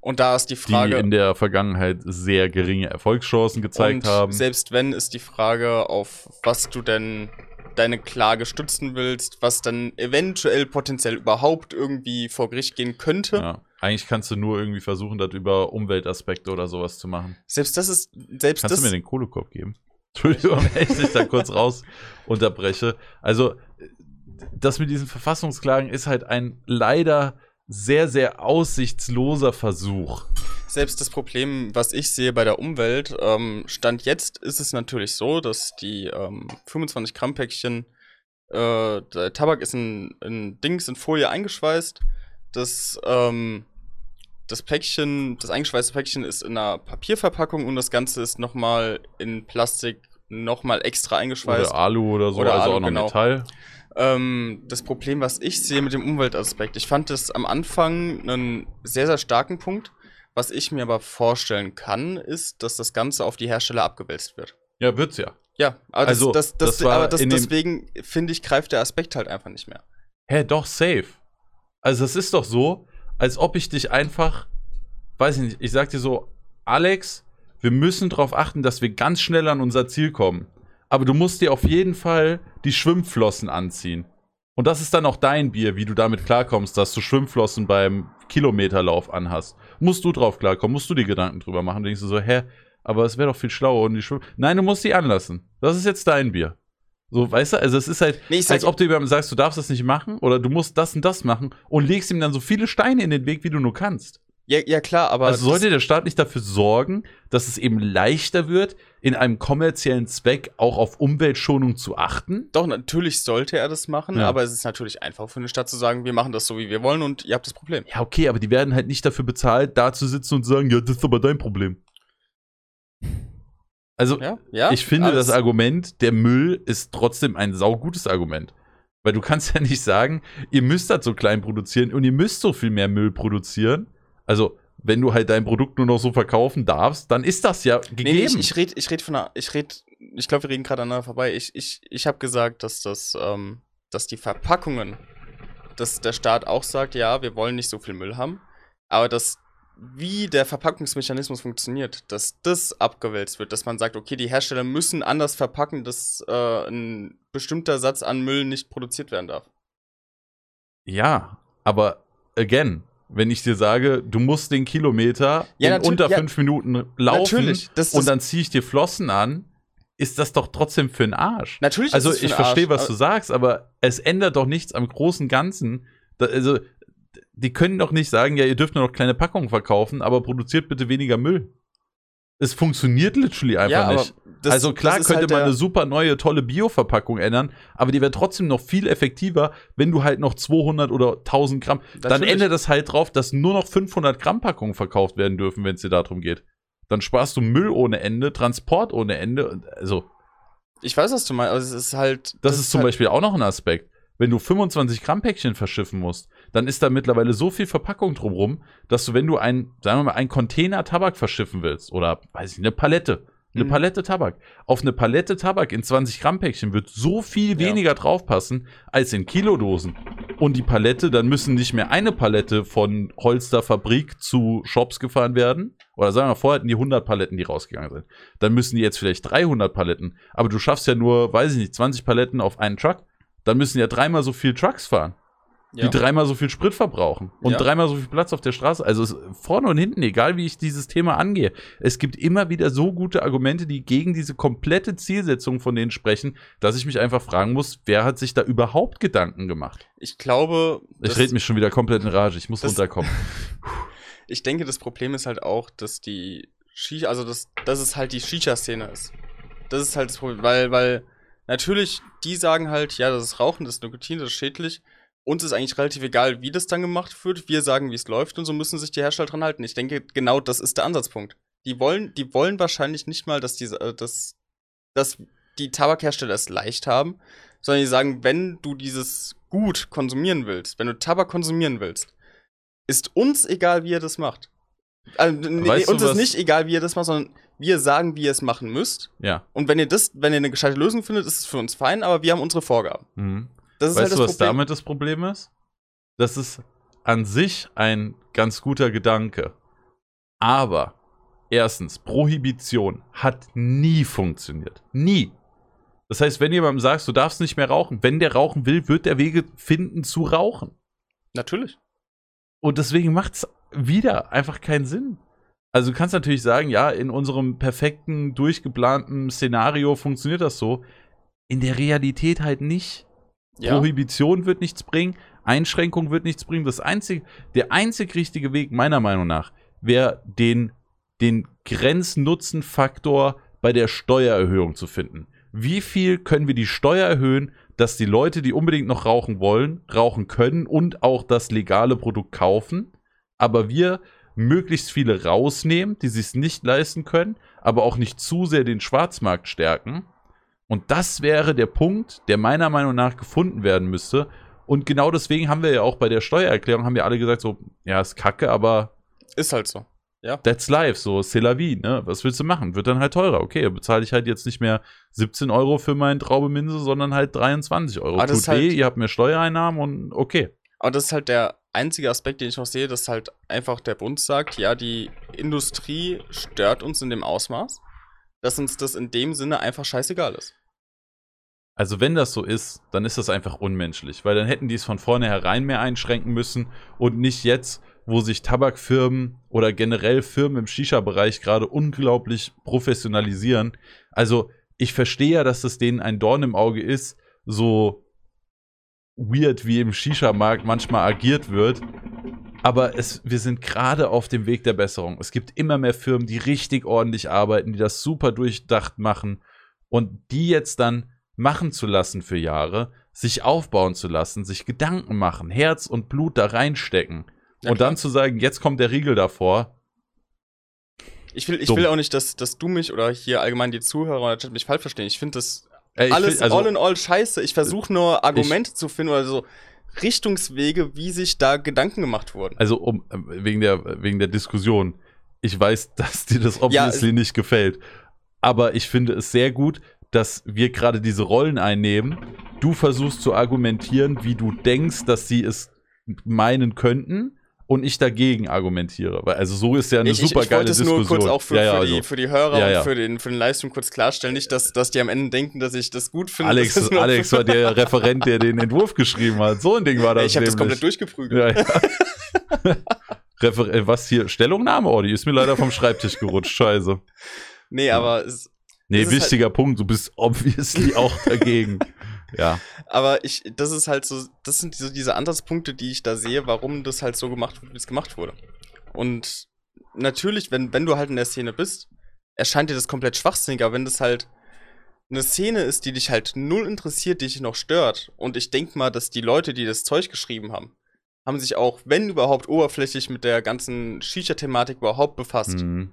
Und da ist die die Frage. in der Vergangenheit sehr geringe Erfolgschancen gezeigt haben. Selbst wenn, ist die Frage, auf was du denn deine Klage stützen willst, was dann eventuell potenziell überhaupt irgendwie vor Gericht gehen könnte. Ja. Eigentlich kannst du nur irgendwie versuchen, das über Umweltaspekte oder sowas zu machen. Selbst das ist, selbst Kannst das, du mir den Kohlekorb geben? <laughs> Entschuldigung, wenn ich dich da kurz <laughs> raus unterbreche. Also, das mit diesen Verfassungsklagen ist halt ein leider sehr, sehr aussichtsloser Versuch. Selbst das Problem, was ich sehe bei der Umwelt, ähm, Stand jetzt ist es natürlich so, dass die ähm, 25 Gramm Päckchen, äh, der Tabak ist in, in Dings, in Folie eingeschweißt. Das, ähm, das Päckchen, das eingeschweißte Päckchen ist in einer Papierverpackung und das Ganze ist nochmal in Plastik nochmal extra eingeschweißt. Oder Alu oder so, Oder also Alu, auch noch genau. Metall. Ähm, das Problem, was ich sehe mit dem Umweltaspekt, ich fand das am Anfang einen sehr, sehr starken Punkt. Was ich mir aber vorstellen kann, ist, dass das Ganze auf die Hersteller abgewälzt wird. Ja, wird's ja. Ja, aber, Also, das, das, das, das aber das, deswegen finde ich, greift der Aspekt halt einfach nicht mehr. Hä, doch, safe. Also es ist doch so, als ob ich dich einfach, weiß ich nicht, ich sag dir so, Alex, wir müssen darauf achten, dass wir ganz schnell an unser Ziel kommen. Aber du musst dir auf jeden Fall die Schwimmflossen anziehen. Und das ist dann auch dein Bier, wie du damit klarkommst, dass du Schwimmflossen beim Kilometerlauf anhast. Musst du drauf klarkommen, musst du dir Gedanken drüber machen. Denkst du so, hä, aber es wäre doch viel schlauer und die Schwimm... Nein, du musst die anlassen. Das ist jetzt dein Bier. So, weißt du, also es ist halt, Nee, als ob du jemandem sagst, du darfst das nicht machen oder du musst das und das machen und legst ihm dann so viele Steine in den Weg, wie du nur kannst. Ja, ja klar, aber also sollte der Staat nicht dafür sorgen, dass es eben leichter wird, in einem kommerziellen Zweck auch auf Umweltschonung zu achten? doch natürlich sollte er das machen, Ja. aber es ist natürlich einfach für eine Stadt zu sagen, wir machen das so, wie wir wollen und ihr habt das Problem. Ja, okay, aber die werden halt nicht dafür bezahlt, da zu sitzen und zu sagen, ja, das ist aber dein Problem. Also, Ja, ja. ich finde, alles- das Argument, der Müll ist trotzdem ein saugutes Argument. Weil du kannst <laughs> ja nicht sagen, ihr müsst das so klein produzieren und ihr müsst so viel mehr Müll produzieren. Also, wenn du halt dein Produkt nur noch so verkaufen darfst, dann ist das ja gegeben. Nee, ich, ich rede ich red von einer, ich rede, ich glaube, wir reden gerade aneinander vorbei. Ich, ich, ich habe gesagt, dass das, ähm, dass die Verpackungen, dass der Staat auch sagt, ja, wir wollen nicht so viel Müll haben, aber dass wie der Verpackungsmechanismus funktioniert, dass das abgewälzt wird, dass man sagt, okay, die Hersteller müssen anders verpacken, dass äh, ein bestimmter Satz an Müll nicht produziert werden darf. ja, aber again, wenn ich dir sage, du musst den Kilometer Ja, in unter ja, fünf Minuten laufen das- und dann ziehe ich dir Flossen an, ist das doch trotzdem für den Arsch. Natürlich Also ist es für ich verstehe, was du sagst, aber es ändert doch nichts am großen Ganzen. Da, also, die können doch nicht sagen, ja, ihr dürft nur noch kleine Packungen verkaufen, aber produziert bitte weniger Müll. Es funktioniert literally einfach Ja, nicht. das- also klar das ist könnte halt man eine super neue, tolle Bio-Verpackung ändern, aber die wäre trotzdem noch viel effektiver, wenn du halt noch 200 oder 1000 Gramm. Dann ändert das halt drauf, dass nur noch 500 Gramm Packungen verkauft werden dürfen, wenn es dir darum geht. Dann sparst du Müll ohne Ende, Transport ohne Ende. Also, Ich weiß, was du meinst, aber es ist halt. das, ist zum halt, Beispiel auch noch ein Aspekt. Wenn du 25 Gramm Päckchen verschiffen musst, dann ist da mittlerweile so viel Verpackung drumrum, dass du, wenn du ein, sagen wir mal, ein Container Tabak verschiffen willst oder, weiß ich, eine Palette, eine Mhm. Palette Tabak, auf eine Palette Tabak in 20 Gramm Päckchen wird so viel Ja. weniger draufpassen als in Kilodosen. Und die Palette, dann müssen nicht mehr eine Palette von Holster Fabrik zu Shops gefahren werden. Oder sagen wir mal, vorher hatten die 100 Paletten, die rausgegangen sind. Dann müssen die jetzt vielleicht 300 Paletten. Aber du schaffst ja nur, weiß ich nicht, 20 Paletten auf einen Truck. Dann müssen ja dreimal so viel Trucks fahren, ja. die dreimal so viel Sprit verbrauchen und Ja. dreimal so viel Platz auf der Straße. Also es, vorne und hinten, egal wie ich dieses Thema angehe, es gibt immer wieder so gute Argumente, die gegen diese komplette Zielsetzung von denen sprechen, dass ich mich einfach fragen muss, wer hat sich da überhaupt Gedanken gemacht? Ich glaube. Ich das- rede mich schon wieder komplett in Rage, ich muss das- runterkommen. <laughs> ich denke, das Problem ist halt auch, dass die Shisha, also dass, dass es halt die Shisha-Szene ist. Das ist halt das Problem, weil, weil natürlich, die sagen halt, ja, das ist Rauchen, das ist Nikotin, das ist schädlich. Uns ist eigentlich relativ egal, wie das dann gemacht wird. Wir sagen, wie es läuft und so müssen sich die Hersteller dran halten. Ich denke, genau das ist der Ansatzpunkt. Die wollen, die wollen wahrscheinlich nicht mal, dass diese, äh, dass, dass die Tabakhersteller es leicht haben, sondern die sagen, wenn du dieses Gut konsumieren willst, wenn du Tabak konsumieren willst, ist uns egal, wie ihr das macht. Also, nee, uns ist nicht egal, wie ihr das macht, sondern wir sagen, wie ihr es machen müsst. Ja. Und wenn ihr das, wenn ihr eine gescheite Lösung findet, ist es für uns fein, aber wir haben unsere Vorgaben. Mhm. Das ist Weißt halt du, das was Problem. damit das Problem ist? Das ist an sich ein ganz guter Gedanke. Aber erstens, Prohibition hat nie funktioniert. Nie. Das heißt, wenn jemandem sagst, du darfst nicht mehr rauchen, wenn der rauchen will, wird der Wege finden zu rauchen. Natürlich. Und deswegen macht es wieder einfach keinen Sinn. Also du kannst natürlich sagen, ja, in unserem perfekten, durchgeplanten Szenario funktioniert das so. In der Realität halt nicht. Ja. Prohibition wird nichts bringen, Einschränkung wird nichts bringen. Das einzige, der einzig richtige Weg, meiner Meinung nach, wäre den, den Grenznutzenfaktor bei der Steuererhöhung zu finden. Wie viel können wir die Steuer erhöhen, dass die Leute, die unbedingt noch rauchen wollen, rauchen können und auch das legale Produkt kaufen, aber wir möglichst viele rausnehmen, die sich es nicht leisten können, aber auch nicht zu sehr den Schwarzmarkt stärken. Und das wäre der Punkt, der meiner Meinung nach gefunden werden müsste. Und genau deswegen haben wir ja auch bei der Steuererklärung, haben wir alle gesagt, so, ja, ist kacke, aber Ist halt so. Ja. That's life, so c'est la vie, ne? Was willst du machen? Wird dann halt teurer. Okay, bezahle ich halt jetzt nicht mehr 17 Euro für meinen Traubeminze, sondern halt 23 Euro. Aber das Tut ist halt- weh, ihr habt mehr Steuereinnahmen und okay. Aber das ist halt der einzige Aspekt, den ich noch sehe, dass halt einfach der Bund sagt, ja, die Industrie stört uns in dem Ausmaß, dass uns das in dem Sinne einfach scheißegal ist. Also wenn das so ist, dann ist das einfach unmenschlich, weil dann hätten die es von vornherein mehr einschränken müssen und nicht jetzt, wo sich Tabakfirmen oder generell Firmen im Shisha-Bereich gerade unglaublich professionalisieren. Also ich verstehe ja, dass das denen ein Dorn im Auge ist, so weird wie im Shisha-Markt manchmal agiert wird. Aber es, wir sind gerade auf dem Weg der Besserung. Es gibt immer mehr Firmen, die richtig ordentlich arbeiten, die das super durchdacht machen. Und die jetzt dann machen zu lassen für Jahre, sich aufbauen zu lassen, sich Gedanken machen, Herz und Blut da reinstecken. Ja, und klar. dann zu sagen, jetzt kommt der Riegel davor. Ich will, ich Dumm. will auch nicht, dass, dass du mich oder hier allgemein die Zuhörer oder Chat mich falsch verstehen. Ich finde das Ey, ich alles find- also, all in all scheiße. Ich versuche nur Argumente zu finden oder so Richtungswege, wie sich da Gedanken gemacht wurden. also um, äh, wegen, der, wegen der Diskussion. Ich weiß, <laughs> dass dir das obviously nicht gefällt. Aber ich finde es sehr gut, dass wir gerade diese Rollen einnehmen. Du versuchst zu argumentieren, wie du denkst, dass sie es meinen könnten. Und ich dagegen argumentiere. Weil, also so ist ja eine ich, ich, super ich geile wollte es Diskussion. nur kurz auch für, ja, ja, für, also. die, für die Hörer Ja, und für den, für den Livestream kurz klarstellen. Nicht, dass, dass die am Ende denken, dass ich das gut finde. Alex, Das Alex war der Referent, der den Entwurf geschrieben hat. So ein Ding war das. ich habe das komplett durchgeprügelt. <laughs> Äh, was hier? Stellungnahme? Oh, die ist mir leider vom Schreibtisch gerutscht. Scheiße. Nee, aber, es, Nee, Das ist wichtiger Punkt. Du bist obviously <laughs> auch dagegen. Ja. aber ich, das ist halt so, das sind so diese Ansatzpunkte, die ich da sehe, warum das halt so gemacht wird, wie es gemacht wurde. Und natürlich, wenn, wenn du halt in der Szene bist, erscheint dir das komplett schwachsinnig, aber wenn das halt eine Szene ist, die dich halt null interessiert, die dich noch stört, und ich denk mal, dass die Leute, die das Zeug geschrieben haben, haben sich auch, wenn überhaupt, oberflächlich mit der ganzen Shisha-Thematik überhaupt befasst. Mhm.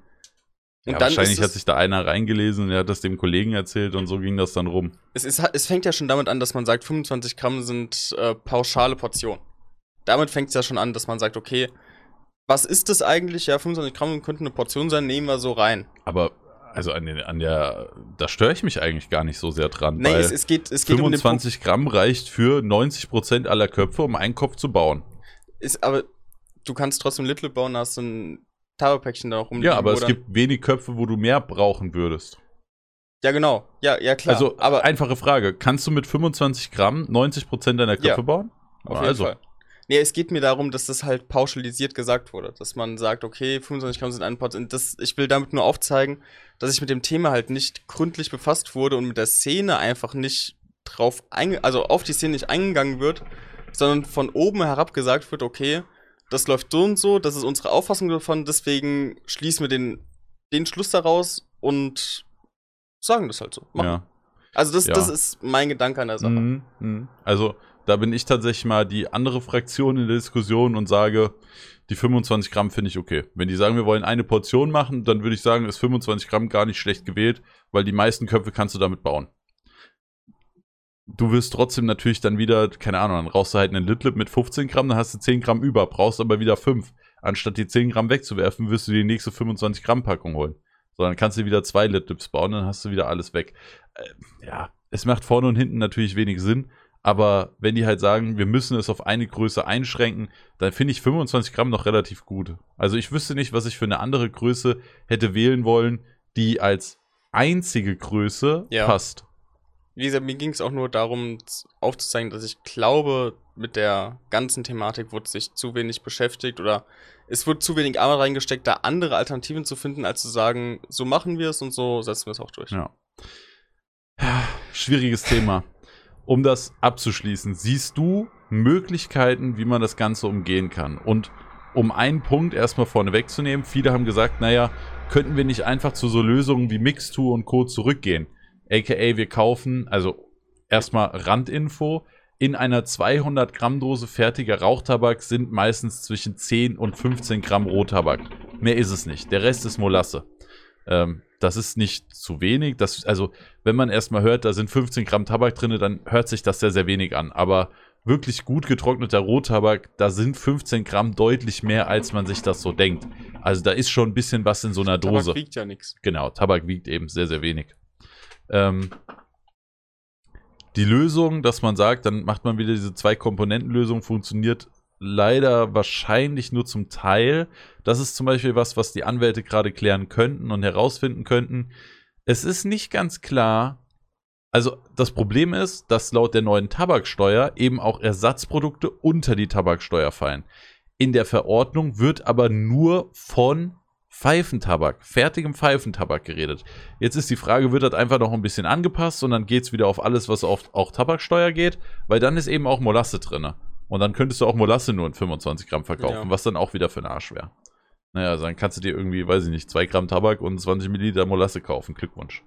Und ja wahrscheinlich hat sich da einer reingelesen und er hat das dem Kollegen erzählt und so ging das dann rum. Es, ist, es fängt ja schon damit an, dass man sagt, 25 Gramm sind äh, pauschale Portionen. Damit fängt es ja schon an, dass man sagt, okay, was ist das eigentlich? Ja, 25 Gramm könnten eine Portion sein, nehmen wir so rein. Aber also an, den, an der, da störe ich mich eigentlich gar nicht so sehr dran. Nee, es, es geht, es geht um den Punkt. 25 Gramm reicht für 90% aller Köpfe, um einen Kopf zu bauen. Ist, aber du kannst trotzdem Little bauen, hast ein Tabakpäckchen da auch rumliegen. Ja, aber es gibt wenig Köpfe, wo du mehr brauchen würdest. Ja, genau. Ja, ja, klar. also, aber einfache Frage. Kannst du mit 25 Gramm 90% deiner Köpfe Ja. bauen? Auf also, jeden Fall. Nee, es geht mir darum, dass das halt pauschalisiert gesagt wurde. Dass man sagt, okay, 25 Gramm sind ein Pot. Und das, ich will damit nur aufzeigen, dass ich mit dem Thema halt nicht gründlich befasst wurde und mit der Szene einfach nicht drauf also auf die Szene nicht eingegangen wird, sondern von oben herab gesagt wird, okay, das läuft so und so, das ist unsere Auffassung davon, deswegen schließen wir den, den Schluss daraus und sagen das halt so. Machen. ja. Also das, Ja. das ist mein Gedanke an der Sache. Mhm, mhm. Also, da bin ich tatsächlich mal die andere Fraktion in der Diskussion und sage, die 25 Gramm finde ich okay. Wenn die sagen, wir wollen eine Portion machen, dann würde ich sagen, ist 25 Gramm gar nicht schlecht gewählt, weil die meisten Köpfe kannst du damit bauen. Du wirst trotzdem natürlich dann wieder, keine Ahnung, dann rauchst du halt einen Litlip mit 15 Gramm, dann hast du 10 Gramm über, brauchst aber wieder 5. Anstatt die 10 Gramm wegzuwerfen, wirst du die nächste 25 Gramm Packung holen. So, dann kannst du wieder zwei Litlips bauen, dann hast du wieder alles weg. Äh, ja, es macht vorne und hinten natürlich wenig Sinn, aber wenn die halt sagen, wir müssen es auf eine Größe einschränken, dann finde ich 25 Gramm noch relativ gut. Also ich wüsste nicht, was ich für eine andere Größe hätte wählen wollen, die als einzige Größe Ja. passt. Wie gesagt, mir ging es auch nur darum, aufzuzeigen, dass ich glaube, mit der ganzen Thematik wurde sich zu wenig beschäftigt oder es wurde zu wenig Arbeit reingesteckt, da andere Alternativen zu finden, als zu sagen, so machen wir es und so setzen wir es auch durch. Ja. Schwieriges Thema. Um das abzuschließen, siehst du Möglichkeiten, wie man das Ganze umgehen kann? Und um einen Punkt erstmal vorne wegzunehmen, viele haben gesagt, naja, könnten wir nicht einfach zu so Lösungen wie Mixtour und Co. zurückgehen? AKA, wir kaufen, also erstmal Randinfo, in einer 200 Gramm Dose fertiger Rauchtabak sind meistens zwischen 10 und 15 Gramm Rohtabak. Mehr ist es nicht. Der Rest ist Molasse. Ähm, das ist nicht zu wenig. Das, also, wenn man erstmal hört, da sind 15 Gramm Tabak drin, dann hört sich das sehr, sehr wenig an. Aber wirklich gut getrockneter Rottabak, da sind 15 Gramm deutlich mehr, als man sich das so denkt. Also da ist schon ein bisschen was in so einer Dose. Tabak wiegt ja nichts. Genau, Tabak wiegt eben sehr, sehr wenig. Ähm, die Lösung, dass man sagt, dann macht man wieder diese Zwei-Komponenten-Lösung, funktioniert leider wahrscheinlich nur zum Teil. Das ist zum Beispiel was, was die Anwälte gerade klären könnten und herausfinden könnten. Es ist nicht ganz klar. Also das Problem ist, dass laut der neuen Tabaksteuer eben auch Ersatzprodukte unter die Tabaksteuer fallen. In der Verordnung wird aber nur von Pfeifentabak, fertigem Pfeifentabak geredet. Jetzt ist die Frage, wird das einfach noch ein bisschen angepasst und dann geht es wieder auf alles, was auf auch Tabaksteuer geht, weil dann ist eben auch Molasse drin. Und dann könntest du auch Molasse nur in 25 Gramm verkaufen, Ja. was dann auch wieder für den Arsch wäre. Naja, also dann kannst du dir irgendwie, weiß ich nicht, 2 Gramm Tabak und 20 Milliliter Molasse kaufen. Glückwunsch.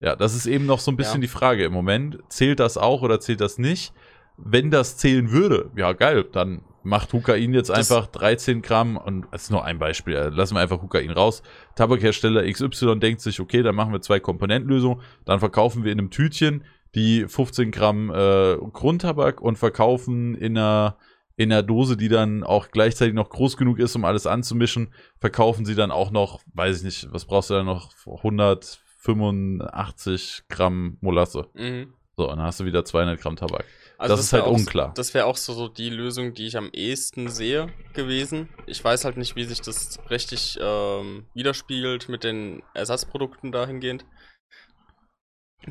Ja, das ist eben noch so ein bisschen Ja. die Frage im Moment. Zählt das auch oder zählt das nicht? Wenn das zählen würde, ja geil, dann macht Hukain jetzt Das- einfach 13 Gramm und das ist nur ein Beispiel, äh, lassen wir einfach Hukain raus. Tabakhersteller XY denkt sich, okay, dann machen wir zwei Komponentenlösung, dann verkaufen wir in einem Tütchen die 15 Gramm äh, Grundtabak und verkaufen in einer, in einer Dose, die dann auch gleichzeitig noch groß genug ist, um alles anzumischen, verkaufen sie dann auch noch, weiß ich nicht, was brauchst du da noch, 185 Gramm Molasse. Mhm. So, und dann hast du wieder 200 Gramm Tabak. Also Das ist wär halt auch, unklar. Das wäre auch so, so die Lösung, die ich am ehesten sehe gewesen. Ich weiß halt nicht, wie sich das rechtlich ähm, widerspiegelt mit den Ersatzprodukten dahingehend.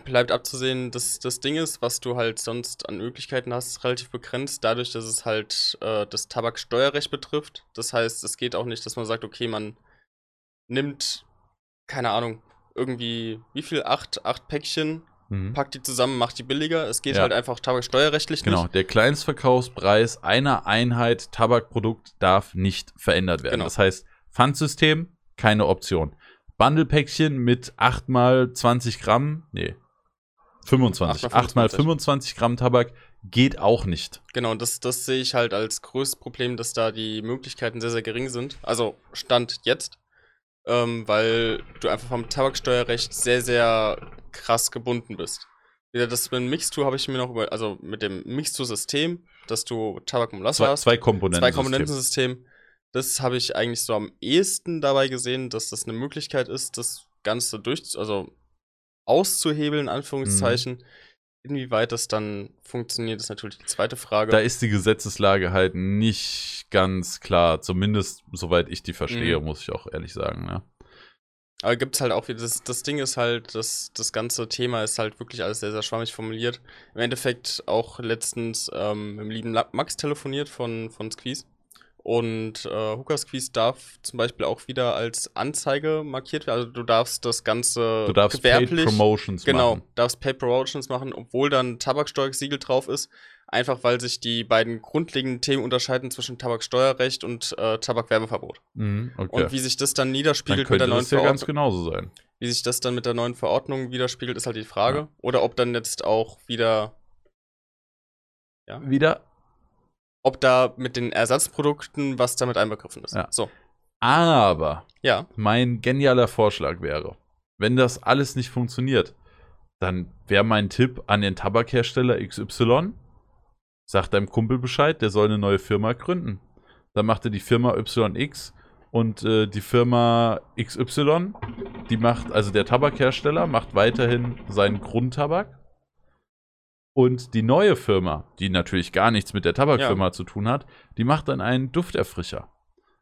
Bleibt abzusehen, dass das Ding ist, was du halt sonst an Möglichkeiten hast, ist relativ begrenzt, dadurch, dass es halt äh, das Tabaksteuerrecht betrifft. Das heißt, es geht auch nicht, dass man sagt, okay, man nimmt, keine Ahnung, irgendwie, wie viel? Acht, acht Päckchen, Mhm. packt die zusammen, macht die billiger. Es geht Ja. halt einfach tabaksteuerrechtlich Genau, nicht. der Kleinstverkaufspreis einer Einheit Tabakprodukt darf nicht verändert werden. Genau. Das heißt, Pfandsystem, keine Option. Bundlepäckchen mit 8 mal 20 Gramm, nee, 25. 8 mal 8 mal 25. 25 Gramm Tabak geht auch nicht. Genau, und das, das sehe ich halt als größtes Problem, dass da die Möglichkeiten sehr, sehr gering sind. Also Stand jetzt. Ähm, weil du einfach vom Tabaksteuerrecht sehr, sehr krass gebunden bist. Wieder das mit dem Mixtur habe ich mir noch über, also mit dem Mixtur-System, dass du Tabak und Zwei, hast. zwei Komponenten. Zwei Komponentensystem. Das habe ich eigentlich so am ehesten dabei gesehen, dass das eine Möglichkeit ist, das Ganze durch, also auszuhebeln, in Anführungszeichen. Inwieweit das dann funktioniert, ist natürlich die zweite Frage. Da ist die Gesetzeslage halt nicht ganz klar, zumindest soweit ich die verstehe, Mhm. muss ich auch ehrlich sagen. Ne? Aber gibt es halt auch wieder, das, das Ding ist halt, das, das ganze Thema ist halt wirklich alles sehr, sehr schwammig formuliert. Im Endeffekt auch letztens ähm, mit dem lieben Max telefoniert von, von Squeeze. Und äh, Hooker Squeeze darf zum Beispiel auch wieder als Anzeige markiert werden. Also du darfst das Ganze Du darfst Paid gewerblich, Promotions genau, machen. darfst Paid Promotions machen, obwohl dann Tabaksteuersiegel drauf ist. Einfach weil sich die beiden grundlegenden Themen unterscheiden zwischen Tabaksteuerrecht und äh, Tabakwerbeverbot. Mhm, okay. Und wie sich das dann Dann niederspiegelt mit könnte der neuen das ja ganz Verordnung. genauso sein. Wie sich das dann mit der neuen Verordnung widerspiegelt, ist halt die Frage. Ja. Oder ob dann jetzt auch wieder, Wieder ob da mit den Ersatzprodukten was damit einbegriffen ist. Ja. So. Aber Ja. mein genialer Vorschlag wäre, wenn das alles nicht funktioniert, dann wäre mein Tipp an den Tabakhersteller XY, sag deinem Kumpel Bescheid, der soll eine neue Firma gründen. Dann macht er die Firma YX und äh, die Firma XY, die macht, also der Tabakhersteller macht weiterhin seinen Grundtabak. Und die neue Firma, die natürlich gar nichts mit der Tabakfirma zu tun hat, die macht dann einen Dufterfrischer.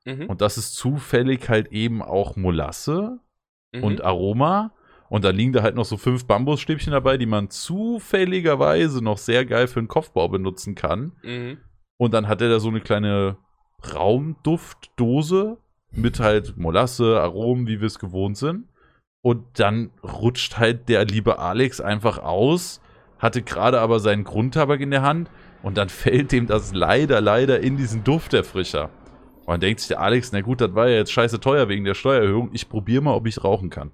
Mhm. Und das ist zufällig halt eben auch Molasse Mhm. und Aroma. Und da liegen da halt noch so fünf Bambusstäbchen dabei, die man zufälligerweise noch sehr geil für den Kopfbau benutzen kann. Mhm. Und dann hat er da so eine kleine Raumduftdose mit halt Molasse, Aromen, wie wir es gewohnt sind. Und dann rutscht halt der liebe Alex einfach aus, hatte gerade aber seinen Grundtabak in der Hand und dann fällt dem das leider, leider in diesen Dufterfrischer. Und dann denkt sich der Alex, na gut, das war ja jetzt scheiße teuer wegen der Steuererhöhung. Ich probiere mal, ob ich rauchen kann.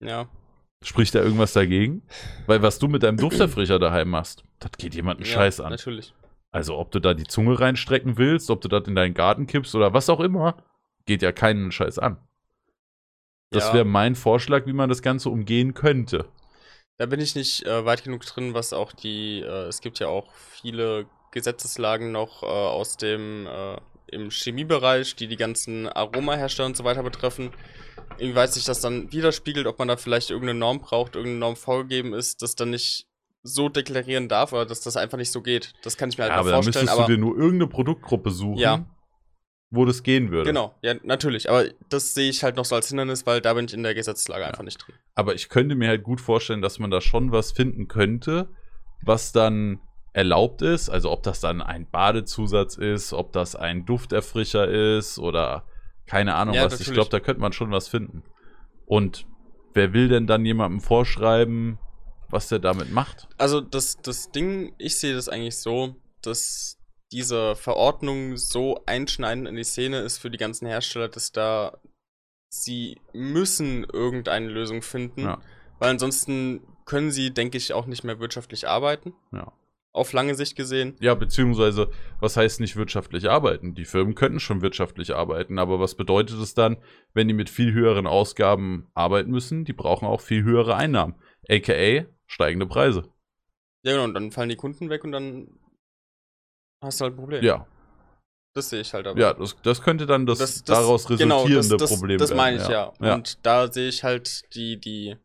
Ja. Spricht da irgendwas dagegen? Weil was du mit deinem Dufterfrischer daheim machst, das geht jemanden ja, Scheiß an. Natürlich. Also ob du da die Zunge reinstrecken willst, ob du das in deinen Garten kippst oder was auch immer, geht ja keinen Scheiß an. Das Ja. wäre mein Vorschlag, wie man das Ganze umgehen könnte. Da bin ich nicht äh, weit genug drin, was auch die, äh, es gibt ja auch viele Gesetzeslagen noch äh, aus dem äh, im Chemiebereich, die die ganzen Aromahersteller und so weiter betreffen. Inwieweit sich das dann widerspiegelt, ob man da vielleicht irgendeine Norm braucht, irgendeine Norm vorgegeben ist, das dann nicht so deklarieren darf oder dass das einfach nicht so geht. Das kann ich mir halt Ja, mal aber dann vorstellen. müsstest Aber du dir nur irgendeine Produktgruppe suchen, Ja. Wo das gehen würde. genau, ja, natürlich. Aber das sehe ich halt noch so als Hindernis, weil da bin ich in der Gesetzeslage einfach nicht drin. Aber ich könnte mir halt gut vorstellen, dass man da schon was finden könnte, was dann erlaubt ist. Also ob das dann ein Badezusatz ist, ob das ein Dufterfrischer ist oder keine Ahnung Ja, was. Ich natürlich. glaube, da könnte man schon was finden. Und wer will denn dann jemandem vorschreiben, was der damit macht? Also das, das Ding, ich sehe das eigentlich so, dass diese Verordnung so einschneidend in die Szene ist für die ganzen Hersteller, dass da sie müssen irgendeine Lösung finden, Ja, weil ansonsten können sie, denke ich, auch nicht mehr wirtschaftlich arbeiten, ja. auf lange Sicht gesehen. Ja, beziehungsweise, was heißt nicht wirtschaftlich arbeiten? Die Firmen könnten schon wirtschaftlich arbeiten, aber was bedeutet es dann, wenn die mit viel höheren Ausgaben arbeiten müssen? Die brauchen auch viel höhere Einnahmen, aka steigende Preise. Ja, genau, und dann fallen die Kunden weg und dann hast du halt ein Problem. Ja, Das sehe ich halt aber. ja, das, das könnte dann das, Das- das- daraus genau, resultierende das, das, Problem Das werden. meine ich, ja. ja. Und da sehe ich halt die, die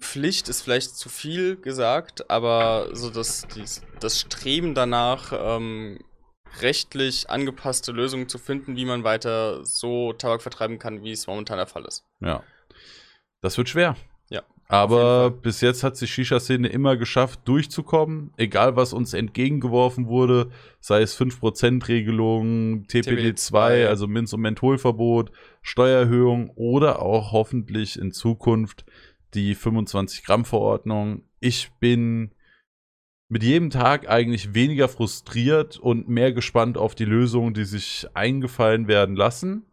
Pflicht ist vielleicht zu viel gesagt, aber so das, dies, das Streben danach, ähm, rechtlich angepasste Lösungen zu finden, wie man weiter so Tabak vertreiben kann, wie es momentan der Fall ist. Ja. Das wird schwer. Aber bis jetzt hat die Shisha-Szene immer geschafft, durchzukommen. Egal, was uns entgegengeworfen wurde, sei es 5%-Regelung, TPD2, TPD2, also Minz- und Mentholverbot, Steuererhöhung oder auch hoffentlich in Zukunft die 25-Gramm-Verordnung. Ich bin mit jedem Tag eigentlich weniger frustriert und mehr gespannt auf die Lösungen, die sich eingefallen werden lassen.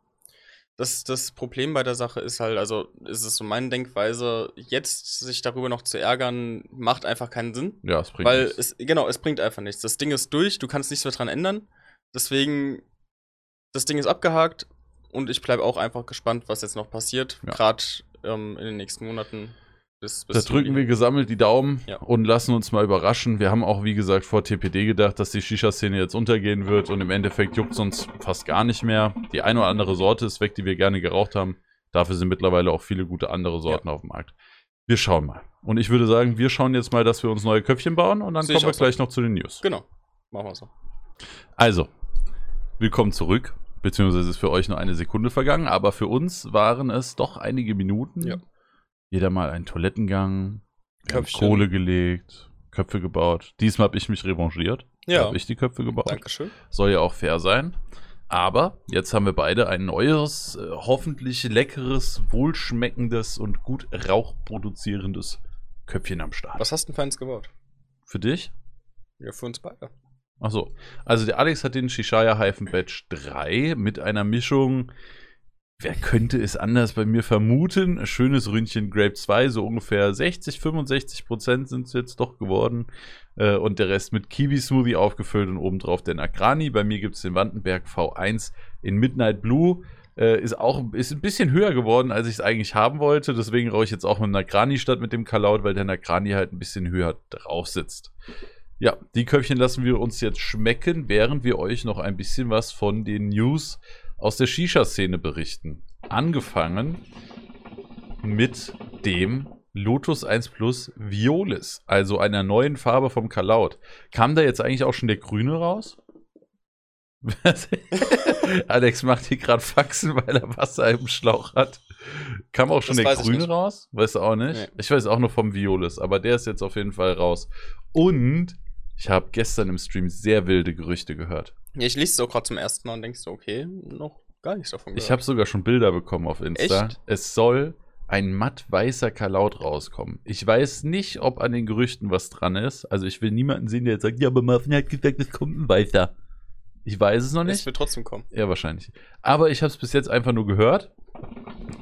Das, das Problem bei der Sache ist halt, also ist es so meine Denkweise, jetzt sich darüber noch zu ärgern, macht einfach keinen Sinn. Ja, es bringt Weil nichts. es, genau, es bringt einfach nichts. Das Ding ist durch, du kannst nichts mehr dran ändern. Deswegen, das Ding ist abgehakt und ich bleibe auch einfach gespannt, was jetzt noch passiert. Ja. Gerade ähm, in den nächsten Monaten. Bis, Da drücken wir gesammelt die Daumen Ja. und lassen uns mal überraschen. Wir haben auch, wie gesagt, vor TPD gedacht, dass die Shisha-Szene jetzt untergehen wird und im Endeffekt juckt es uns fast gar nicht mehr. Die eine oder andere Sorte ist weg, die wir gerne geraucht haben. Dafür sind mittlerweile auch viele gute andere Sorten auf dem Markt. Wir schauen mal. Und ich würde sagen, wir schauen jetzt mal, dass wir uns neue Köpfchen bauen und dann Sehe kommen wir auch so. gleich noch zu den News. Genau, machen wir so. Also, willkommen zurück. Beziehungsweise ist für euch nur eine Sekunde vergangen, aber für uns waren es doch einige Minuten. Ja. Jeder mal einen Toilettengang. Kohle gelegt, Köpfe gebaut. Diesmal habe ich mich revanchiert. Ja, Habe ich die Köpfe gebaut. Dankeschön. Soll ja auch fair sein. Aber jetzt haben wir beide ein neues, äh, hoffentlich leckeres, wohlschmeckendes und gut rauchproduzierendes Köpfchen am Start. Was hast du denn für eins gebaut? Für dich? Ja, für uns beide. Achso. Also der Alex hat den Shishaya Hyphen Batch 3 mit einer Mischung. Wer könnte es anders bei mir vermuten? Schönes Ründchen Grape 2, so ungefähr 60, 65 Prozent sind es jetzt doch geworden. Äh, und der Rest mit Kiwi-Smoothie aufgefüllt und obendrauf der Nagrani. Bei mir gibt es den Wandenberg V1 in Midnight Blue. Äh, ist auch ist ein bisschen höher geworden, als ich es eigentlich haben wollte. Deswegen rauche ich jetzt auch mit dem Nagrani statt mit dem Kalaut, weil der Nagrani halt ein bisschen höher drauf sitzt. Ja, die Köpfchen lassen wir uns jetzt schmecken, während wir euch noch ein bisschen was von den News aus der Shisha-Szene berichten. Angefangen mit dem Lotus 1 Plus Violis, also einer neuen Farbe vom Kalaut. Kam da jetzt eigentlich auch schon der Grüne raus? <laughs> Alex macht hier gerade Faxen, weil er Wasser im Schlauch hat. Kam auch schon Das der Grüne raus? Weißt du auch nicht? Nee. Ich weiß auch nur vom Violis, aber der ist jetzt auf jeden Fall raus. Und ich habe gestern im Stream sehr wilde Gerüchte gehört. Ja, ich lese es auch gerade zum ersten Mal und denkst so, okay, noch gar nichts davon Ich habe sogar schon Bilder bekommen auf Insta. Echt? Es soll ein matt weißer Kalaut rauskommen. Ich weiß nicht, ob an den Gerüchten was dran ist. Also ich will niemanden sehen, der jetzt sagt, ja, aber Marvin hat gesagt, es kommt ein weißer. Ich weiß es noch Es nicht. wird trotzdem kommen. Ja, wahrscheinlich. Aber ich habe es bis jetzt einfach nur gehört.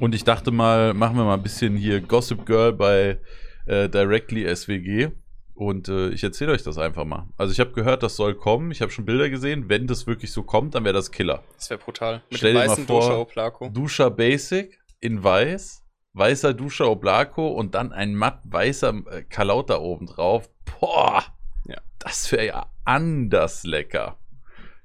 Und ich dachte mal, machen wir mal ein bisschen hier Gossip Girl bei äh, Directly SWG. Und äh, ich erzähle euch das einfach mal. Also ich habe gehört, das soll kommen. Ich habe schon Bilder gesehen. Wenn das wirklich so kommt, dann wäre das Killer. Das wäre brutal. Mit Stell dem dir mal weißen vor. Dusha Basic in weiß weißer Duscher Oblako und dann ein matt weißer äh, Kalauter obendrauf. Boah, Ja. das wäre ja anders lecker.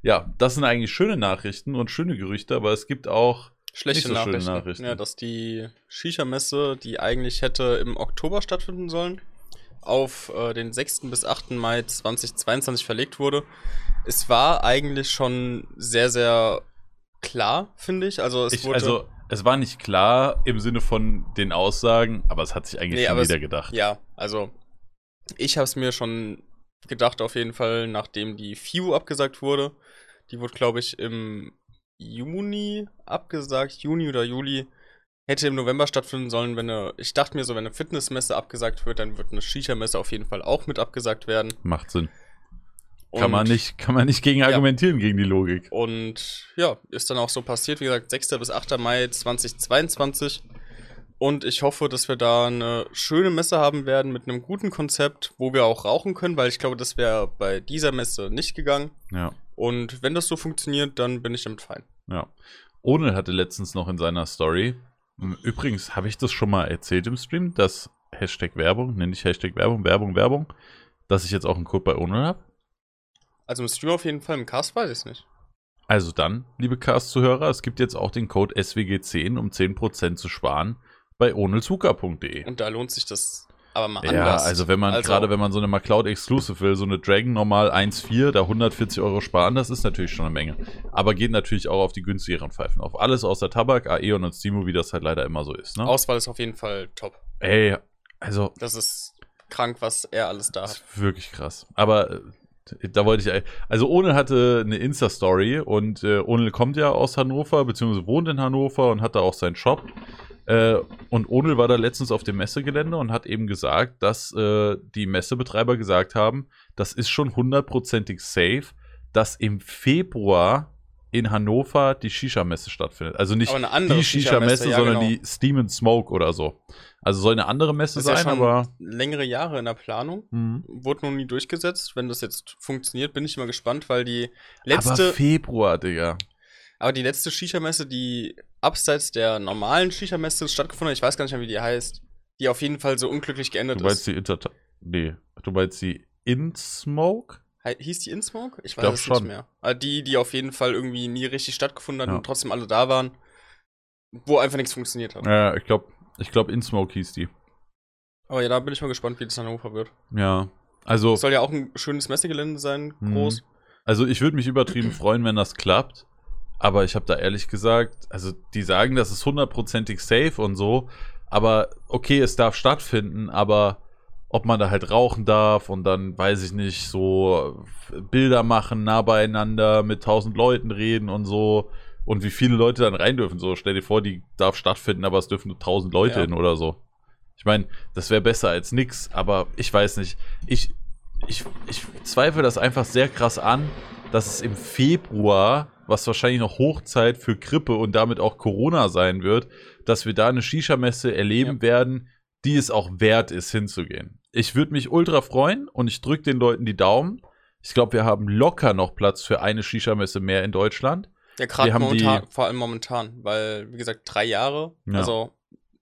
Ja, das sind eigentlich schöne Nachrichten und schöne Gerüchte, aber es gibt auch Schlechte so schöne Nachrichten. Nachrichten. Ja, dass die Shisha-Messe, die eigentlich hätte im Oktober stattfinden sollen, auf äh, den 6. bis 8. Mai 2022 verlegt wurde. Es war eigentlich schon sehr, sehr klar, finde ich. Also es ich, wurde. also es war nicht klar im Sinne von den Aussagen, aber es hat sich eigentlich Nee, schon aber es- gedacht. Ja, also ich habe es mir schon gedacht, auf jeden Fall, nachdem die FIU abgesagt wurde. Die wurde, glaube ich, im Juni abgesagt, Juni oder Juli. Hätte im November stattfinden sollen, wenn eine, ich dachte mir so, wenn eine Fitnessmesse abgesagt wird, dann wird eine Shisha-Messe auf jeden Fall auch mit abgesagt werden. Macht Sinn. Und, Kann man nicht, kann man nicht gegen argumentieren gegen die Logik. Und ja, ist dann auch so passiert, wie gesagt, 6. bis 8. Mai 2022. Und ich hoffe, dass wir da eine schöne Messe haben werden mit einem guten Konzept, wo wir auch rauchen können, weil ich glaube, das wäre bei dieser Messe nicht gegangen. Ja. Und wenn das so funktioniert, dann bin ich damit fein. Ja. Onel hatte letztens noch in seiner Story. Übrigens, habe ich das schon mal erzählt im Stream, dass Hashtag Werbung, nenne ich Hashtag Werbung, Werbung, Werbung, dass ich jetzt auch einen Code bei Onel habe? Also im Stream auf jeden Fall, im Cast weiß ich es nicht. Also dann, liebe Cast-Zuhörer, es gibt jetzt auch den Code SWG10, um 10% zu sparen bei onelzuka.de. Und da lohnt sich das aber mal Ja, anders. also wenn man, gerade wenn man so eine MacLeod Exclusive will, so eine Dragon normal 1.4, da 140 Euro sparen, das ist natürlich schon eine Menge. Aber geht natürlich auch auf die günstigeren Pfeifen. Auf alles außer Tabak, Aeon und Stimo, wie das halt leider immer so ist. Ne? Auswahl ist auf jeden Fall top. Ey, also Das ist krank, was er alles da Das hat. ist wirklich krass. Aber äh, da wollte ich. Also Onel hatte eine Insta-Story und äh, Onel kommt ja aus Hannover, beziehungsweise wohnt in Hannover und hat da auch seinen Shop. Äh, und Onel war da letztens auf dem Messegelände und hat eben gesagt, dass äh, die Messebetreiber gesagt haben, das ist schon hundertprozentig safe, dass im Februar in Hannover die Shisha-Messe stattfindet. Also nicht Aber die Shisha-Messe, Shisha-Messe, ja, sondern genau. die Steam and Smoke oder so. Also soll eine andere Messe Das ist ja sein, schon aber. längere Jahre in der Planung. Mhm. Wurde noch nie durchgesetzt. Wenn das jetzt funktioniert, bin ich mal gespannt, weil die Aber letzte, Februar, Digga. aber die letzte Shisha-Messe, die abseits der normalen Shisha-Messe stattgefunden hat, ich weiß gar nicht mehr, wie die heißt, die auf jeden Fall so unglücklich geendet Du meinst ist. die Inter... Nee, du meinst die In-Smoke? Hieß die InSmoke? Ich weiß glaub es schon. nicht mehr. Aber die, die auf jeden Fall irgendwie nie richtig stattgefunden hat Ja. und trotzdem alle da waren, wo einfach nichts funktioniert hat. Ja, ich glaube, ich glaub, In-Smoke hieß die. Aber ja, da bin ich mal gespannt, wie das in Hannover wird. Ja. Also, Soll ja auch ein schönes Messegelände sein, Mhm. groß. also ich würde mich übertrieben freuen, wenn das klappt. Aber ich habe da ehrlich gesagt, also die sagen, das ist hundertprozentig safe und so. Aber okay, es darf stattfinden, aber ob man da halt rauchen darf und dann, weiß ich nicht, so Bilder machen, nah beieinander, mit tausend Leuten reden und so. Und wie viele Leute dann rein dürfen. So, stell dir vor, die darf stattfinden, aber es dürfen nur tausend Leute Ja. hin oder so. Ich meine, das wäre besser als nix, aber ich weiß nicht. Ich, ich, ich zweifle das einfach sehr krass an, dass es im Februar, was wahrscheinlich noch Hochzeit für Grippe und damit auch Corona sein wird, dass wir da eine Shisha-Messe erleben werden, die es auch wert ist, hinzugehen. Ich würde mich ultra freuen und ich drücke den Leuten die Daumen. Ich glaube, wir haben locker noch Platz für eine Shisha-Messe mehr in Deutschland. Ja, gerade Wir haben momentan, die- vor allem momentan, weil, wie gesagt, drei Jahre. Ja. Also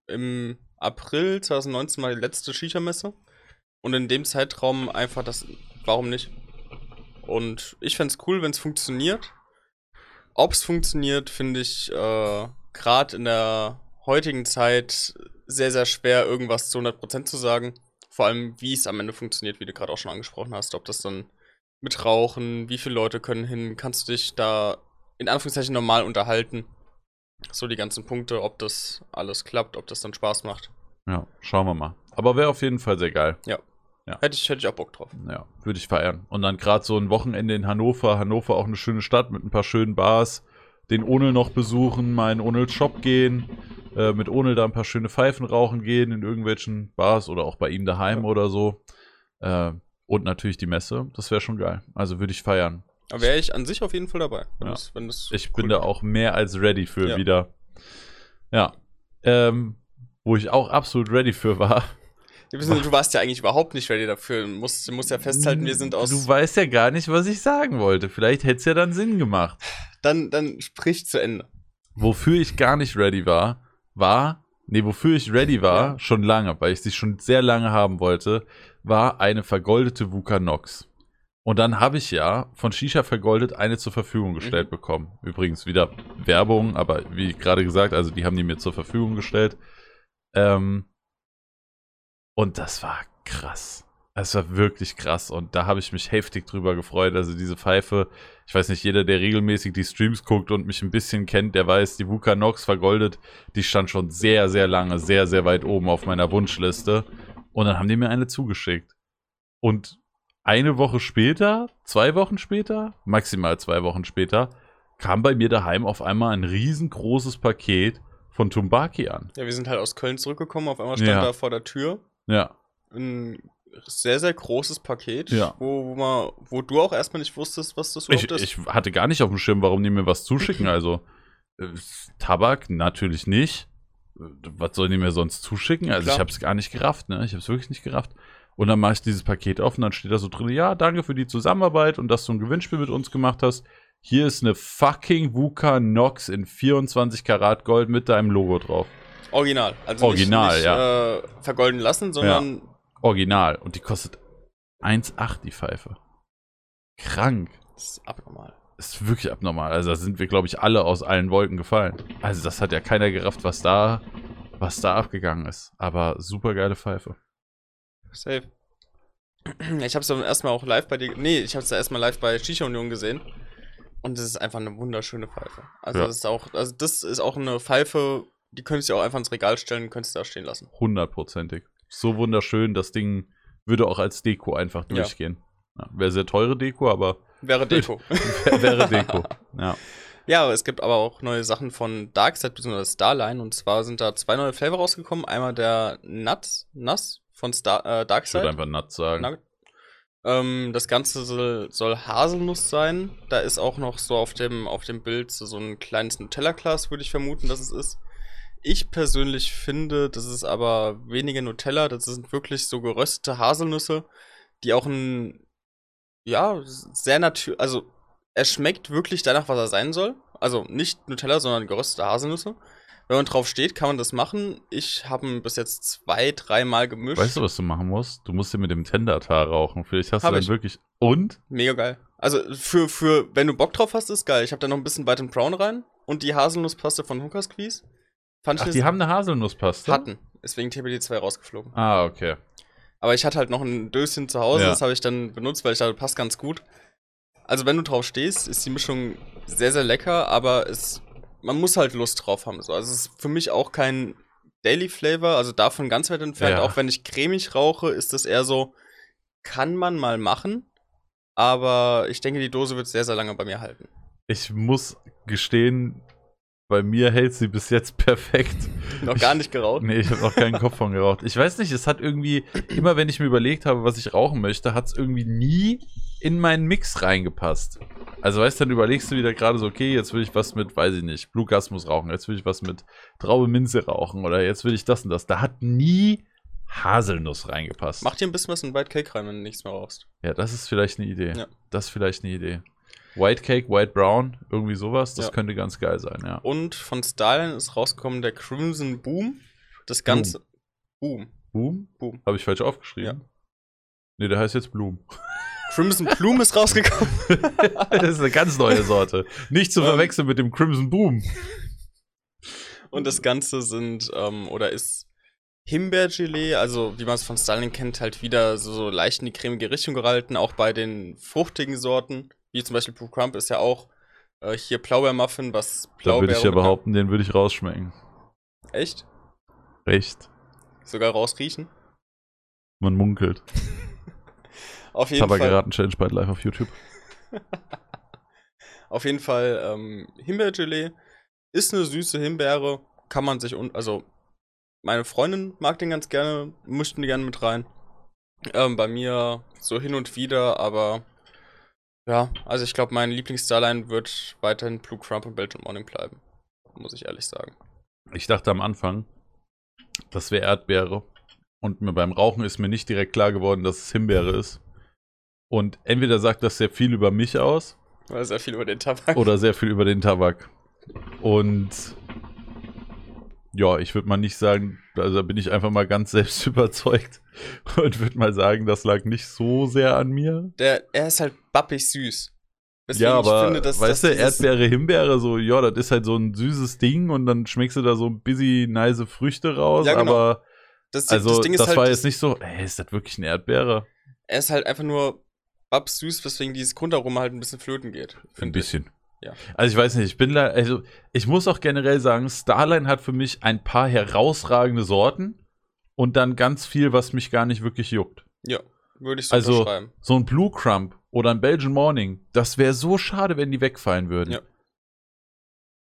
im April 2019 war die letzte Shisha-Messe. Und in dem Zeitraum einfach das, warum nicht? Und ich fände es cool, wenn es funktioniert. Ob es funktioniert, finde ich äh, gerade in der heutigen Zeit sehr, sehr schwer, irgendwas zu 100% zu sagen. Vor allem, wie es am Ende funktioniert, wie du gerade auch schon angesprochen hast. Ob das dann mit Rauchen, wie viele Leute können hin, kannst du dich da in Anführungszeichen normal unterhalten. So die ganzen Punkte, ob das alles klappt, ob das dann Spaß macht. Ja, schauen wir mal. Aber wäre auf jeden Fall sehr geil. Hätte ich, hätte ich auch Bock drauf. Ja, würde ich feiern. Und dann gerade so ein Wochenende in Hannover. Hannover auch eine schöne Stadt mit ein paar schönen Bars. Den Onel noch besuchen, mal in Onels Shop gehen. Äh, mit Onel da ein paar schöne Pfeifen rauchen gehen in irgendwelchen Bars oder auch bei ihm daheim oder so. Äh, und natürlich die Messe. Das wäre schon geil. Also würde ich feiern. Aber wäre ich an sich auf jeden Fall dabei. Wenn Ja. das, wenn das Ich cool bin da auch mehr als ready für Ja. wieder. Ja. Ähm, wo ich auch absolut ready für war. Du warst ja eigentlich überhaupt nicht ready dafür. Du musst, du musst ja festhalten, wir sind aus. Du weißt ja gar nicht, was ich sagen wollte. Vielleicht hätte es ja dann Sinn gemacht. Dann, dann sprich zu Ende. Wofür ich gar nicht ready war, war Nee, wofür ich ready war, Ja. schon lange, weil ich sie schon sehr lange haben wollte, war eine vergoldete Vuka Nox. Und dann habe ich ja von Shisha vergoldet eine zur Verfügung gestellt Mhm. bekommen. Übrigens wieder Werbung, aber wie gerade gesagt, also die haben die mir zur Verfügung gestellt. Ähm, und das war krass. Es war wirklich krass und da habe ich mich heftig drüber gefreut. Also diese Pfeife, ich weiß nicht, jeder, der regelmäßig die Streams guckt und mich ein bisschen kennt, der weiß, die Vuka Nox vergoldet, die stand schon sehr, sehr lange, sehr, sehr weit oben auf meiner Wunschliste. Und dann haben die mir eine zugeschickt. Und eine Woche später, zwei Wochen später, maximal zwei Wochen später, kam bei mir daheim auf einmal ein riesengroßes Paket von Tumbaki an. Ja, wir sind halt aus Köln zurückgekommen, auf einmal stand Ja. da vor der Tür Ja, ein sehr, sehr großes Paket, Ja. wo, wo, man, wo du auch erstmal nicht wusstest, was das ich, überhaupt ist. ich hatte gar nicht auf dem Schirm, warum die mir was zuschicken. Also, äh, Tabak natürlich nicht. Was sollen die mir sonst zuschicken? Also, Klar. ich habe es gar nicht gerafft, ne? Ich habe es wirklich nicht gerafft. Und dann mache ich dieses Paket auf und dann steht da so drin, ja, danke für die Zusammenarbeit und dass du ein Gewinnspiel mit uns gemacht hast. Hier ist eine fucking Vuka Nox in 24 Karat Gold mit deinem Logo drauf. Original. Also Original, nicht, nicht, ja. Äh, vergolden lassen, sondern Original. Und die kostet 1,8 die Pfeife. Krank. das ist abnormal. ist wirklich abnormal. Also da sind wir, glaube ich, alle aus allen Wolken gefallen. Also das hat ja keiner gerafft, was da, was da abgegangen ist. Aber super geile Pfeife. Safe. <clears throat> Ich habe es zum ersten Mal auch live bei dir. Nee, ich habe es erstmal live bei Shisha Union gesehen. Und das ist einfach eine wunderschöne Pfeife. Also, Ja. das ist auch, also das ist auch eine Pfeife, die könntest du auch einfach ins Regal stellen und könntest da stehen lassen. Hundertprozentig. So wunderschön. Das Ding würde auch als Deko einfach Ja. durchgehen. Ja, Wäre sehr teure Deko, aber Wäre <laughs> Deko. wär- wäre Deko. Ja. ja, aber es gibt aber auch neue Sachen von Darkseid bzw. Starline. Und zwar sind da zwei neue Flavor rausgekommen. Einmal der Nuts, Nuss von Star, äh, Ich würde Darkseid. einfach Nuts sagen. Nugget. Ähm, das Ganze soll, soll Haselnuss sein. Da ist auch noch so auf dem, auf dem Bild so, so ein kleines Nutella-Glas, würde ich vermuten, dass es ist. Ich persönlich finde, das ist aber weniger Nutella, das sind wirklich so geröstete Haselnüsse, die auch ein, ja, sehr natürlich, also er schmeckt wirklich danach, was er sein soll. Also nicht Nutella, sondern geröstete Haselnüsse. Wenn man drauf steht, kann man das machen. Ich habe ihn bis jetzt zwei, dreimal gemischt. Weißt du, was du machen musst? Du musst dir mit dem Tendertar rauchen. Vielleicht hast Hab du dann ich. wirklich. Und? Mega geil. Also für, für, wenn du Bock drauf hast, ist geil. Ich habe da noch ein bisschen and Brown rein und die Haselnusspaste von Hooker Squeeze. Fand Ach, die haben eine Haselnusspaste? hatten. Deswegen TBD 2 rausgeflogen. Ah, okay. Aber ich hatte halt noch ein Döschen zu Hause, Ja. das habe ich dann benutzt, weil ich dachte, passt ganz gut. Also wenn du drauf stehst, ist die Mischung sehr, sehr lecker, aber es, man muss halt Lust drauf haben. So. Also es ist für mich auch kein Daily Flavor, also davon ganz weit entfernt. Ja. Auch wenn ich cremig rauche, ist das eher so, kann man mal machen, aber ich denke, die Dose wird sehr, sehr lange bei mir halten. Ich muss gestehen, bei mir hält sie bis jetzt perfekt. Noch gar nicht geraucht. Nee, ich habe noch keinen Kopf von geraucht. Ich weiß nicht, es hat irgendwie, immer wenn ich mir überlegt habe, was ich rauchen möchte, hat es irgendwie nie in meinen Mix reingepasst. Also weißt du, dann überlegst du wieder gerade so, okay, jetzt will ich was mit, weiß ich nicht, Blue Gasmus rauchen, jetzt will ich was mit Traube Minze rauchen oder jetzt will ich das und das. Da hat nie Haselnuss reingepasst. Mach dir ein bisschen was in White Cake rein, wenn du nichts mehr rauchst. Ja, das ist vielleicht eine Idee. Ja. Das ist vielleicht eine Idee. White Cake, White Brown, irgendwie sowas, das Ja. könnte ganz geil sein, ja. Und von Stalin ist rausgekommen der Crimson Boom. Das Ganze. Boom. Boom? Boom. Habe ich falsch aufgeschrieben? Nee, der heißt jetzt Bloom. <laughs> Crimson Plume ist rausgekommen. <laughs> das ist eine ganz neue Sorte. Nicht zu Ähm. verwechseln mit dem Crimson Boom. Und das Ganze sind, ähm, oder ist Himbeergelee, also wie man es von Stalin kennt, halt wieder so, so leicht in die cremige Richtung gehalten, auch bei den fruchtigen Sorten, wie zum Beispiel Crump ist ja auch äh, hier Blaubeermuffin, was Da Blaubeere würde ich ja behaupten, den würde ich rausschmecken. Echt? Recht. Sogar rausriechen? Man munkelt. <laughs> Auf jeden Fall. Tabakgeraten-Challenge bald live auf YouTube. <laughs> Auf jeden Fall ähm, Himbeergelee ist eine süße Himbeere, kann man sich un also meine Freundin mag den ganz gerne, mischt den gerne mit rein. Ähm, bei mir so hin und wieder, aber ja, also ich glaube, mein Lieblings-Starline wird weiterhin Blue Crump und Belgian Morning bleiben. Muss ich ehrlich sagen. Ich dachte am Anfang, das wäre Erdbeere. Und mir beim Rauchen ist mir nicht direkt klar geworden, dass es Himbeere ist. Und entweder sagt das sehr viel über mich aus Weil sehr viel über den Tabak. oder sehr viel über den Tabak. Und ja, ich würde mal nicht sagen, also da bin ich einfach mal ganz <laughs> selbst überzeugt und würde mal sagen, das lag nicht so sehr an mir. Der, er ist halt bappig süß. Deswegen, ja, ich aber finde, dass- weißt dass du, Erdbeere, Himbeere, so, ja, das ist halt so ein süßes Ding und dann schmeckst du da so ein bisschen nice Früchte raus, Ja, genau. aber Das, also das das, Ding ist halt, war jetzt nicht so, ey, ist das wirklich eine Erdbeere? er ist halt einfach nur babsüß, weswegen dieses Grundaroma halt ein bisschen flöten geht. Ein finde ich. Ja. Also ich weiß nicht, ich bin da, also ich muss auch generell sagen, Starline hat für mich ein paar herausragende Sorten und dann ganz viel, was mich gar nicht wirklich juckt. Ja, würde ich so Also- unterschreiben. So ein Blue Crumb oder ein Belgian Morning, das wäre so schade, wenn die wegfallen würden. Ja.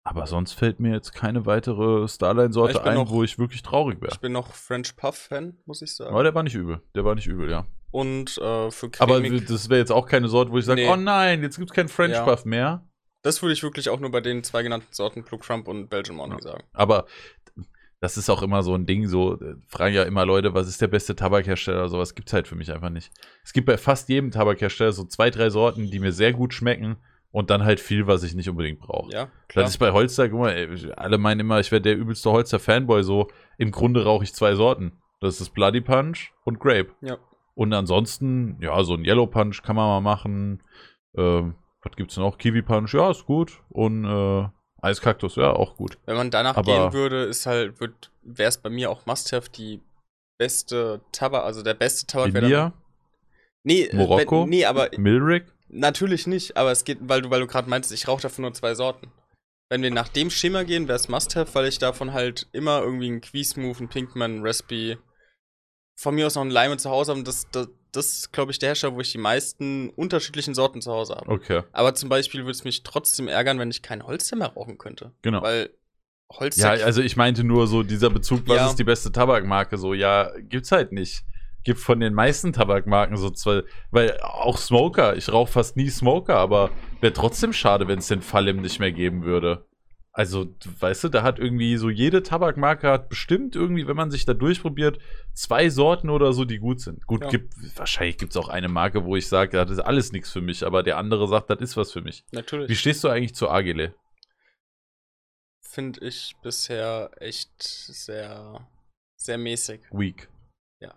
Aber sonst fällt mir jetzt keine weitere Starline-Sorte ein, noch- wo ich wirklich traurig wäre. Ich bin noch French Puff-Fan, muss ich sagen. Aber der war nicht übel. Der war nicht übel, ja. Und äh, für Aber cremig, das wäre jetzt auch keine Sorte, wo ich sage, Nee. oh nein, jetzt gibt es kein French Ja. Puff mehr. Das würde ich wirklich auch nur bei den zwei genannten Sorten, Blue Crump und Belgian Morning sagen. Aber das ist auch immer so ein Ding, so äh, fragen ja immer Leute, was ist der beste Tabakhersteller? Sowas gibt es halt für mich einfach nicht. Es gibt bei fast jedem Tabakhersteller so zwei, drei Sorten, die mir sehr gut schmecken und dann halt viel, was ich nicht unbedingt brauche. Ja, klar. Das ist bei Holster, guck mal, alle meinen immer, ich wäre der übelste Holster-Fanboy, so im Grunde rauche ich zwei Sorten. Das ist Bloody Punch und Grape. Ja. Und ansonsten, ja, so ein Yellow Punch kann man mal machen. Ähm, was gibt's noch? Kiwi Punch, ja, ist gut. Und äh, Eiskaktus, ja, auch gut. Wenn man danach Aber- gehen würde, ist halt, wird, wäre es bei mir auch Must-Have die beste Tabak, also der beste Tabak wäre dann- Nee, äh, Morocco? Nee, aber Milrick, natürlich nicht. Aber es geht, weil du, weil du gerade meinst, ich rauche davon nur zwei Sorten. Wenn wir nach dem Schema gehen, wäre es Must-Have, weil ich davon halt immer irgendwie einen Quiesmove, einen Pinkman, einen Raspy, von mir aus noch einen Lime zu Hause habe. Und das, das, das ist, glaube ich, der Hersteller, wo ich die meisten unterschiedlichen Sorten zu Hause habe. okay, Aber zum Beispiel würde es mich trotzdem ärgern, wenn ich kein Holster mehr rauchen könnte. genau. Weil Holster. Ja, also ich meinte nur so dieser Bezug, was Ja. ist die beste Tabakmarke? So, ja, gibt's halt nicht. Gibt von den meisten Tabakmarken so zwei, weil auch Smoker, ich rauche fast nie Smoker, aber wäre trotzdem schade, wenn es den Fallim nicht mehr geben würde. Also, weißt du, da hat irgendwie so jede Tabakmarke hat bestimmt irgendwie, wenn man sich da durchprobiert, zwei Sorten oder so, die gut sind. Gut, Ja. gibt, wahrscheinlich gibt es auch eine Marke, wo ich sage, das ist alles nichts für mich, aber der andere sagt, das ist was für mich. Wie natürlich. stehst du eigentlich zu Agile? Finde ich bisher echt sehr, sehr mäßig. Weak. Ja.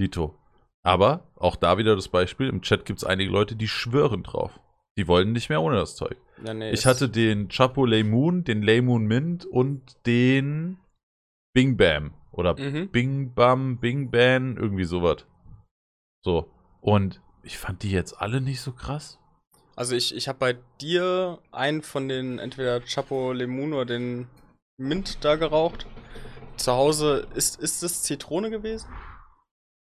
Dito. Aber auch da wieder das Beispiel: im Chat gibt es einige Leute, die schwören drauf. Die wollen nicht mehr ohne das Zeug. Ja, nee, Ich hatte den Chapo Laymoon, den Laymoon Mint und den Bing Bam. Oder Mhm. Bing Bam, Bing Ban, irgendwie sowas. So. Und ich fand die jetzt alle nicht so krass. Also ich, ich habe bei dir einen von den entweder Chapo Lemon oder den Mint da geraucht. Zu Hause ist, ist es Zitrone gewesen?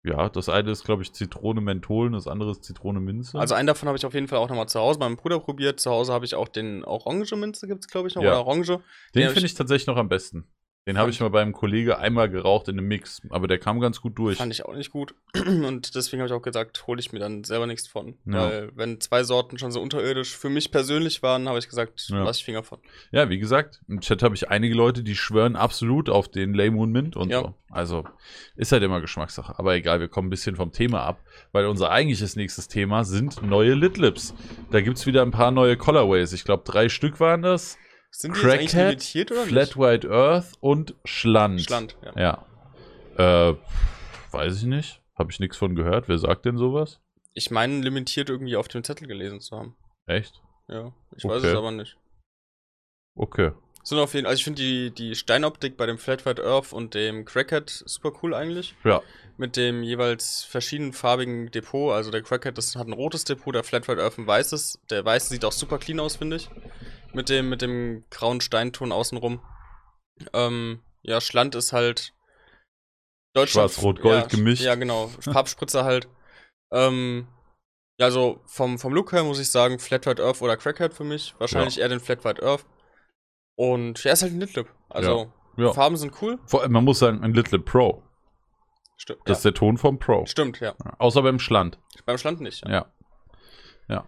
Ja, das eine ist, glaube ich, Zitrone Menthol, und das andere ist Zitrone Minze. Also einen davon habe ich auf jeden Fall auch nochmal zu Hause meinem Bruder probiert. Zu Hause habe ich auch den Orange Minze, gibt es glaube ich noch, Ja. oder Orange. den den finde ich- ich tatsächlich noch am besten. Den habe ich mal beim Kollege einmal geraucht in einem Mix, aber der kam ganz gut durch. Fand ich auch nicht gut. <clears throat> Und deswegen habe ich auch gesagt, hole ich mir dann selber nichts von. Ja. Weil wenn zwei Sorten schon so unterirdisch für mich persönlich waren, habe ich gesagt, Ja. lass ich Finger von. Ja, wie gesagt, im Chat habe ich einige Leute, die schwören absolut auf den Laymoon Mint und Ja. so. Also ist halt immer Geschmackssache. Aber egal, wir kommen ein bisschen vom Thema ab, weil unser eigentliches nächstes Thema sind neue Lit Lips. Da gibt es wieder ein paar neue Colorways. Ich glaube, drei Stück waren das. Sind die Crackhead, limitiert oder Flat nicht? White Earth und Schland. Schland, ja. Ja. Äh, weiß ich nicht. Habe ich nichts von gehört. Wer sagt denn sowas? Ich meine, limitiert irgendwie auf dem Zettel gelesen zu haben. Echt? Ja, ich weiß Okay. es aber nicht. Okay. Sind auf jeden also ich finde die, die Steinoptik bei dem Flat White Earth und dem Crackhead super cool eigentlich. Ja. Mit dem jeweils verschiedenfarbigen Depot. Also der Crackhead das hat ein rotes Depot, der Flat White Earth ein weißes. Der weiße sieht auch super clean aus, finde ich. Mit dem, mit dem grauen Steinton außenrum. Ähm, ja, Schland ist halt Schwarz-Rot-Gold ja, gemischt. Ja, genau. Farbspritzer halt. Ähm, ja, also vom, vom Look her muss ich sagen, Flat White Earth oder Crackhead für mich. Wahrscheinlich eher den Flat White Earth. Und ja, ist halt ein Litlip. Also, Ja. Farben sind cool. Vor allem, man muss sagen, ein Little Pro. Stimmt. Das ist der Ton vom Pro. ja. Stimmt, ja. Außer beim Schland. Beim Schland nicht. Ja. Ja.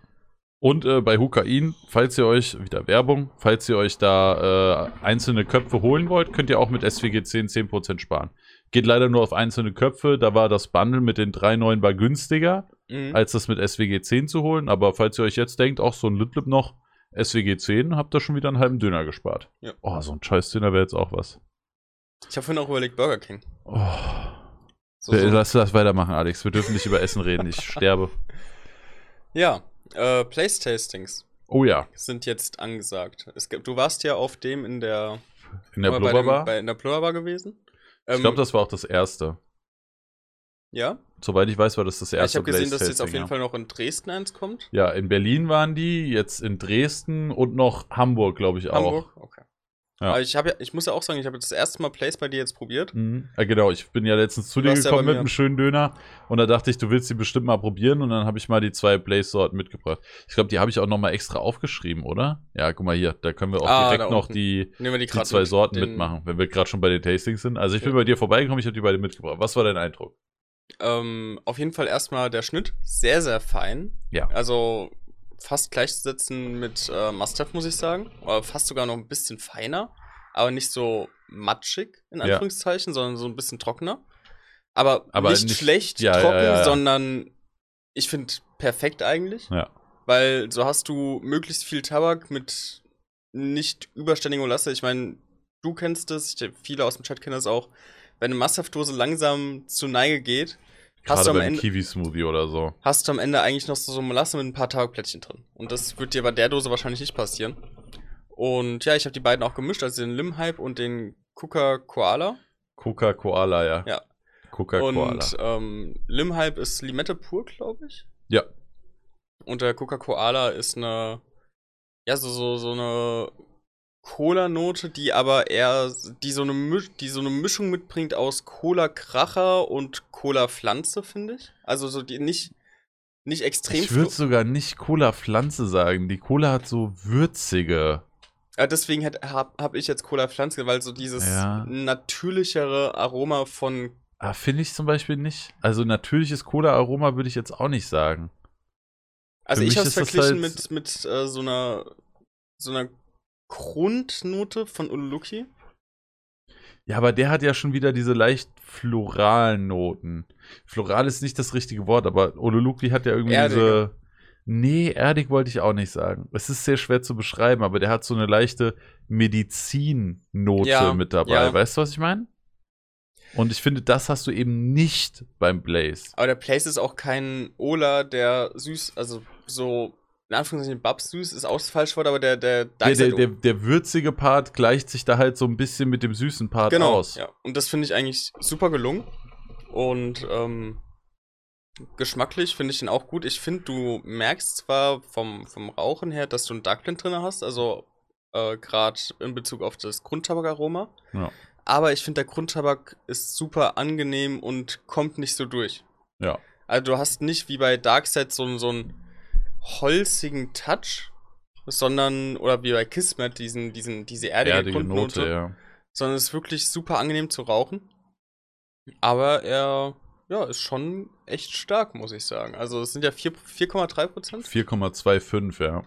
Und äh, bei Hukain, falls ihr euch, wieder Werbung, falls ihr euch da äh, einzelne Köpfe holen wollt, könnt ihr auch mit SWG 10 10% sparen. Geht leider nur auf einzelne Köpfe, da war das Bundle mit den drei neuen war günstiger, Mhm. als das mit SWG 10 zu holen. Aber falls ihr euch jetzt denkt, auch so ein Litlip noch, SWG 10, habt ihr schon wieder einen halben Döner gespart. Ja. Oh, so ein scheiß Döner wäre jetzt auch was. Ich habe vorhin auch überlegt, Burger King. Oh. So, so. Lass das weitermachen, Alex. Wir dürfen nicht über Essen reden. Ich sterbe. <laughs> Ja, äh, Place-Tastings Oh ja. sind jetzt angesagt. Es gibt, du warst ja auf dem in der, In der Blubberbar. In der Blubberbar gewesen. Ich glaube, das war auch das erste. Ja, Soweit ich weiß, war das das ja ich erste habe gesehen, dass jetzt auf jeden. Fall noch in Dresden eins kommt. Ja, in Berlin waren die, jetzt in Dresden und noch Hamburg, glaube ich, auch. Hamburg, okay. Ja. Aber ich, hab ja, ich muss ja auch sagen, ich habe das erste Mal Place bei dir jetzt probiert. Mhm. Ja, genau, ich bin ja letztens zu dir ja gekommen bei mit einem schönen Döner und da dachte ich, du willst die bestimmt mal probieren und dann habe ich mal die zwei Blaze-Sorten mitgebracht. Ich glaube, die habe ich auch nochmal extra aufgeschrieben, oder? Ja, guck mal hier, da können wir auch Ah, direkt noch die, die die zwei Sorten den- mitmachen, wenn wir gerade schon bei den Tastings sind. Also ich bin Ja. bei dir vorbeigekommen, ich habe die beide mitgebracht. Was war dein Eindruck? Ähm, auf jeden Fall erstmal der Schnitt sehr, sehr fein. Ja. Also fast gleichzusetzen mit äh, Must-Have, muss ich sagen. Oder fast sogar noch ein bisschen feiner. Aber nicht so matschig, in Ja. Anführungszeichen, sondern so ein bisschen trockener. Aber, Aber nicht, nicht- schlecht ja, ja, trocken, ja, ja. sondern ich finde perfekt eigentlich. Ja. Weil so hast du möglichst viel Tabak mit nicht überständiger Lasse. Ich meine, du kennst das, ich, viele aus dem Chat kennen das auch. Wenn eine Must-Have-Dose langsam zur Neige geht, hast Gerade du am Ende Kiwi-Smoothie oder so. hast du am Ende eigentlich noch so so Molasse mit ein paar Tabakplättchen drin. Und das wird dir bei der Dose wahrscheinlich nicht passieren. Und ja, ich habe die beiden auch gemischt, also den Lim-Hype und den Kuka Koala. Coca-Cola, ja. Ja. Coca-Cola. Und ähm, Lim-Hype ist Limette pur, glaube ich. Ja. Und der Coca Koala ist eine, ja, so, so, so eine Cola-Note, die aber eher, die so eine, Misch, die so eine Mischung mitbringt aus Cola-Kracher und Cola-Pflanze, finde ich. Also so die nicht, nicht extrem Ich würde sogar nicht Cola-Pflanze sagen. Die Cola hat so würzige. Ja, deswegen habe hab ich jetzt Cola Pflanze, weil so dieses Ja. natürlichere Aroma von. Ah, finde ich zum Beispiel nicht. Also natürliches Cola-Aroma würde ich jetzt auch nicht sagen. Also Für ich habe es verglichen halt- mit, mit äh, so einer so einer Grundnote von Ululuki. Ja, aber der hat ja schon wieder diese leicht floralen Noten. Floral ist nicht das richtige Wort, aber Oluluki hat ja irgendwie Erdige. diese. Nee, erdig wollte ich auch nicht sagen. Es ist sehr schwer zu beschreiben, aber der hat so eine leichte Medizinnote Ja, mit dabei. ja. Weißt du, was ich meine? Und ich finde, das hast du eben nicht beim Blaze. Aber der Place ist auch kein Ola, der süß, also so in Anführungszeichen Babs süß ist auch das falsche Wort, aber der der Der, der, der, der würzige Part gleicht sich da halt so ein bisschen mit dem süßen Part genau, aus. Ja. Und das finde ich eigentlich super gelungen. Und ähm, geschmacklich finde ich den auch gut. Ich finde, du merkst zwar vom, vom Rauchen her, dass du einen Darkblend drin hast, also äh, gerade in Bezug auf das Grundtabakaroma. Ja. Aber ich finde, der Grundtabak ist super angenehm und kommt nicht so durch. Ja. Also du hast nicht wie bei Darkset so, so einen holzigen Touch, sondern, oder wie bei Kismet, diesen, diesen, diese erdige, Erdige Grundnote Note, ja. sondern es ist wirklich super angenehm zu rauchen. Aber er ja, ist schon echt stark, muss ich sagen. Also es sind ja vier- 4,3 Prozent. 4,25, ja.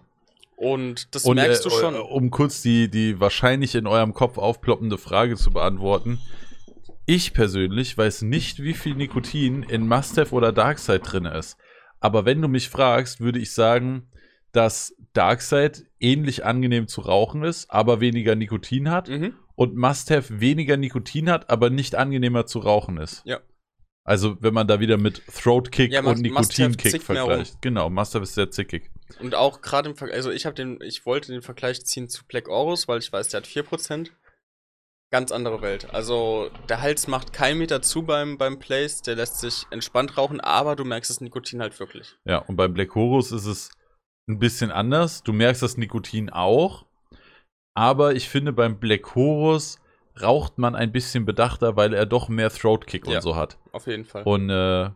Und das Und merkst äh, du schon. um kurz die, die wahrscheinlich in eurem Kopf aufploppende Frage zu beantworten. Ich persönlich weiß nicht, wie viel Nikotin in Must-Have oder Darkside drin ist. Aber wenn du mich fragst, würde ich sagen, dass Darkside ähnlich angenehm zu rauchen ist, aber weniger Nikotin hat. Mhm. Und Must-Have weniger Nikotin hat, aber nicht angenehmer zu rauchen ist. Ja. Also, wenn man da wieder mit Throat Kick Ja, und zickt mehr vergleicht. Genau, Must-Have ist sehr zickig. Und auch gerade im Vergleich, also ich habe den, ich wollte den Vergleich ziehen zu Black Orus, weil ich weiß, der hat 4%. Ganz andere Welt. Also der Hals macht keinen Meter zu beim, beim Place, der lässt sich entspannt rauchen, aber du merkst das Nikotin halt wirklich. Ja, und beim Black Horus ist es ein bisschen anders. Du merkst das Nikotin auch. Aber ich finde, beim Black Horus raucht man ein bisschen bedachter, weil er doch mehr Throat Kick Ja. und so hat. Auf jeden Fall. Und äh,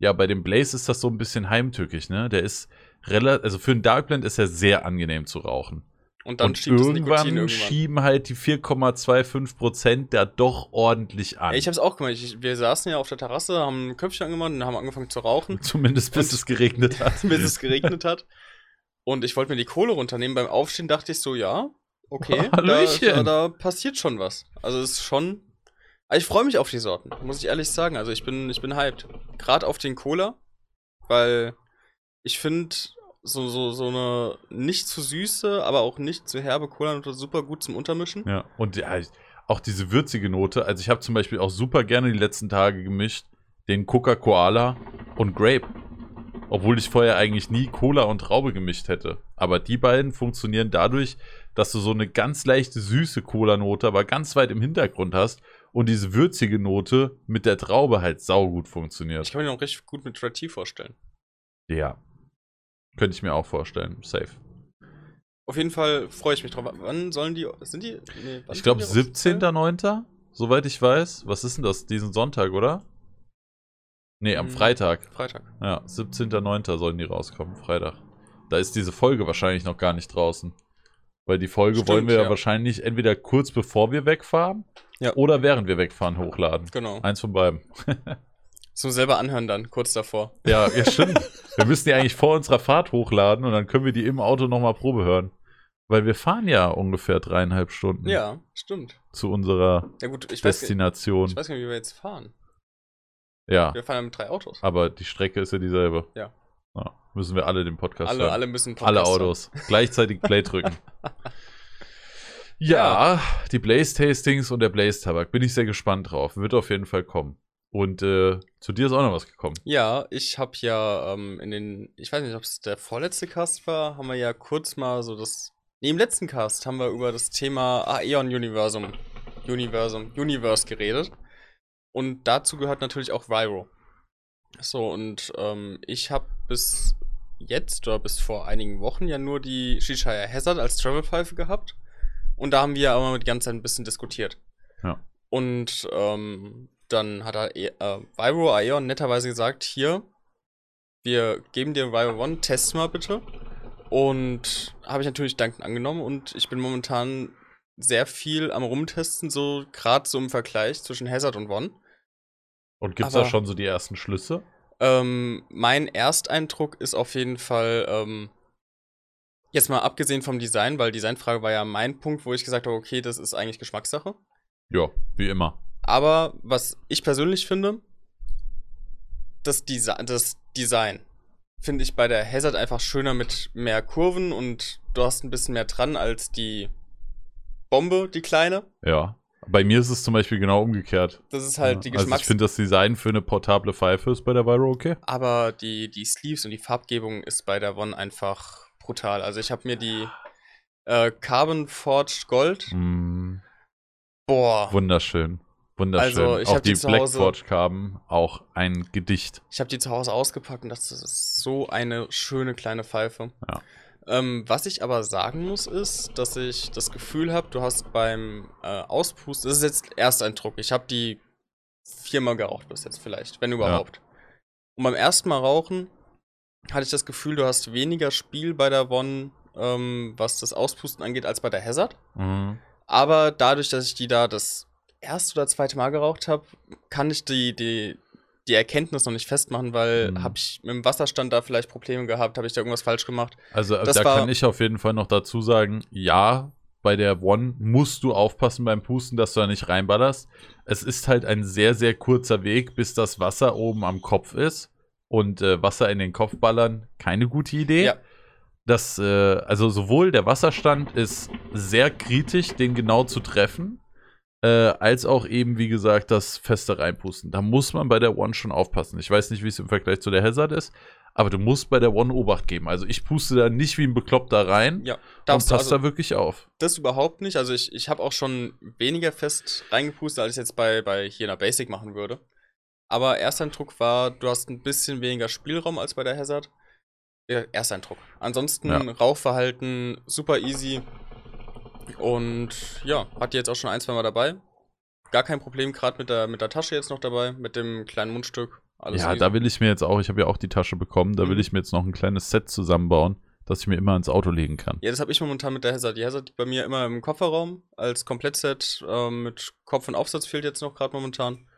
ja, bei dem Blaze ist das so ein bisschen heimtückig, ne? Der ist relativ, also für einen Darkblend ist er sehr angenehm zu rauchen. Und dann und schiebt irgendwann, irgendwann. schieben halt die 4,25% da doch ordentlich an. Ich hab's auch gemacht. Ich, wir saßen ja auf der Terrasse, haben ein Köpfchen angemacht und haben angefangen zu rauchen, <laughs> Zumindest bis Und- es geregnet hat. <laughs> bis es geregnet hat. Und ich wollte mir die Kohle runternehmen. Beim Aufstehen dachte ich so, ja, okay, <laughs> da, da, da passiert schon was. Also es ist schon. Also ich freue mich auf die Sorten, muss ich ehrlich sagen. Also ich bin, ich bin hyped. Gerade auf den Cola, weil ich finde so, so, so eine nicht zu süße, aber auch nicht zu herbe Cola super gut zum Untermischen. Ja, und ja, auch diese würzige Note. Also ich habe zum Beispiel auch super gerne die letzten Tage gemischt den Coca-Cola und Grape. Obwohl ich vorher eigentlich nie Cola und Traube gemischt hätte. Aber die beiden funktionieren dadurch, dass du so eine ganz leichte süße Cola-Note, aber ganz weit im Hintergrund hast und diese würzige Note mit der Traube halt saugut funktioniert. Ich kann mir noch richtig gut mit Red Tea vorstellen. Ja. Könnte ich mir auch vorstellen. Safe. Auf jeden Fall freue ich mich drauf. Wann sollen die. Sind die. Nee, ich glaube 17.09. Soweit ich weiß. Was ist denn das? Diesen Sonntag, oder? Nee, am hm, Freitag. Freitag. Ja, 17.09. sollen die rauskommen, Freitag. Da ist diese Folge wahrscheinlich noch gar nicht draußen. Weil die Folge Stimmt, wollen wir ja, wahrscheinlich entweder kurz bevor wir wegfahren ja. oder während wir wegfahren hochladen. Genau. Eins von beiden. <laughs> Zum selber anhören dann, kurz davor. Ja, ja, stimmt. wir müssen die eigentlich vor unserer Fahrt hochladen und dann können wir die im Auto nochmal Probe hören. Weil wir fahren ja ungefähr dreieinhalb Stunden. Ja, stimmt. Zu unserer ja, gut, Destination. Weiß, ich weiß gar nicht, wie wir jetzt fahren. Ja. Wir fahren ja mit drei Autos. Aber die Strecke ist ja dieselbe. Ja. ja müssen wir alle den Podcast Alle, hören. alle müssen Podcast Alle Autos. <laughs> Gleichzeitig Play drücken. ja, ja, die Blaze-Tastings und der Blaze-Tabak. Bin ich sehr gespannt drauf. Wird auf jeden Fall kommen. Und äh, zu dir ist auch noch was gekommen. Ja, ich habe ja ähm, in den, ich weiß nicht, ob es der vorletzte Cast war, haben wir ja kurz mal so das, nee, im letzten Cast haben wir über das Thema Aeon-Universum, Universum, Universe geredet. Und dazu gehört natürlich auch Vyro. So, und ähm, ich habe bis jetzt oder bis vor einigen Wochen ja nur die Shishaya Hazard als Travel-Pfeife gehabt. Und da haben wir aber ganze Zeit ein bisschen diskutiert. Ja. Und ähm, dann hat er äh, Vyro Aeon netterweise gesagt, hier, wir geben dir Vyro One, test mal bitte. Und habe ich natürlich dankend angenommen und ich bin momentan sehr viel am Rumtesten, so gerade so im Vergleich zwischen Hazard und One. Und gibt es da schon so die ersten Schlüsse? Ähm, mein Ersteindruck ist auf jeden Fall, ähm, jetzt mal abgesehen vom Design, weil Designfrage war ja mein Punkt, wo ich gesagt habe, okay, das ist eigentlich Geschmackssache. Ja, wie immer. Aber was ich persönlich finde, das, Desi das Design finde ich bei der Hazard einfach schöner mit mehr Kurven und du hast ein bisschen mehr dran als die Bombe, die kleine. Ja. Bei mir ist es zum Beispiel genau umgekehrt. Das ist halt die Geschmacks... Also ich finde das Design für eine portable Pfeife ist bei der Viro okay. Aber die, die Sleeves und die Farbgebung ist bei der One einfach brutal. Also ich habe mir die äh, Carbon Forged Gold. Mm. Boah. Wunderschön. Wunderschön. Also ich auch die, die Blackforge Carbon, auch ein Gedicht. Ich habe die zu Hause ausgepackt und das ist so eine schöne kleine Pfeife. Ja. Ähm, was ich aber sagen muss, ist, dass ich das Gefühl habe, du hast beim äh, Auspusten, das ist jetzt Ersteindruck, ich habe die viermal geraucht bis jetzt vielleicht, wenn überhaupt. Ja. Und beim ersten Mal rauchen hatte ich das Gefühl, du hast weniger Spiel bei der One, ähm, was das Auspusten angeht, als bei der Hazard. Mhm. Aber dadurch, dass ich die da das erste oder zweite Mal geraucht habe, kann ich die, die, die Erkenntnis noch nicht festmachen, weil mhm. habe ich mit dem Wasserstand da vielleicht Probleme gehabt, habe ich da irgendwas falsch gemacht. Also das da kann ich auf jeden Fall noch dazu sagen, ja, bei der One musst du aufpassen beim Pusten, dass du da nicht reinballerst. Es ist halt ein sehr, sehr kurzer Weg, bis das Wasser oben am Kopf ist. Und äh, Wasser in den Kopf ballern, keine gute Idee. Ja. Das, äh, also sowohl der Wasserstand ist sehr kritisch, den genau zu treffen äh, als auch eben, wie gesagt, das feste Reinpusten. Da muss man bei der One schon aufpassen. Ich weiß nicht, wie es im Vergleich zu der Hazard ist, aber du musst bei der One Obacht geben. Also ich puste da nicht wie ein Bekloppter rein ja, und passe also, da wirklich auf. Das überhaupt nicht. Also ich, ich habe auch schon weniger fest reingepustet, als ich jetzt bei, bei hier in der Basic machen würde. Aber Ersteindruck war, du hast ein bisschen weniger Spielraum als bei der Hazard. Ja, Ersteindruck. Ansonsten ja. Rauchverhalten super easy. Und ja, hat die jetzt auch schon ein, zwei Mal dabei. Gar kein Problem, gerade mit der, mit der Tasche jetzt noch dabei, mit dem kleinen Mundstück. Alles ja, easy. da will ich mir jetzt auch, ich habe ja auch die Tasche bekommen, da mhm. will ich mir jetzt noch ein kleines Set zusammenbauen, das ich mir immer ins Auto legen kann. Ja, das habe ich momentan mit der Hazard. Die Hazard bei mir immer im Kofferraum als Komplettset äh, mit Kopf und Aufsatz fehlt jetzt noch gerade momentan.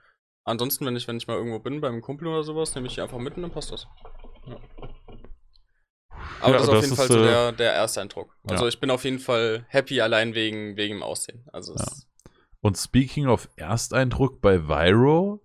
Ansonsten, wenn ich, wenn ich mal irgendwo bin, beim Kumpel oder sowas, nehme ich die einfach mit und dann passt das. Ja. Aber ja, das ist auf jeden Fall so äh, der, der erste Eindruck. Also ja. ich bin auf jeden Fall happy allein wegen, wegen dem Aussehen. Also ja. Und speaking of Ersteindruck bei Viro,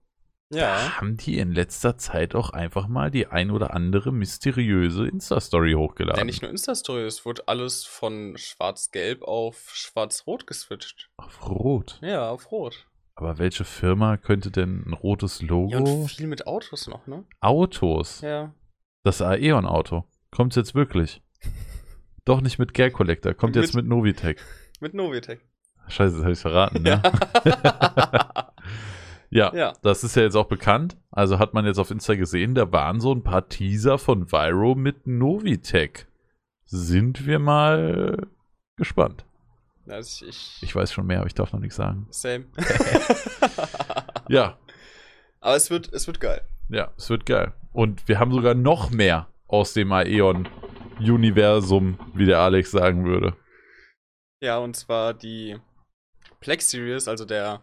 Ja. haben die in letzter Zeit auch einfach mal die ein oder andere mysteriöse Insta-Story hochgeladen. Ja, nicht nur Insta-Story, es wurde alles von schwarz-gelb auf schwarz-rot geswitcht. Auf Rot. Ja, auf rot. Aber welche Firma könnte denn ein rotes Logo? Ja, und viel mit Autos noch, ne? Autos. Ja. Das Aeon-Auto. Kommt's jetzt wirklich? Doch nicht mit Gare Collector, kommt jetzt mit Novitec. Mit Novitec. Scheiße, das habe ich verraten, ne? <laughs> Ja, Ja. das ist ja jetzt auch bekannt. Also hat man jetzt auf Insta gesehen, da waren so ein paar Teaser von Viro mit Novitec. Sind wir mal gespannt. Also ich, ich, Ich weiß schon mehr, aber ich darf noch nichts sagen. Same. <laughs> Ja, Aber es wird, es wird geil. ja, es wird geil. Und wir haben sogar noch mehr aus dem Aeon-Universum, wie der Alex sagen würde. Ja, und zwar die Plex Series, also der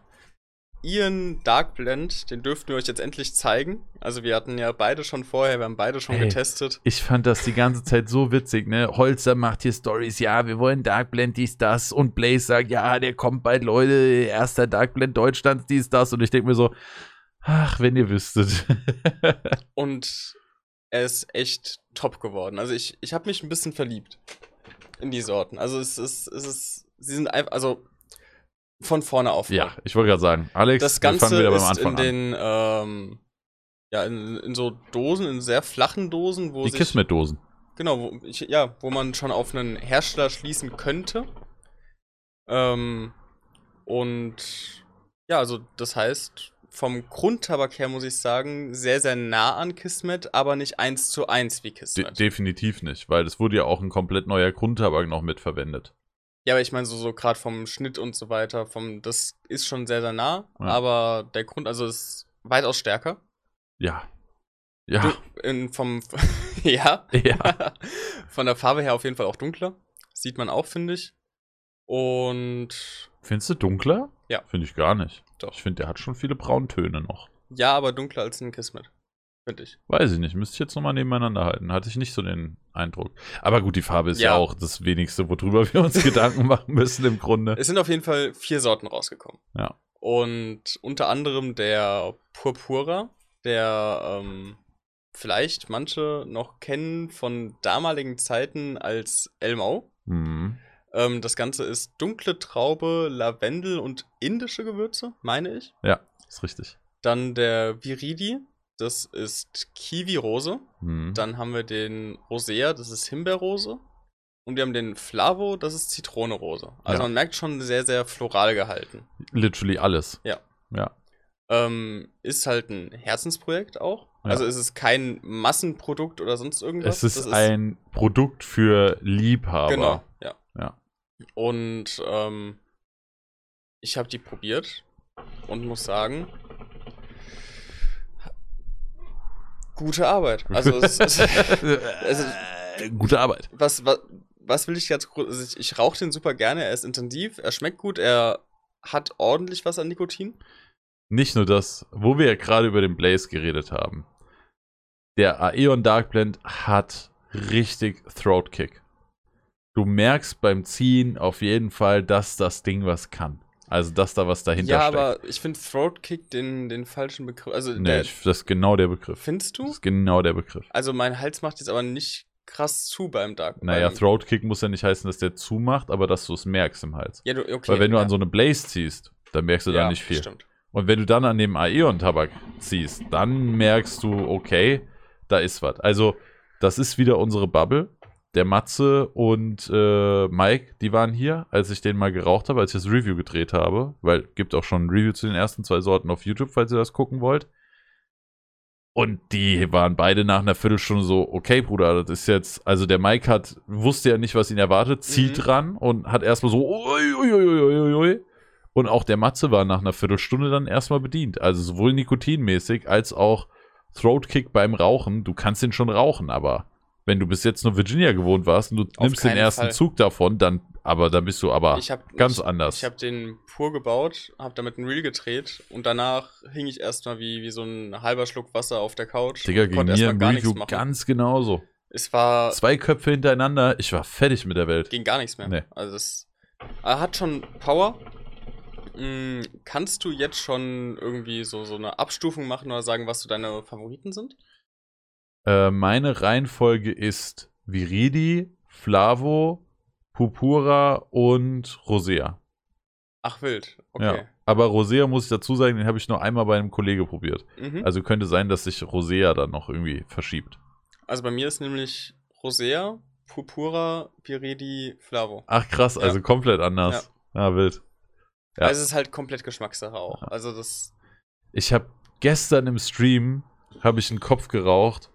Ian Dark Blend, den dürften wir euch jetzt endlich zeigen. Also wir hatten ja beide schon vorher, wir haben beide schon Ey. getestet. Ich fand das die ganze Zeit so witzig, ne? Holzer macht hier Stories, ja, wir wollen Dark Blend, dies, das. Und Blaze sagt, ja, der kommt bald, Leute, erster Dark Blend Deutschlands, dies, das. Und ich denke mir so, ach, wenn ihr wüsstet. <laughs> Und er ist echt top geworden. Also ich, ich habe mich ein bisschen verliebt in die Sorten. Also es ist, es ist, sie sind einfach, also von vorne auf. ja, ich wollte gerade sagen, Alex, Das wir Ganze fangen wieder beim ist Anfang in an. den, ähm, ja, in, in so Dosen, in sehr flachen Dosen, wo Die Kismet-Dosen. genau, wo, ich, ja, wo man schon auf einen Hersteller schließen könnte. Ähm, und ja, also das heißt, vom Grundtabak her muss ich sagen, sehr, sehr nah an Kismet, aber nicht eins zu eins wie De Kismet. definitiv nicht, weil es wurde ja auch ein komplett neuer Grundtabak noch mitverwendet. Ja, aber ich meine, so, so gerade vom Schnitt und so weiter, vom, das ist schon sehr, sehr nah, Ja. aber der Grund, also ist weitaus stärker. Ja. Ja. Du, in, vom, <laughs> ja, Ja. <laughs> von der Farbe her auf jeden Fall auch dunkler. Sieht man auch, finde ich. Und Findest du dunkler? Ja. Finde ich gar nicht. Doch. Ich finde, der hat schon viele Brauntöne noch. ja, aber dunkler als ein Kismet. Finde ich. Weiß ich nicht. Müsste ich jetzt nochmal nebeneinander halten. Hatte ich nicht so den Eindruck. Aber gut, die Farbe ist ja, Ja. auch das Wenigste, worüber wir uns <laughs> Gedanken machen müssen im Grunde. Es sind auf jeden Fall vier Sorten rausgekommen. Ja. Und unter anderem der Purpura, der ähm, vielleicht manche noch kennen von damaligen Zeiten als Elmau. Mhm. Ähm, das Ganze ist dunkle Traube, Lavendel und indische Gewürze, meine ich. Ja, ist richtig. Dann der Viridi, das ist Kiwi-Rose. Mhm. Dann haben wir den Rosea, das ist Himbeerrose. Und wir haben den Flavo, das ist Zitrone-Rose. Also Ja. man merkt schon sehr, sehr floral gehalten. Literally alles. Ja. Ja. Ähm, ist halt ein Herzensprojekt auch. Ja. Also es ist kein Massenprodukt oder sonst irgendwas. Es ist Das ein Produkt für Liebhaber. Genau, ja. Ja. Und ähm, ich habe die probiert und muss sagen, gute Arbeit. Also, es, es, <laughs> also Gute Arbeit. was, was, was will ich jetzt? Also ich, ich rauche den super gerne. Er ist intensiv, er schmeckt gut, er hat ordentlich was an Nikotin. Nicht nur das, wo wir ja gerade über den Blaze geredet haben. Der Aeon Dark Blend hat richtig Throat Kick. Du merkst beim Ziehen auf jeden Fall, dass das Ding was kann. Also, dass da was dahinter ja, steckt. aber ich finde Throat Kick den, den falschen Begriff. Also, nee, der, ich, das ist genau der Begriff. findest Das du? ist genau der Begriff. Also, mein Hals macht jetzt aber nicht krass zu beim Dark. Naja, beim, Throat Kick muss ja nicht heißen, dass der zumacht, aber dass du es merkst im Hals. ja, du, okay, Weil wenn du ja. an so eine Blaze ziehst, dann merkst du da ja, nicht viel. Stimmt. Und wenn du dann an dem Aeon-Tabak ziehst, dann merkst du, okay, da ist was. Also, das ist wieder unsere Bubble. Der Matze und äh, Mike, die waren hier, als ich den mal geraucht habe, als ich das Review gedreht habe. Weil gibt auch schon ein Review zu den ersten zwei Sorten auf YouTube, falls ihr das gucken wollt. Und die waren beide nach einer Viertelstunde so, okay, Bruder, das ist jetzt, also der Mike hat, wusste ja nicht, was ihn erwartet, zieht Mhm. dran und hat erstmal so, ui, ui, ui, ui. Und auch der Matze war nach einer Viertelstunde dann erstmal bedient. Also sowohl nikotinmäßig als auch Throat-Kick beim Rauchen. Du kannst den schon rauchen, aber wenn du bis jetzt nur Virginia gewohnt warst und du nimmst den ersten Fall. Zug davon, dann, aber dann bist du aber Ich hab, ganz ich, anders. Ich habe den pur gebaut, habe damit ein Reel gedreht und danach hing ich erstmal wie, wie so ein halber Schluck Wasser auf der Couch. Digga, konnte mir im Review ganz genauso. Es war, Zwei Köpfe hintereinander, ich war fertig mit der Welt. ging gar nichts mehr. Nee. Also es hat schon Power, Mm, kannst du jetzt schon irgendwie so, so eine Abstufung machen oder sagen, was so deine Favoriten sind? Äh, meine Reihenfolge ist Viridi, Flavo, Purpura und Rosea. Ach, wild. Okay. Ja. Aber Rosea muss ich dazu sagen, den habe ich nur einmal bei einem Kollege probiert. Mhm. Also könnte sein, dass sich Rosea dann noch irgendwie verschiebt. Also bei mir ist nämlich Rosea, Purpura, Viridi, Flavo. Ach krass, also komplett anders. Ja, wild. Ja. Also es ist halt komplett Geschmackssache auch. Also das. Ich habe gestern im Stream habe ich einen Kopf geraucht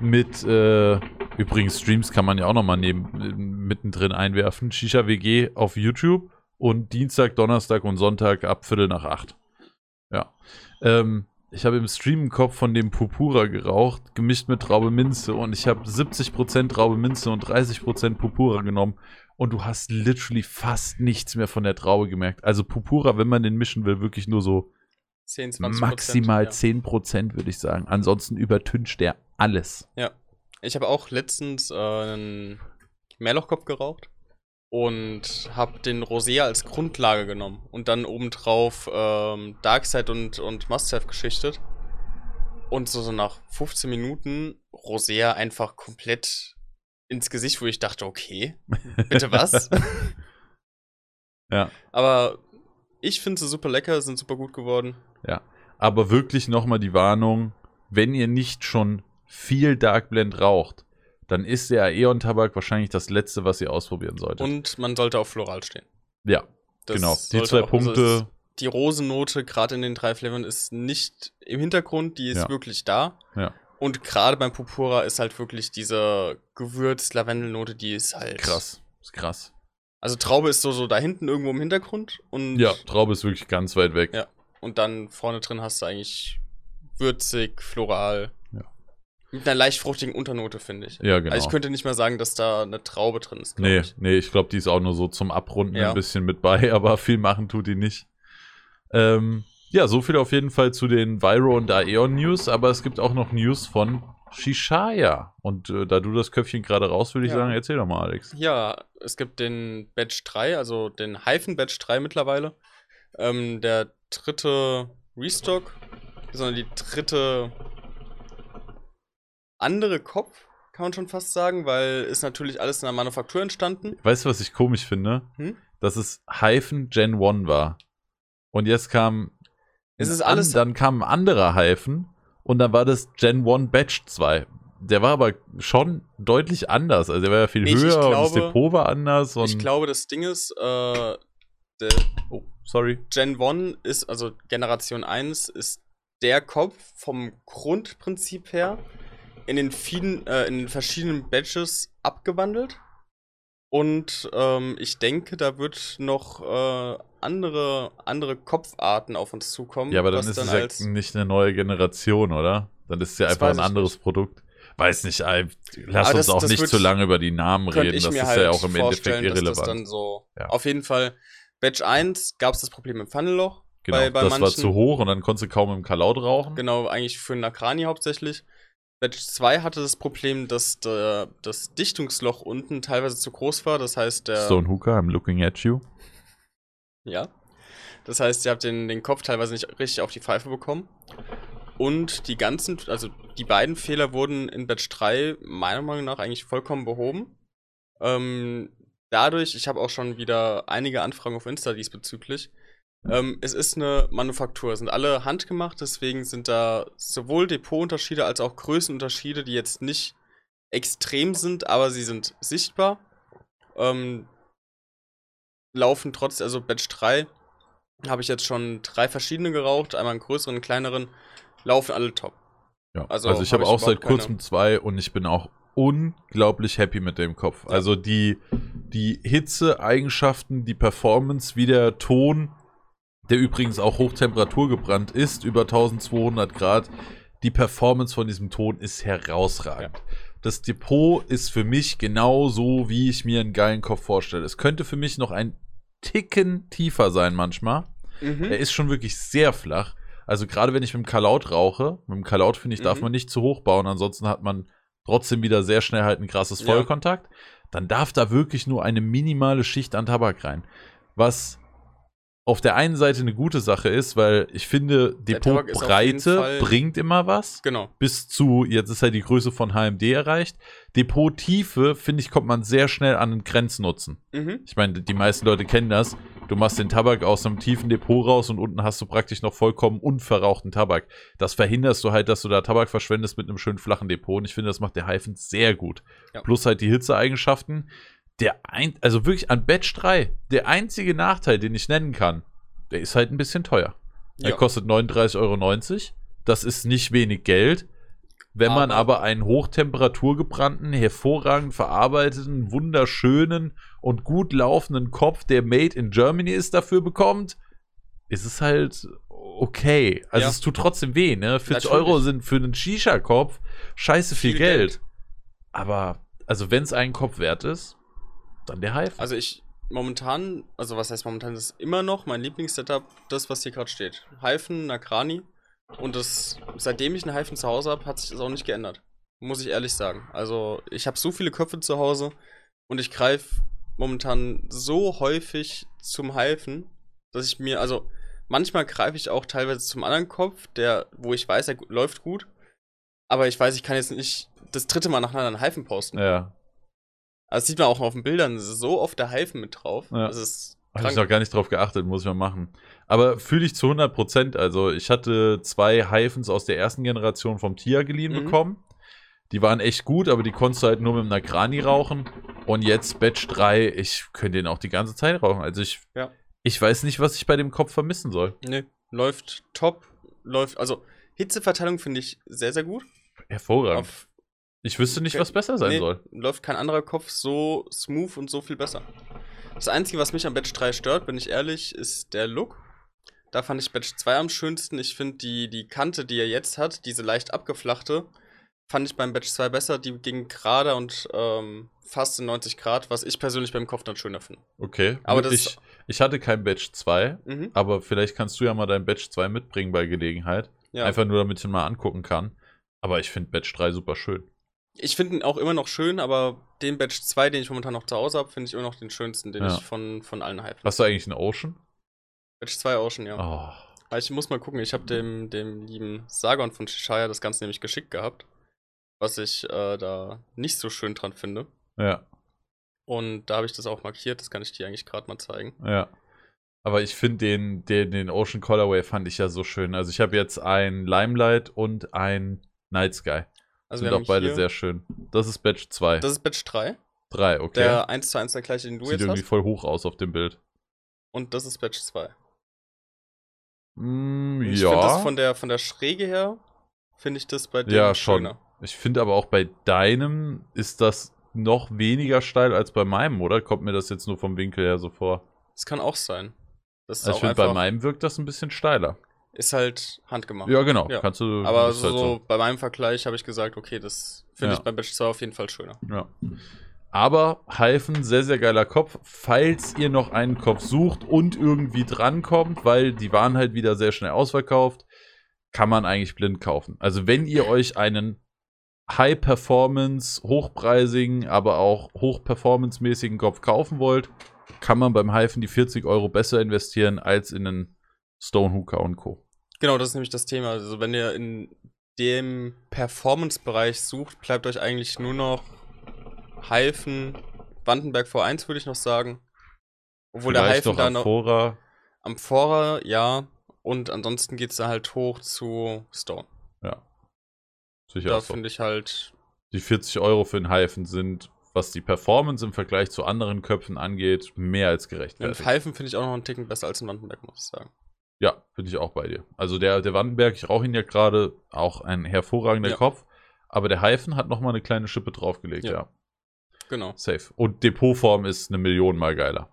mit äh, übrigens Streams kann man ja auch noch mal neben mittendrin einwerfen. Shisha WG auf YouTube und Dienstag, Donnerstag und Sonntag ab Viertel nach acht. Ja. Ähm, ich habe im Stream einen Kopf von dem Purpura geraucht, gemischt mit Traube Minze und ich habe 70% Traube Minze und 30% Purpura genommen und du hast literally fast nichts mehr von der Traube gemerkt. Also Purpura, wenn man den mischen will, wirklich nur so 10, 20 maximal ja. 10%, würde ich sagen. Ansonsten übertüncht der alles. Ja. Ich habe auch letztens äh, einen Mehrlochkopf geraucht und habe den Rosé als Grundlage genommen und dann obendrauf ähm, Darkside und, und Must-Have geschichtet. Und so, so nach 15 Minuten Rosé einfach komplett ins Gesicht, wo ich dachte, okay, bitte was? <laughs> ja. Aber ich finde sie super lecker, sind super gut geworden. Ja. Aber wirklich nochmal die Warnung, wenn ihr nicht schon viel Dark Blend raucht, dann ist der Aeon-Tabak wahrscheinlich das letzte, was ihr ausprobieren solltet. Und man sollte auf Floral stehen. Ja, Das genau. Die zwei auch- also Punkte, es- die Rosennote, gerade in den drei Flavern, ist nicht im Hintergrund, die ist Ja. wirklich da. Ja. Und gerade beim Purpura ist halt wirklich diese Gewürz-Lavendelnote, die ist halt. krass. Ist krass. Also Traube ist so, so da hinten irgendwo im Hintergrund und, Ja, Traube ist wirklich ganz weit weg. Ja. Und dann vorne drin hast du eigentlich würzig, floral. Ja. Mit einer leicht fruchtigen Unternote, finde ich. Ja, genau. Also ich könnte nicht mal sagen, dass da eine Traube drin ist. Nee, ich. nee, ich glaube, die ist auch nur so zum Abrunden Ja. ein bisschen mit bei, <laughs> aber viel machen tut die nicht. Ähm, ja, so viel auf jeden Fall zu den Viro und Aeon News, aber es gibt auch noch News von Shishaya. Und äh, da du das Köpfchen gerade raus, würde ich Ja. sagen, erzähl doch mal, Alex. Ja, es gibt den Batch 3, also den Hyphen Batch 3 mittlerweile. Ähm, der dritte Restock, sondern die dritte andere Kopf, kann man schon fast sagen, weil ist natürlich alles in der Manufaktur entstanden. Weißt du, was ich komisch finde? Hm? Dass es Hyphen Gen 1 war. Und jetzt kam. Es ist alles- An, dann kam ein anderer Hyphen und dann war das Gen 1 Batch 2. Der war aber schon deutlich anders. Also der war ja viel Nee, ich- ich höher und das glaube- Depot war anders. Und Ich glaube, das Ding ist, äh, Oh, sorry. Gen 1 ist, also Generation 1 ist der Kopf vom Grundprinzip her in den vielen, äh, in den verschiedenen Batches abgewandelt. Und ähm, ich denke, da wird noch äh, andere, andere Kopfarten auf uns zukommen. Ja, aber dann ist es ja nicht eine neue Generation, oder? Dann ist es ja einfach ein anderes Produkt. Weiß nicht, ey, lass Aber uns das- auch das nicht zu lange über die Namen reden. Das ist halt ja auch im Endeffekt irrelevant. dann so. Ja. Auf jeden Fall, Batch 1 gab es das Problem im Funnelloch. genau, bei, bei das war manchen. zu hoch und dann konntest du kaum im Kalaut rauchen. Genau, eigentlich für Nakrani hauptsächlich. Batch 2 hatte das Problem, dass der, das Dichtungsloch unten teilweise zu groß war. Das heißt, der. Stone Hooker, I'm looking at you. Ja. Das heißt, ihr habt den, den Kopf teilweise nicht richtig auf die Pfeife bekommen. Und die ganzen, also die beiden Fehler wurden in Batch 3 meiner Meinung nach eigentlich vollkommen behoben. Ähm, dadurch, ich habe auch schon wieder einige Anfragen auf Insta diesbezüglich. Ähm, es ist eine Manufaktur, sind alle handgemacht, deswegen sind da sowohl Depotunterschiede als auch Größenunterschiede, die jetzt nicht extrem sind, aber sie sind sichtbar. Ähm, laufen trotz, also Batch 3 habe ich jetzt schon drei verschiedene geraucht, einmal einen größeren, einen kleineren, laufen alle top. Ja. Also Also, ich hab habe ich auch seit überhaupt keine- kurzem zwei und ich bin auch unglaublich happy mit dem Kopf. Also die, die Hitze-Eigenschaften, die Performance, wie der Ton, der übrigens auch Hochtemperatur gebrannt ist, über 1200 Grad, die Performance von diesem Ton ist herausragend. Das Depot ist für mich genau so, wie ich mir einen geilen Kopf vorstelle. Es könnte für mich noch ein Ticken tiefer sein manchmal. Mhm. Er ist schon wirklich sehr flach. Also gerade wenn ich mit dem Kalaut rauche, mit dem Kalaut finde ich, darf Mhm. man nicht zu hoch bauen, ansonsten hat man trotzdem wieder sehr schnell halt ein krasses Ja. Dann darf da wirklich nur eine minimale Schicht an Tabak rein. Was auf der einen Seite eine gute Sache ist, weil ich finde, Depotbreite bringt immer was. Genau. Bis zu, jetzt ist ja die Größe von HMD erreicht. Depottiefe, finde ich, kommt man sehr schnell an den Grenznutzen. Mhm. Ich meine, die meisten Leute kennen das. Du machst den Tabak aus einem tiefen Depot raus und unten hast du praktisch noch vollkommen unverrauchten Tabak. Das verhinderst du halt, dass du da Tabak verschwendest mit einem schönen flachen Depot. Und ich finde, das macht der Hyphen sehr gut. Ja. Plus halt die Hitzeeigenschaften. Der ein, also wirklich an Batch 3, der einzige Nachteil, den ich nennen kann, der ist halt ein bisschen teuer. Er Ja. kostet 39,90 Euro. Das ist nicht wenig Geld. Wenn man Aber- aber einen hochtemperaturgebrannten, hervorragend verarbeiteten, wunderschönen und gut laufenden Kopf, der made in Germany ist, dafür bekommt, ist es halt okay. Also Ja. es tut trotzdem weh, ne? 40 Natürlich. Euro sind für einen Shisha-Kopf scheiße viel, Viel Geld. Geld. Aber, also wenn es einen Kopf wert ist, dann der Hive. Also ich momentan, also was heißt momentan, das ist immer noch mein Lieblingssetup, das, was hier gerade steht. Hyphen, Nakrani. Und das, seitdem ich einen Hyphen zu Hause habe, hat sich das auch nicht geändert. Muss ich ehrlich sagen. Also ich habe so viele Köpfe zu Hause und ich greife momentan so häufig zum Hyphen, dass ich mir, also manchmal greife ich auch teilweise zum anderen Kopf, der, wo ich weiß, er läuft gut. Aber ich weiß, ich kann jetzt nicht das dritte Mal nacheinander einen Hyphen posten. ja, Also das sieht man auch auf den Bildern, so oft der Hyphen mit drauf. Ja. Das ist Habe ich noch gar nicht drauf geachtet, muss ich mal machen. Aber fühle ich zu 100 Prozent. Also, ich hatte zwei Hyphens aus der ersten Generation vom Tia geliehen Mhm. bekommen. Die waren echt gut, aber die konntest du halt nur mit einem Nagrani rauchen. Und jetzt Batch 3, ich könnte den auch die ganze Zeit rauchen. Also, ich, Ja. ich weiß nicht, was ich bei dem Kopf vermissen soll. Nee, läuft top. Läuft, also Hitzeverteilung finde ich sehr, sehr gut. Hervorragend. Auf, ich wüsste nicht, was besser sein nee, soll. Läuft kein anderer Kopf so smooth und so viel besser. Das Einzige, was mich am Batch 3 stört, bin ich ehrlich, ist der Look. Da fand ich Batch 2 am schönsten. Ich finde die, die Kante, die er jetzt hat, diese leicht abgeflachte, fand ich beim Batch 2 besser. Die ging gerade und ähm, fast in 90 Grad, was ich persönlich beim Kopf dann schöner finde. Okay. Aber das- ich, ich hatte kein Batch 2, Mhm. aber vielleicht kannst du ja mal dein Batch 2 mitbringen bei Gelegenheit. Ja. Einfach nur, damit ich ihn mal angucken kann. Aber ich finde Batch 3 super schön. Ich finde ihn auch immer noch schön, aber den Batch 2, den ich momentan noch zu Hause habe, finde ich immer noch den schönsten, den Ja. ich von, von allen hype. Hast du eigentlich einen Ocean? Batch 2 Ocean, ja. Oh, Aber ich muss mal gucken, ich habe dem, dem lieben Sargon von Shishaya das Ganze nämlich geschickt gehabt. Was ich äh, da nicht so schön dran finde. ja, Und da habe ich das auch markiert, das kann ich dir eigentlich gerade mal zeigen. ja. Aber ich finde den, den, den Ocean Colorway fand ich ja so schön. Also ich habe jetzt ein Limelight und ein Night Sky. Also Sind wir auch beide sehr schön. Das ist Batch 2. Das ist Batch 3, 3, okay. der 1 zu 1 der gleiche, den du Sieht jetzt irgendwie hast. voll hoch aus auf dem Bild. Und das ist Batch 2. Mm, Ich ja. finde das von der, von der Schräge her, finde ich das bei dem Ja, schon. schöner. Ich finde aber auch bei deinem ist das noch weniger steil als bei meinem, oder? Kommt mir das jetzt nur vom Winkel her so vor? Das kann auch sein. Das ist Also ich finde, bei meinem wirkt das ein bisschen steiler. Ist halt handgemacht. Ja, genau. Ja. Kannst du. Aber ist so, halt bei meinem Vergleich habe ich gesagt, okay, das finde Ja. ich beim Batch 2 auf jeden Fall schöner. Ja. Aber Hyphen, sehr, sehr geiler Kopf. Falls ihr noch einen Kopf sucht und irgendwie drankommt, weil die waren halt wieder sehr schnell ausverkauft, kann man eigentlich blind kaufen. Also wenn ihr euch einen High-Performance, hochpreisigen, aber auch hoch-performance-mäßigen Kopf kaufen wollt, kann man beim Hyphen die 40 Euro besser investieren als in einen Stonehooker und Co. Genau, das ist nämlich das Thema. Also wenn ihr in dem Performance-Bereich sucht, bleibt euch eigentlich nur noch Hyphen, Wandenberg V1 würde ich noch sagen. Obwohl der Vielleicht Hyphen noch da noch Amphora. am Vorer, ja. Und ansonsten geht es da halt hoch zu Stone. Ja. Sicher. da finde ich halt, Die 40 Euro für den Hyphen sind, was die Performance im Vergleich zu anderen Köpfen angeht, mehr als den gerechtfertigt. Hyphen finde ich auch noch einen Ticken besser als den Wandenberg, muss ich sagen. Ja, bin ich auch bei dir. Also der, der Wandenberg, ich rauche ihn ja gerade, auch ein hervorragender Ja. Kopf. Aber der Hyphen hat nochmal eine kleine Schippe draufgelegt, ja. Ja. Genau. Safe. Und Depotform ist eine Million mal geiler.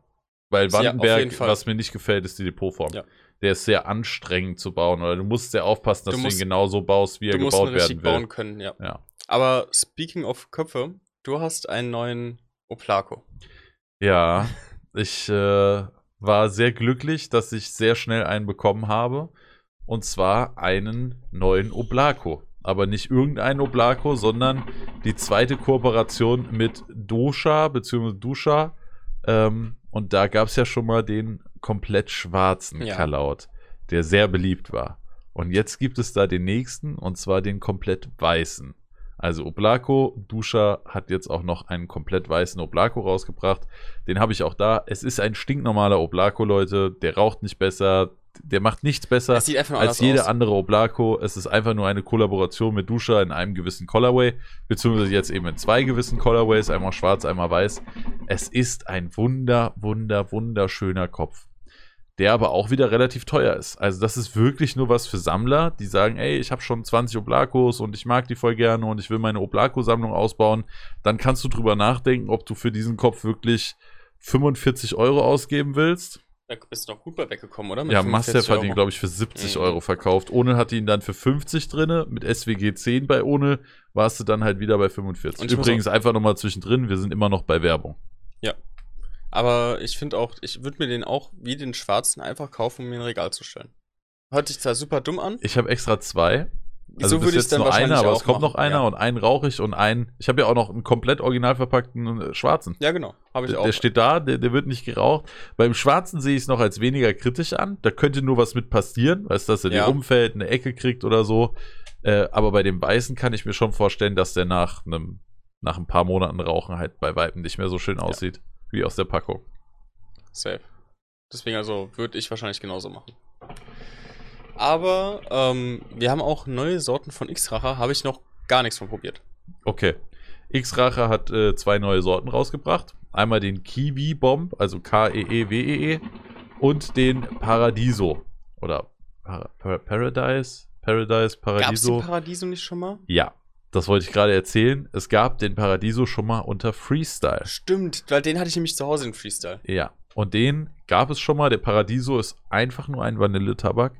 Weil Ja, Wandenberg, Fall. was mir nicht gefällt, ist die Depotform. Ja. Der ist sehr anstrengend zu bauen. Oder du musst sehr aufpassen, dass Du du, musst- ihn genauso baust, wie er Du gebaut werden will. bauen können, ja. Ja. Aber speaking of Köpfe, du hast einen neuen Oplaco. Ja, ich äh, war sehr glücklich, dass ich sehr schnell einen bekommen habe. Und zwar einen neuen Oblako. Aber nicht irgendeinen Oblako, sondern die zweite Kooperation mit Dosha bzw. Dusha. Ähm, und da gab es ja schon mal den komplett schwarzen Ja. Kalaut, der sehr beliebt war. Und jetzt gibt es da den nächsten, und zwar den komplett weißen. Also Oblako, Dusha hat jetzt auch noch einen komplett weißen Oblako rausgebracht. Den habe ich auch da. Es ist ein stinknormaler Oblako, Leute. Der raucht nicht besser. Der macht nichts besser als jede aus. andere Oblako. Es ist einfach nur eine Kollaboration mit Dusha in einem gewissen Colorway, beziehungsweise jetzt eben in zwei gewissen Colorways, einmal schwarz, einmal weiß. Es ist ein wunder, wunder, wunderschöner Kopf, der aber auch wieder relativ teuer ist. Also das ist wirklich nur was für Sammler, die sagen, ey, ich habe schon 20 Oblakos und ich mag die voll gerne und ich will meine Oblako-Sammlung ausbauen. Dann kannst du drüber nachdenken, ob du für diesen Kopf wirklich 45 Euro ausgeben willst. Da bist du doch gut bei weggekommen, oder? Mit Ja, 45 Master hat ihn, glaube ich, für 70 Mhm. Euro verkauft. Ohne hatte ihn dann für 50 drinne. Mit SWG 10 bei ohne warst du dann halt wieder bei 45. Und Übrigens einfach nochmal zwischendrin, wir sind immer noch bei Werbung. Aber ich finde auch, ich würde mir den auch wie den schwarzen einfach kaufen, um mir ein Regal zu stellen. Hört sich zwar super dumm an. Ich habe extra zwei. Also so bis würde ich jetzt nur einer, aber es kommt noch einer Ja, und einen rauche ich und einen. Ich habe ja auch noch einen komplett original verpackten äh, schwarzen. ja genau. Habe ich Der, auch. der steht da, der, der wird nicht geraucht. Beim Schwarzen sehe ich es noch als weniger kritisch an. Da könnte nur was mit passieren, weißt du, dass er Ja. dir umfällt, eine Ecke kriegt oder so. Äh, aber bei dem Weißen kann ich mir schon vorstellen, dass der nach einem nach ein paar Monaten Rauchen halt bei Weitem nicht mehr so schön aussieht wie aus der Packung. Safe. Deswegen also würde ich wahrscheinlich genauso machen. Aber ähm, wir haben auch neue Sorten von X-Racher, habe ich noch gar nichts von probiert. Okay. X-Rache hat äh, zwei neue Sorten rausgebracht. Einmal den Kiwi Bomb, also K-E-E-W-E-E, und den Paradiso. Oder Par Par Paradise? Paradise, Paradiso. den Paradiso nicht schon mal? Ja, das wollte ich gerade erzählen. Es gab den Paradiso schon mal unter Freestyle. Stimmt, weil den hatte ich nämlich zu Hause in Freestyle. Ja, und den gab es schon mal. Der Paradiso ist einfach nur ein Vanilletabak,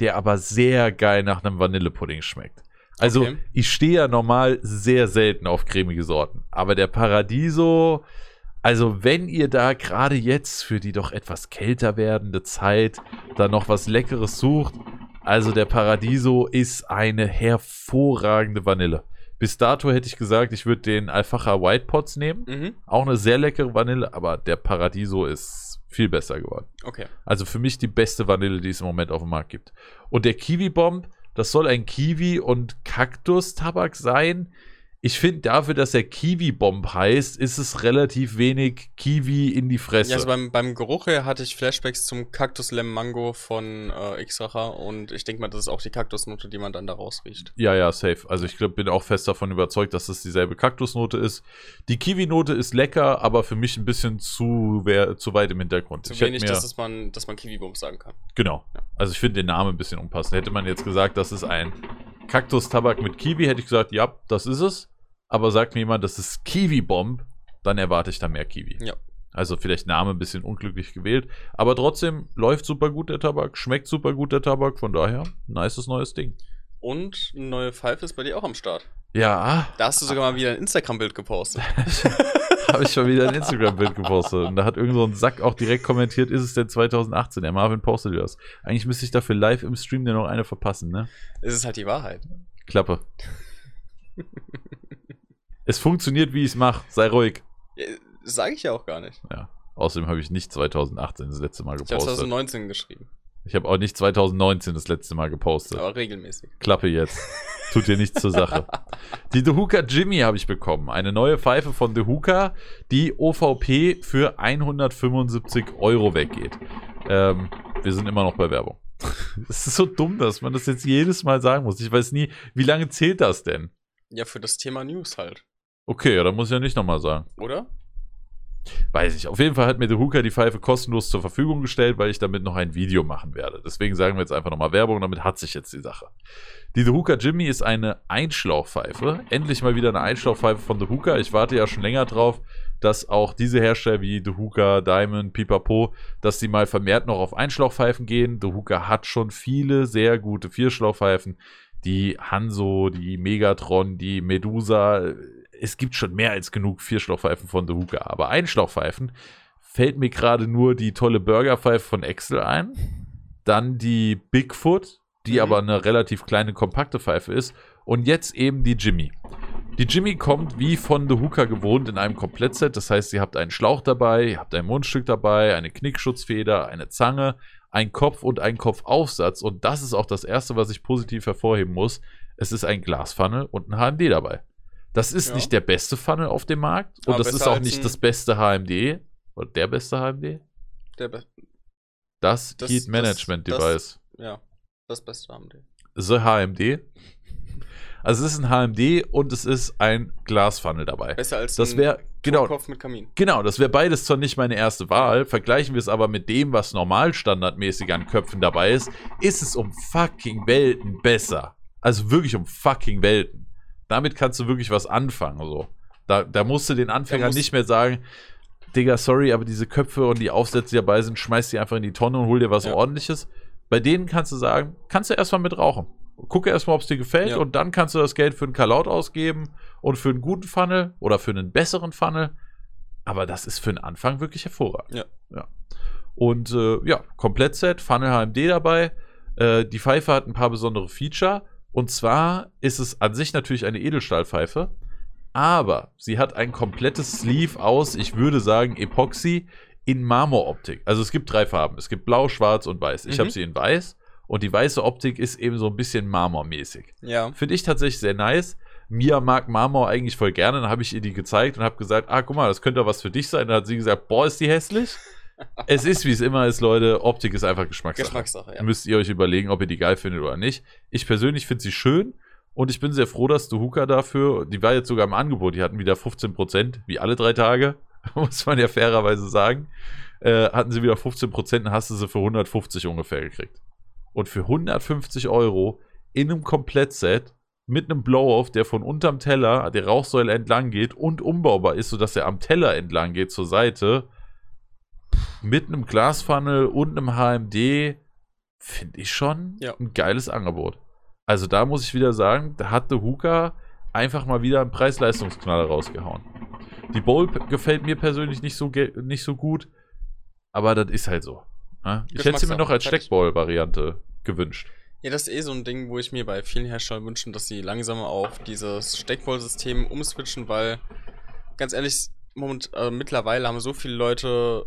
der aber sehr geil nach einem Vanillepudding schmeckt. Also, Okay. ich stehe ja normal sehr selten auf cremige Sorten. Aber der Paradiso, also wenn ihr da gerade jetzt für die doch etwas kälter werdende Zeit da noch was Leckeres sucht, also der Paradiso ist eine hervorragende Vanille. Bis dato hätte ich gesagt, ich würde den Alfacha White Pots nehmen. Mhm. Auch eine sehr leckere Vanille, aber der Paradiso ist viel besser geworden. Okay. Also für mich die beste Vanille, die es im Moment auf dem Markt gibt. Und der Kiwi Bomb, das soll ein Kiwi- und Kaktus-Tabak sein. Ich finde dafür, dass er Kiwi Bomb heißt, ist es relativ wenig Kiwi in die Fresse. Ja, also beim, beim Geruch her hatte ich Flashbacks zum Kaktus Lem Mango von äh, X-Racher und ich denke mal, das ist auch die Kaktusnote, die man dann da rausriecht. Ja, ja, safe. Also ich glaub, bin auch fest davon überzeugt, dass es dieselbe Kaktusnote ist. Die Kiwi-Note ist lecker, aber für mich ein bisschen zu, wer, zu weit im Hintergrund. Zu ich wenig, mir, dass, es man, dass man Kiwi-Bums sagen kann. Genau. Also ich finde den Namen ein bisschen unpassend. Hätte man jetzt gesagt, das ist ein Kaktus-Tabak mit Kiwi, hätte ich gesagt, ja, das ist es. Aber sagt mir jemand, das ist Kiwi-Bomb, dann erwarte ich da mehr Kiwi. Ja. Also vielleicht Name ein bisschen unglücklich gewählt. Aber trotzdem läuft super gut der Tabak, schmeckt super gut der Tabak. Von daher, nices neues Ding. Und eine neue Pfeife ist bei dir auch am Start. Ja, Da hast du sogar mal wieder ein Instagram-Bild gepostet. <laughs> <laughs> habe ich schon wieder ein Instagram-Bild gepostet. Und da hat irgend so ein Sack auch direkt kommentiert, ist es denn 2018? Der Marvin postet das. Eigentlich müsste ich dafür live im Stream dir noch eine verpassen, ne? Es ist halt die Wahrheit. Klappe. <laughs> es funktioniert, wie ich es mache. Sei ruhig. Sage ich ja auch gar nicht. Ja. Außerdem habe ich nicht 2018 das letzte Mal Ich habe gepostet. 2019 geschrieben, Ich habe auch nicht 2019 das letzte Mal gepostet. aber regelmäßig. Klappe jetzt. <laughs> Tut dir nichts zur Sache. Die The Hookah Jimmy habe ich bekommen. Eine neue Pfeife von The Hookah, die OVP für 175 Euro weggeht. Ähm, wir sind immer noch bei Werbung. <laughs> Es ist so dumm, dass man das jetzt jedes Mal sagen muss. Ich weiß nie, wie lange zählt das denn? Ja, für das Thema News halt. Okay, ja, dann muss ich ja nicht nochmal sagen. Oder? Weiß ich. Auf jeden Fall hat mir The Hooker die Pfeife kostenlos zur Verfügung gestellt, weil ich damit noch ein Video machen werde. Deswegen sagen wir jetzt einfach nochmal Werbung, damit hat sich jetzt die Sache. Die The Hooker Jimmy ist eine Einschlauchpfeife. Endlich mal wieder eine Einschlauchpfeife von The Hooker. Ich warte ja schon länger drauf, dass auch diese Hersteller wie The Hooker, Diamond, Pipapo, dass die mal vermehrt noch auf Einschlauchpfeifen gehen. The Hooker hat schon viele sehr gute Vierschlauchpfeifen. Die Hanso, die Megatron, die Medusa. Es gibt schon mehr als genug Vierschlauchpfeifen von The Hooker. Aber Einschlauchpfeifen fällt mir gerade nur die tolle Burgerpfeife von Excel ein. Dann die Bigfoot, die Mhm. aber eine relativ kleine, kompakte Pfeife ist. Und jetzt eben die Jimmy. Die Jimmy kommt wie von The Hooker gewohnt in einem Komplettset. Das heißt, ihr habt einen Schlauch dabei, ihr habt ein Mundstück dabei, eine Knickschutzfeder, eine Zange, ein Kopf und einen Kopfaufsatz. Und das ist auch das Erste, was ich positiv hervorheben muss. Es ist ein Glasfunnel und ein HMD dabei. Das ist Ja. nicht der beste Funnel auf dem Markt und Aber das ist auch nicht das beste HMD. Oder der beste HMD? Der be Das, Das- Heat das- Management das- Device. ja, das Beste die. The HMD. Also es ist ein HMD und es ist ein Glasfunnel dabei. Besser als Das ein wäre, genau, Kopf mit Kamin. Genau, das wäre beides zwar nicht meine erste Wahl. Vergleichen wir es aber mit dem, was normal standardmäßig an Köpfen dabei ist, ist es um fucking Welten besser. Also wirklich um fucking Welten. Damit kannst du wirklich was anfangen. So. Da, da musst du den Anfängern nicht mehr sagen, Digga, sorry, aber diese Köpfe und die Aufsätze, die dabei sind, schmeiß die einfach in die Tonne und hol dir was Ja. ordentliches. Bei denen kannst du sagen, kannst du erstmal mit rauchen. Gucke erstmal, ob es dir gefällt Ja. und dann kannst du das Geld für einen Kalaut ausgeben und für einen guten Funnel oder für einen besseren Funnel. Aber das ist für den Anfang wirklich hervorragend. Ja. ja. Und äh, ja, Komplettset, Funnel HMD dabei. Äh, die Pfeife hat ein paar besondere Feature. Und zwar ist es an sich natürlich eine Edelstahlpfeife, aber sie hat ein komplettes Sleeve aus, ich würde sagen, Epoxy in Marmoroptik. Also es gibt drei Farben. Es gibt blau, schwarz und weiß. Ich Mhm. habe sie in weiß und die weiße Optik ist eben so ein bisschen marmormäßig. Ja. Finde ich tatsächlich sehr nice. Mia mag Marmor eigentlich voll gerne. Dann habe ich ihr die gezeigt und habe gesagt, ah, guck mal, das könnte was für dich sein. Dann hat sie gesagt, boah, ist die hässlich. Es ist, wie es immer ist, Leute. Optik ist einfach Geschmackssache. Geschmackssache, ja. Müsst ihr euch überlegen, ob ihr die geil findet oder nicht. Ich persönlich finde sie schön und ich bin sehr froh, dass du Hooker dafür, die war jetzt sogar im Angebot, die hatten wieder 15%, wie alle drei Tage, <laughs> muss man ja fairerweise sagen, äh, hatten sie wieder 15% und hast du sie für 150 ungefähr gekriegt. Und für 150 Euro in einem Komplettset mit einem Blow-Off, der von unterm Teller der Rauchsäule entlang geht und umbaubar ist, sodass er am Teller entlang geht zur Seite, mit einem Glasfunnel und einem HMD, finde ich schon Ja. ein geiles Angebot. Also da muss ich wieder sagen, da hat The Hooker einfach mal wieder einen Preis-Leistungsknaller rausgehauen. Die Bowl gefällt mir persönlich nicht so, nicht so gut, aber das ist halt so. Ne? Ich hätte sie mir noch als. Steckball-Variante gewünscht. Ja, das ist eh so ein Ding, wo ich mir bei vielen Herstellern wünschen, dass sie langsam auf dieses Steckball-System umswitchen, weil ganz ehrlich, moment, äh, mittlerweile haben so viele Leute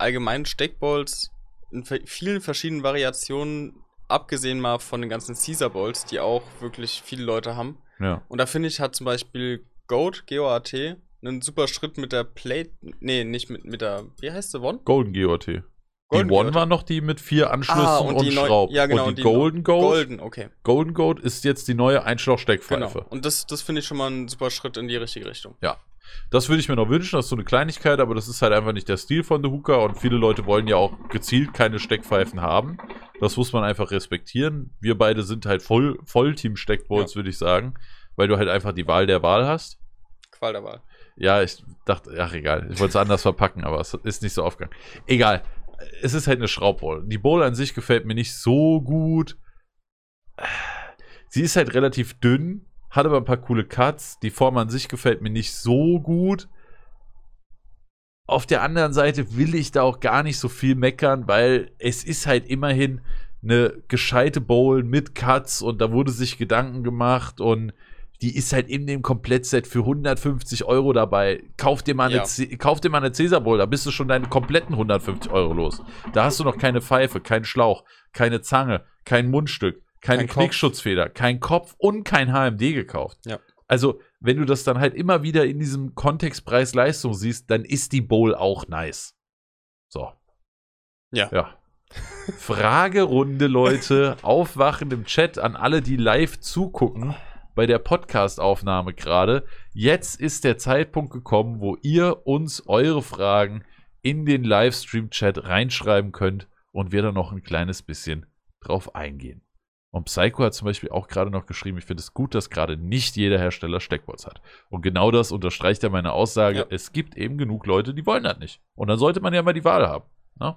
allgemein Steckballs in vielen verschiedenen Variationen, abgesehen mal von den ganzen Caesar Balls, die auch wirklich viele Leute haben. Ja. Und da finde ich, hat zum Beispiel Goat, G-O-A-T, einen super Schritt mit der Plate, nee, nicht mit, mit der, wie heißt sie, One? Golden GOT. Die Golden One GOT. war noch die mit vier Anschlüssen Ah, und, und die Schrauben. ja, genau, und die, die Golden Goat, Golden, okay. Golden Goat ist jetzt die neue Einschlauchsteckpfeife. Genau. Und das, das finde ich schon mal ein super Schritt in die richtige Richtung. Ja. Das würde ich mir noch wünschen, das ist so eine Kleinigkeit, aber das ist halt einfach nicht der Stil von The Hooker und viele Leute wollen ja auch gezielt keine Steckpfeifen haben. Das muss man einfach respektieren. Wir beide sind halt voll, Vollteam Steckballs, würde ich sagen, weil du halt einfach die Wahl der Wahl hast. Qual der Wahl. Ja, ich dachte, ach egal, ich wollte es anders verpacken, aber es ist nicht so aufgegangen. Egal, es ist halt eine Schraubbowl. Die Bowl an sich gefällt mir nicht so gut. Sie ist halt relativ dünn, hat aber ein paar coole Cuts. Die Form an sich gefällt mir nicht so gut. Auf der anderen Seite will ich da auch gar nicht so viel meckern, weil es ist halt immerhin eine gescheite Bowl mit Cuts und da wurde sich Gedanken gemacht und die ist halt in dem Komplettset für 150 Euro dabei. Kauf dir mal eine, Ja. C- kauf dir mal eine Caesar Bowl, da bist du schon deine kompletten 150 Euro los. Da hast du noch keine Pfeife, keinen Schlauch, keine Zange, kein Mundstück, keine Kein Kopf. Knickschutzfeder, kein Kopf und kein HMD gekauft. Ja. Also, wenn du das dann halt immer wieder in diesem Kontext Preis-Leistung siehst, dann ist die Bowl auch nice. So. Ja. Ja. Fragerunde, Leute. Aufwachen im Chat an alle, die live zugucken bei der Podcast-Aufnahme gerade. Jetzt ist der Zeitpunkt gekommen, wo ihr uns eure Fragen in den Livestream-Chat reinschreiben könnt und wir dann noch ein kleines bisschen drauf eingehen. Und Psycho hat zum Beispiel auch gerade noch geschrieben, ich finde es gut, dass gerade nicht jeder Hersteller Steckbots hat. Und genau das unterstreicht ja meine Aussage. Ja. Es gibt eben genug Leute, die wollen das nicht. Und dann sollte man ja mal die Wahl haben. Ne?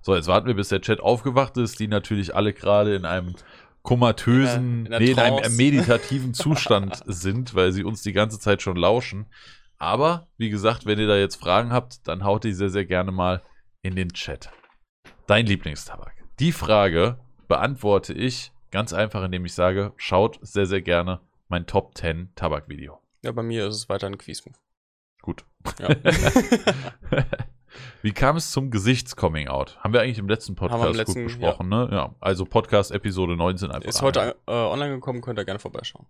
So, jetzt warten wir, bis der Chat aufgewacht ist, die natürlich alle gerade in einem komatösen, In nee, in einem meditativen <laughs> Zustand sind, weil sie uns die ganze Zeit schon lauschen. Aber, wie gesagt, wenn ihr da jetzt Fragen habt, dann haut die sehr, sehr gerne mal in den Chat. Dein Lieblingstabak. Die Frage beantworte ich ganz einfach, indem ich sage, schaut sehr, sehr gerne mein Top 10 Tabakvideo. Ja, bei mir ist es weiter ein Quiz-Move. Gut. Ja. <laughs> Wie kam es zum Gesichtscoming-out? Haben wir eigentlich im letzten Podcast im letzten- gut besprochen, ne? Ja. Also Podcast Episode 19 einfach. ist heute äh, online gekommen, könnt ihr gerne vorbeischauen.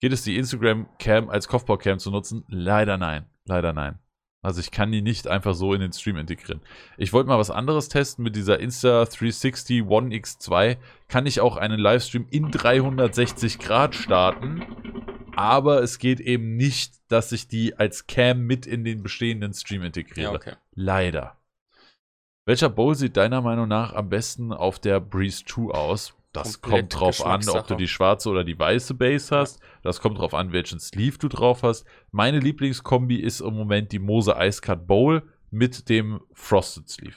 Geht es die Instagram-Cam als Kopfbau-Cam zu nutzen? Leider nein. Leider nein. Also ich kann die nicht einfach so in den Stream integrieren. Ich wollte mal was anderes testen mit dieser Insta360 One X2. Kann ich auch einen Livestream in 360 Grad starten, aber es geht eben nicht, dass ich die als Cam mit in den bestehenden Stream integriere. Ja, okay. Leider. Welcher Bowl sieht deiner Meinung nach am besten auf der Breeze 2 aus? Das kommt drauf an, ob du die schwarze oder die weiße Base hast. Das kommt drauf an, welchen Sleeve du drauf hast. Meine Lieblingskombi ist im Moment die Mose Ice Cut Bowl mit dem Frosted Sleeve.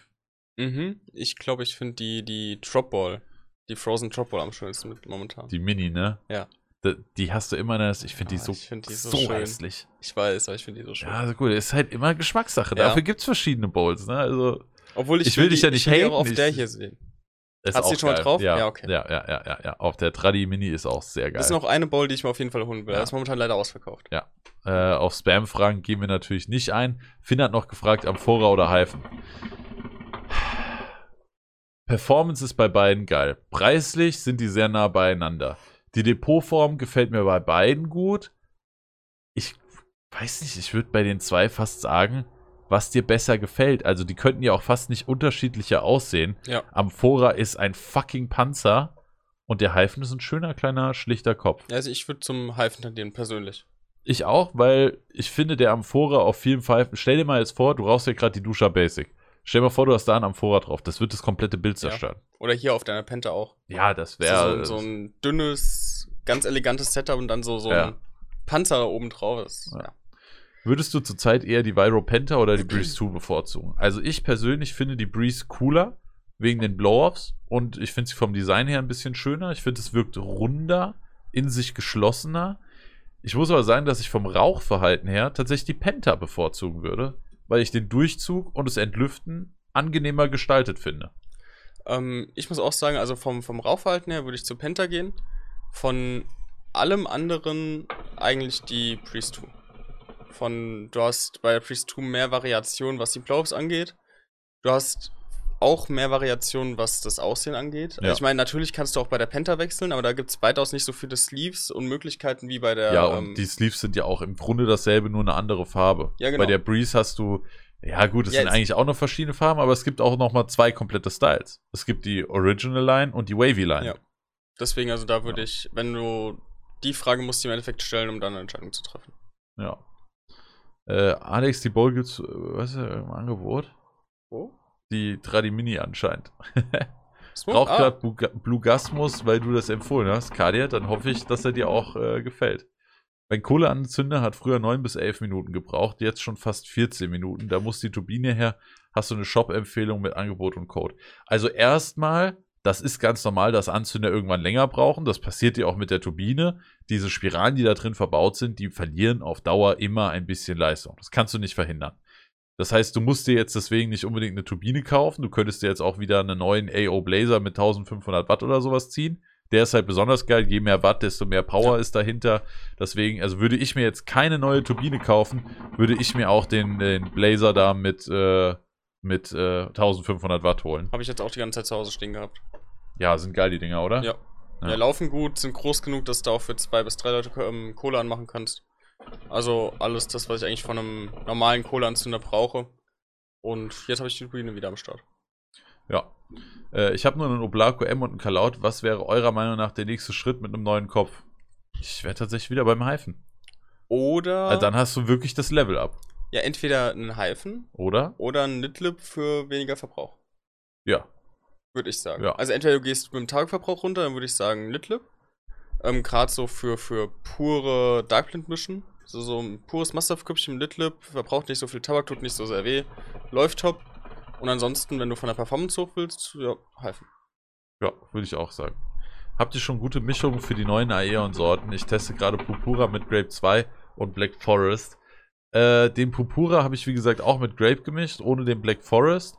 Mhm. Ich glaube, ich finde die, die Dropball, die Frozen Dropball am schönsten mit momentan. Die Mini, ne? Ja. Die, die hast du immer in der, ich finde die Ah, so, ich find die so so, schön. hässlich. ich weiß, aber ich finde die so schön. Ja, also gut, ist halt immer Geschmackssache. Ja. Dafür gibt es verschiedene Bowls, ne? Also, Obwohl ich, ich will dich die, ja nicht ich haten, auch auf ich- der hier sehen. Ist Hast du die schon mal drauf? Ja, Ja, okay. Ja, ja, ja, ja, ja. Auf der Tradi Mini ist auch sehr geil. Das ist noch eine Bowl, die ich mir auf jeden Fall holen will. Ja. Das ist momentan leider ausverkauft. Äh, auf Spam-Fragen gehen wir natürlich nicht ein. Finn hat noch gefragt, Amphora oder Hyphen. Performance ist bei beiden geil. Preislich sind die sehr nah beieinander. Die Depotform gefällt mir bei beiden gut. Ich weiß nicht, ich würde bei den zwei fast sagen, was dir besser gefällt. Also die könnten ja auch fast nicht unterschiedlicher aussehen. Ja. Amphora ist ein fucking Panzer und der Hyphen ist ein schöner, kleiner, schlichter Kopf. Also ich würde zum Hyphen tendieren, persönlich. Ich auch, weil ich finde, der Amphora auf vielen Pfeifen. Stell dir mal jetzt vor, du rauchst ja gerade die Dusha Basic. Stell dir mal vor, du hast da einen Amphora drauf. Das wird das komplette Bild Ja. zerstören. Oder hier auf deiner Penta auch. Ja, das ist wäre. so, so ein dünnes, ganz elegantes Setup und dann so, so Ja. ein Panzer da oben drauf. Das, Ja. Würdest du zurzeit eher die Viro Penta oder die Breeze 2 bevorzugen? Also ich persönlich finde die Breeze cooler wegen den Blow-Offs und ich finde sie vom Design her ein bisschen schöner. Ich finde, es wirkt runder, in sich geschlossener. Ich muss aber sagen, dass ich vom Rauchverhalten her tatsächlich die Penta bevorzugen würde, weil ich den Durchzug und das Entlüften angenehmer gestaltet finde. Ähm, ich muss auch sagen, also vom, vom Rauchverhalten her würde ich zu Penta gehen. Von allem anderen eigentlich die Priest 2. Von, du hast bei der Priest 2 mehr Variationen, was die Blows angeht. Du hast auch mehr Variationen, was das Aussehen angeht. Ja. Ich meine, natürlich kannst du auch bei der Penta wechseln, aber da gibt es weitaus nicht so viele Sleeves und Möglichkeiten wie bei der. Ja, und ähm, die Sleeves sind ja auch im Grunde dasselbe, nur eine andere Farbe. Ja, genau. Bei der Breeze hast du, ja gut, es Ja, sind eigentlich auch noch verschiedene Farben, aber es gibt auch noch mal zwei komplette Styles. Es gibt die Original Line und die Wavy Line. Ja. Deswegen, also da würde ich, wenn du die Frage musst du im Endeffekt stellen, um dann eine Entscheidung zu treffen. Ja. Äh, Alex, die Bowl gibt's, äh, was ist im Angebot? Wo? Die Tradi Mini anscheinend. Smoke? Raucht Ah, gerade Buga- Blugasmus, weil du das empfohlen hast, Kadia, dann hoffe ich, dass er dir auch äh, gefällt. Mein Kohleanzünder hat früher 9 bis 11 Minuten gebraucht, jetzt schon fast 14 Minuten. Da muss die Turbine her. Hast du eine Shop-Empfehlung mit Angebot und Code? Also erstmal, das ist ganz normal, dass Anzünder irgendwann länger brauchen. Das passiert ja auch mit der Turbine. Diese Spiralen, die da drin verbaut sind, die verlieren auf Dauer immer ein bisschen Leistung. Das kannst du nicht verhindern. Das heißt, du musst dir jetzt deswegen nicht unbedingt eine Turbine kaufen. Du könntest dir jetzt auch wieder einen neuen AO Blazer mit 1500 Watt oder sowas ziehen. Der ist halt besonders geil. Je mehr Watt, desto mehr Power ist dahinter. Deswegen, also würde ich mir jetzt keine neue Turbine kaufen, würde ich mir auch den, den Blazer da mit, äh, mit äh, 1500 Watt holen. Habe ich jetzt auch die ganze Zeit zu Hause stehen gehabt. Ja, sind geil die Dinger, oder? Ja. Ja. Ja. laufen gut, sind groß genug, dass du auch für zwei bis drei Leute ähm, Kohle anmachen kannst. Also alles das, was ich eigentlich von einem normalen Kohleanzünder brauche. Und jetzt habe ich die Turbine wieder am Start. Ja. Äh, ich habe nur einen Oblaco M und einen Kalaut. Was wäre eurer Meinung nach der nächste Schritt mit einem neuen Kopf? Ich wäre tatsächlich wieder beim Hyphen. Oder Also dann hast du wirklich das Level up, ja entweder einen Hyphen oder? oder einen Nitlip für weniger Verbrauch. Ja. Würde ich sagen. Ja. Also entweder du gehst mit dem Tageverbrauch runter, dann würde ich sagen Litlip. Ähm, Gerade so für, für pure Darkblend mischen. So, so ein pures Masterköpfchen mit Litlip, verbraucht nicht so viel Tabak, tut nicht so sehr weh, läuft top. Und ansonsten, wenn du von der Performance hoch willst, ja, helfen. Ja, würde ich auch sagen. Habt ihr schon gute Mischungen für die neuen Aeon-Sorten? Ich teste gerade Purpura mit Grape 2 und Black Forest. Äh, den Purpura habe ich, wie gesagt, auch mit Grape gemischt, ohne den Black Forest.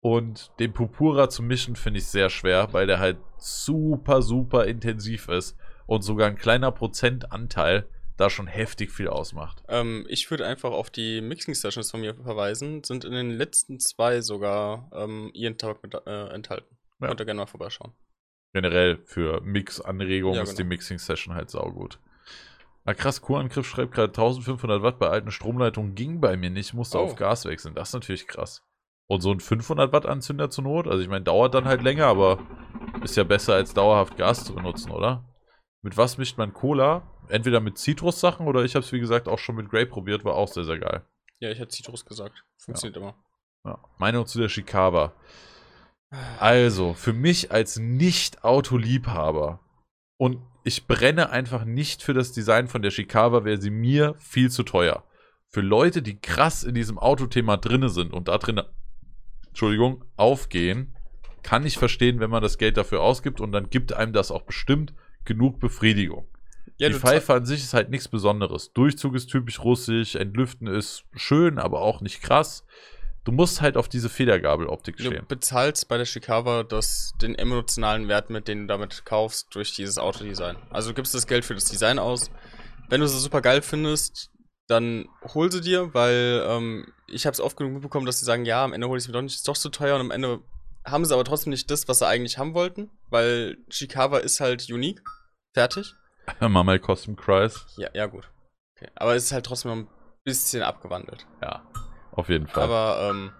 Und den Purpura zu mischen finde ich sehr schwer, weil der halt super, super intensiv ist. und sogar ein kleiner Prozentanteil da schon heftig viel ausmacht. Ähm, ich würde einfach auf die Mixing-Sessions von mir verweisen. Sind in den letzten zwei sogar ähm, Ian Talk mit äh, enthalten. Ja. Könnt ihr gerne mal vorbeischauen. Generell für Mix-Anregungen Ja, ist die genau. Mixing-Session halt saugut. Ah, krass, Kurangriff schreibt gerade 1500 Watt bei alten Stromleitungen ging bei mir nicht, musste Oh. auf Gas wechseln. Das ist natürlich krass. Und so ein 500 Watt Anzünder zur Not, also ich meine, dauert dann halt länger, aber ist ja besser als dauerhaft Gas zu benutzen, oder? Mit was mischt man Cola? Entweder mit Zitrussachen oder ich habe es wie gesagt auch schon mit Grape probiert, war auch sehr, sehr geil. Ja, ich hätte Citrus gesagt. Funktioniert immer. Ja. Meinung zu der Chicago. Also, für mich als Nicht-Autoliebhaber und ich brenne einfach nicht für das Design von der Chicago, wäre sie mir viel zu teuer. Für Leute, die krass in diesem Autothema drinne sind und da drinne, Entschuldigung, aufgehen, kann ich verstehen, wenn man das Geld dafür ausgibt und dann gibt einem das auch bestimmt genug Befriedigung. Ja, die Pfeife an sich ist halt nichts Besonderes. Durchzug ist typisch russisch, Entlüften ist schön, aber auch nicht krass. Du musst halt auf diese Federgabeloptik Du stehen. bezahlst bei der Chicago das, den emotionalen Wert, mit dem du damit kaufst, durch dieses Autodesign. Also du gibst das Geld für das Design aus. Wenn du sie super geil findest, dann hol sie dir, weil ähm, ich habe es oft genug mitbekommen, dass sie sagen, ja, am Ende hole ich es mir doch nicht, ist doch zu teuer und am Ende haben sie aber trotzdem nicht das, was sie eigentlich haben wollten, weil Chicago ist halt unique. Fertig. <laughs> Mama Custom Cries. Ja, ja gut. Okay. Aber es ist halt trotzdem noch ein bisschen abgewandelt. Ja, auf jeden Fall. Aber ähm,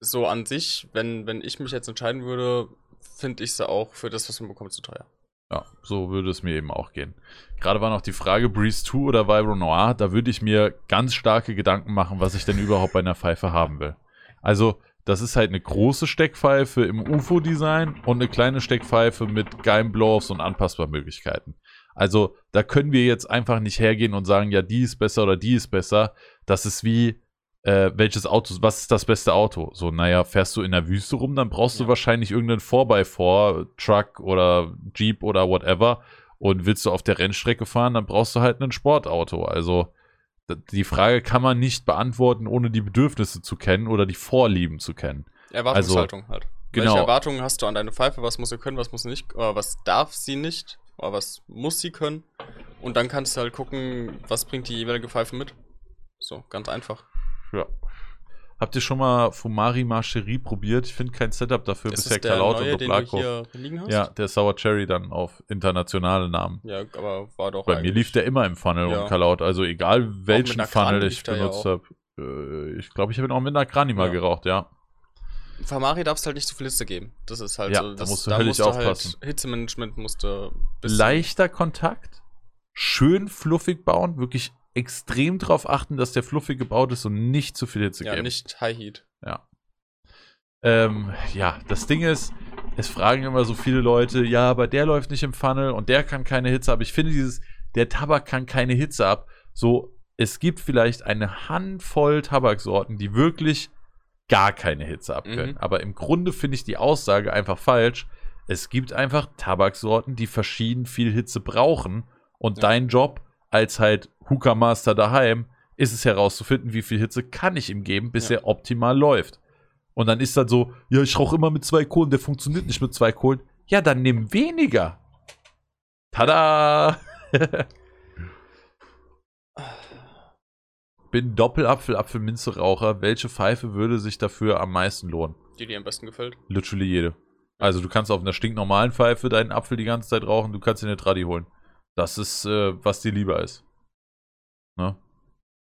so an sich, wenn, wenn ich mich jetzt entscheiden würde, finde ich sie auch für das, was man bekommt, zu teuer. ja, so würde es mir eben auch gehen. Gerade war noch die Frage, Breeze 2 oder Vibro Noir. Da würde ich mir ganz starke Gedanken machen, was ich denn überhaupt bei einer Pfeife haben will. Also, das ist halt eine große Steckpfeife im UFO-Design und eine kleine Steckpfeife mit geilen Blow-Offs und Anpassbarmöglichkeiten. Also, da können wir jetzt einfach nicht hergehen und sagen, ja, die ist besser oder die ist besser. Das ist wie, äh, welches Auto, was ist das beste Auto? So, naja, fährst du in der Wüste rum, dann brauchst du Ja. wahrscheinlich irgendeinen 4x4, Truck oder Jeep oder whatever. Und willst du auf der Rennstrecke fahren, dann brauchst du halt ein Sportauto. Also, die Frage kann man nicht beantworten, ohne die Bedürfnisse zu kennen oder die Vorlieben zu kennen. Erwartungshaltung halt. genau. Welche Erwartungen hast du an deine Pfeife? Was muss sie können, was muss sie nicht, oder was darf sie nicht, oder was muss sie können? Und dann kannst du halt gucken, was bringt die jeweilige Pfeife mit. So, ganz einfach. Ja. Habt ihr schon mal Fumari Marcherie probiert? Ich finde kein Setup dafür ist bisher Kalaut und hast? Ja, der Sour Cherry dann auf internationale Namen. Ja, aber war doch Bei mir lief der immer im Funnel Ja. und Kalaut, also egal welchen Funnel ich ja benutzt auch. habe. Äh, ich glaube, ich habe ihn auch mit einer mal Ja. geraucht, ja. Famari darfst halt nicht so viel Hitze geben. Das ist halt Ja, so. da Das, musst du höllisch aufpassen. Halt, Hitzemanagement musste Leichter Kontakt, schön fluffig bauen, wirklich extrem darauf achten, dass der fluffig gebaut ist und nicht zu viel Hitze Ja, geben. nicht High Heat. Ja. Ähm, ja, das Ding ist, es fragen immer so viele Leute, ja, aber der läuft nicht im Funnel und der kann keine Hitze ab. Ich finde dieses, der Tabak kann keine Hitze ab. So, es gibt vielleicht eine Handvoll Tabaksorten, die wirklich gar keine Hitze abkönnen. Mhm. Aber im Grunde finde ich die Aussage einfach falsch. Es gibt einfach Tabaksorten, die verschieden viel Hitze brauchen. Und Ja. dein Job als halt Hookah Master daheim ist es herauszufinden, wie viel Hitze kann ich ihm geben, bis Ja. er optimal läuft. Und dann ist dann so, ja, ich rauche immer mit zwei Kohlen, der funktioniert nicht mit zwei Kohlen. Ja, dann nimm weniger. Tada! <laughs> Bin Doppelapfel-Apfelminze-Raucher. Welche Pfeife würde sich dafür am meisten lohnen? Die dir am besten gefällt. Literally jede. Also du kannst auf einer stinknormalen Pfeife deinen Apfel die ganze Zeit rauchen, du kannst dir eine Tradi holen. Das ist, äh, was dir lieber ist. Ne?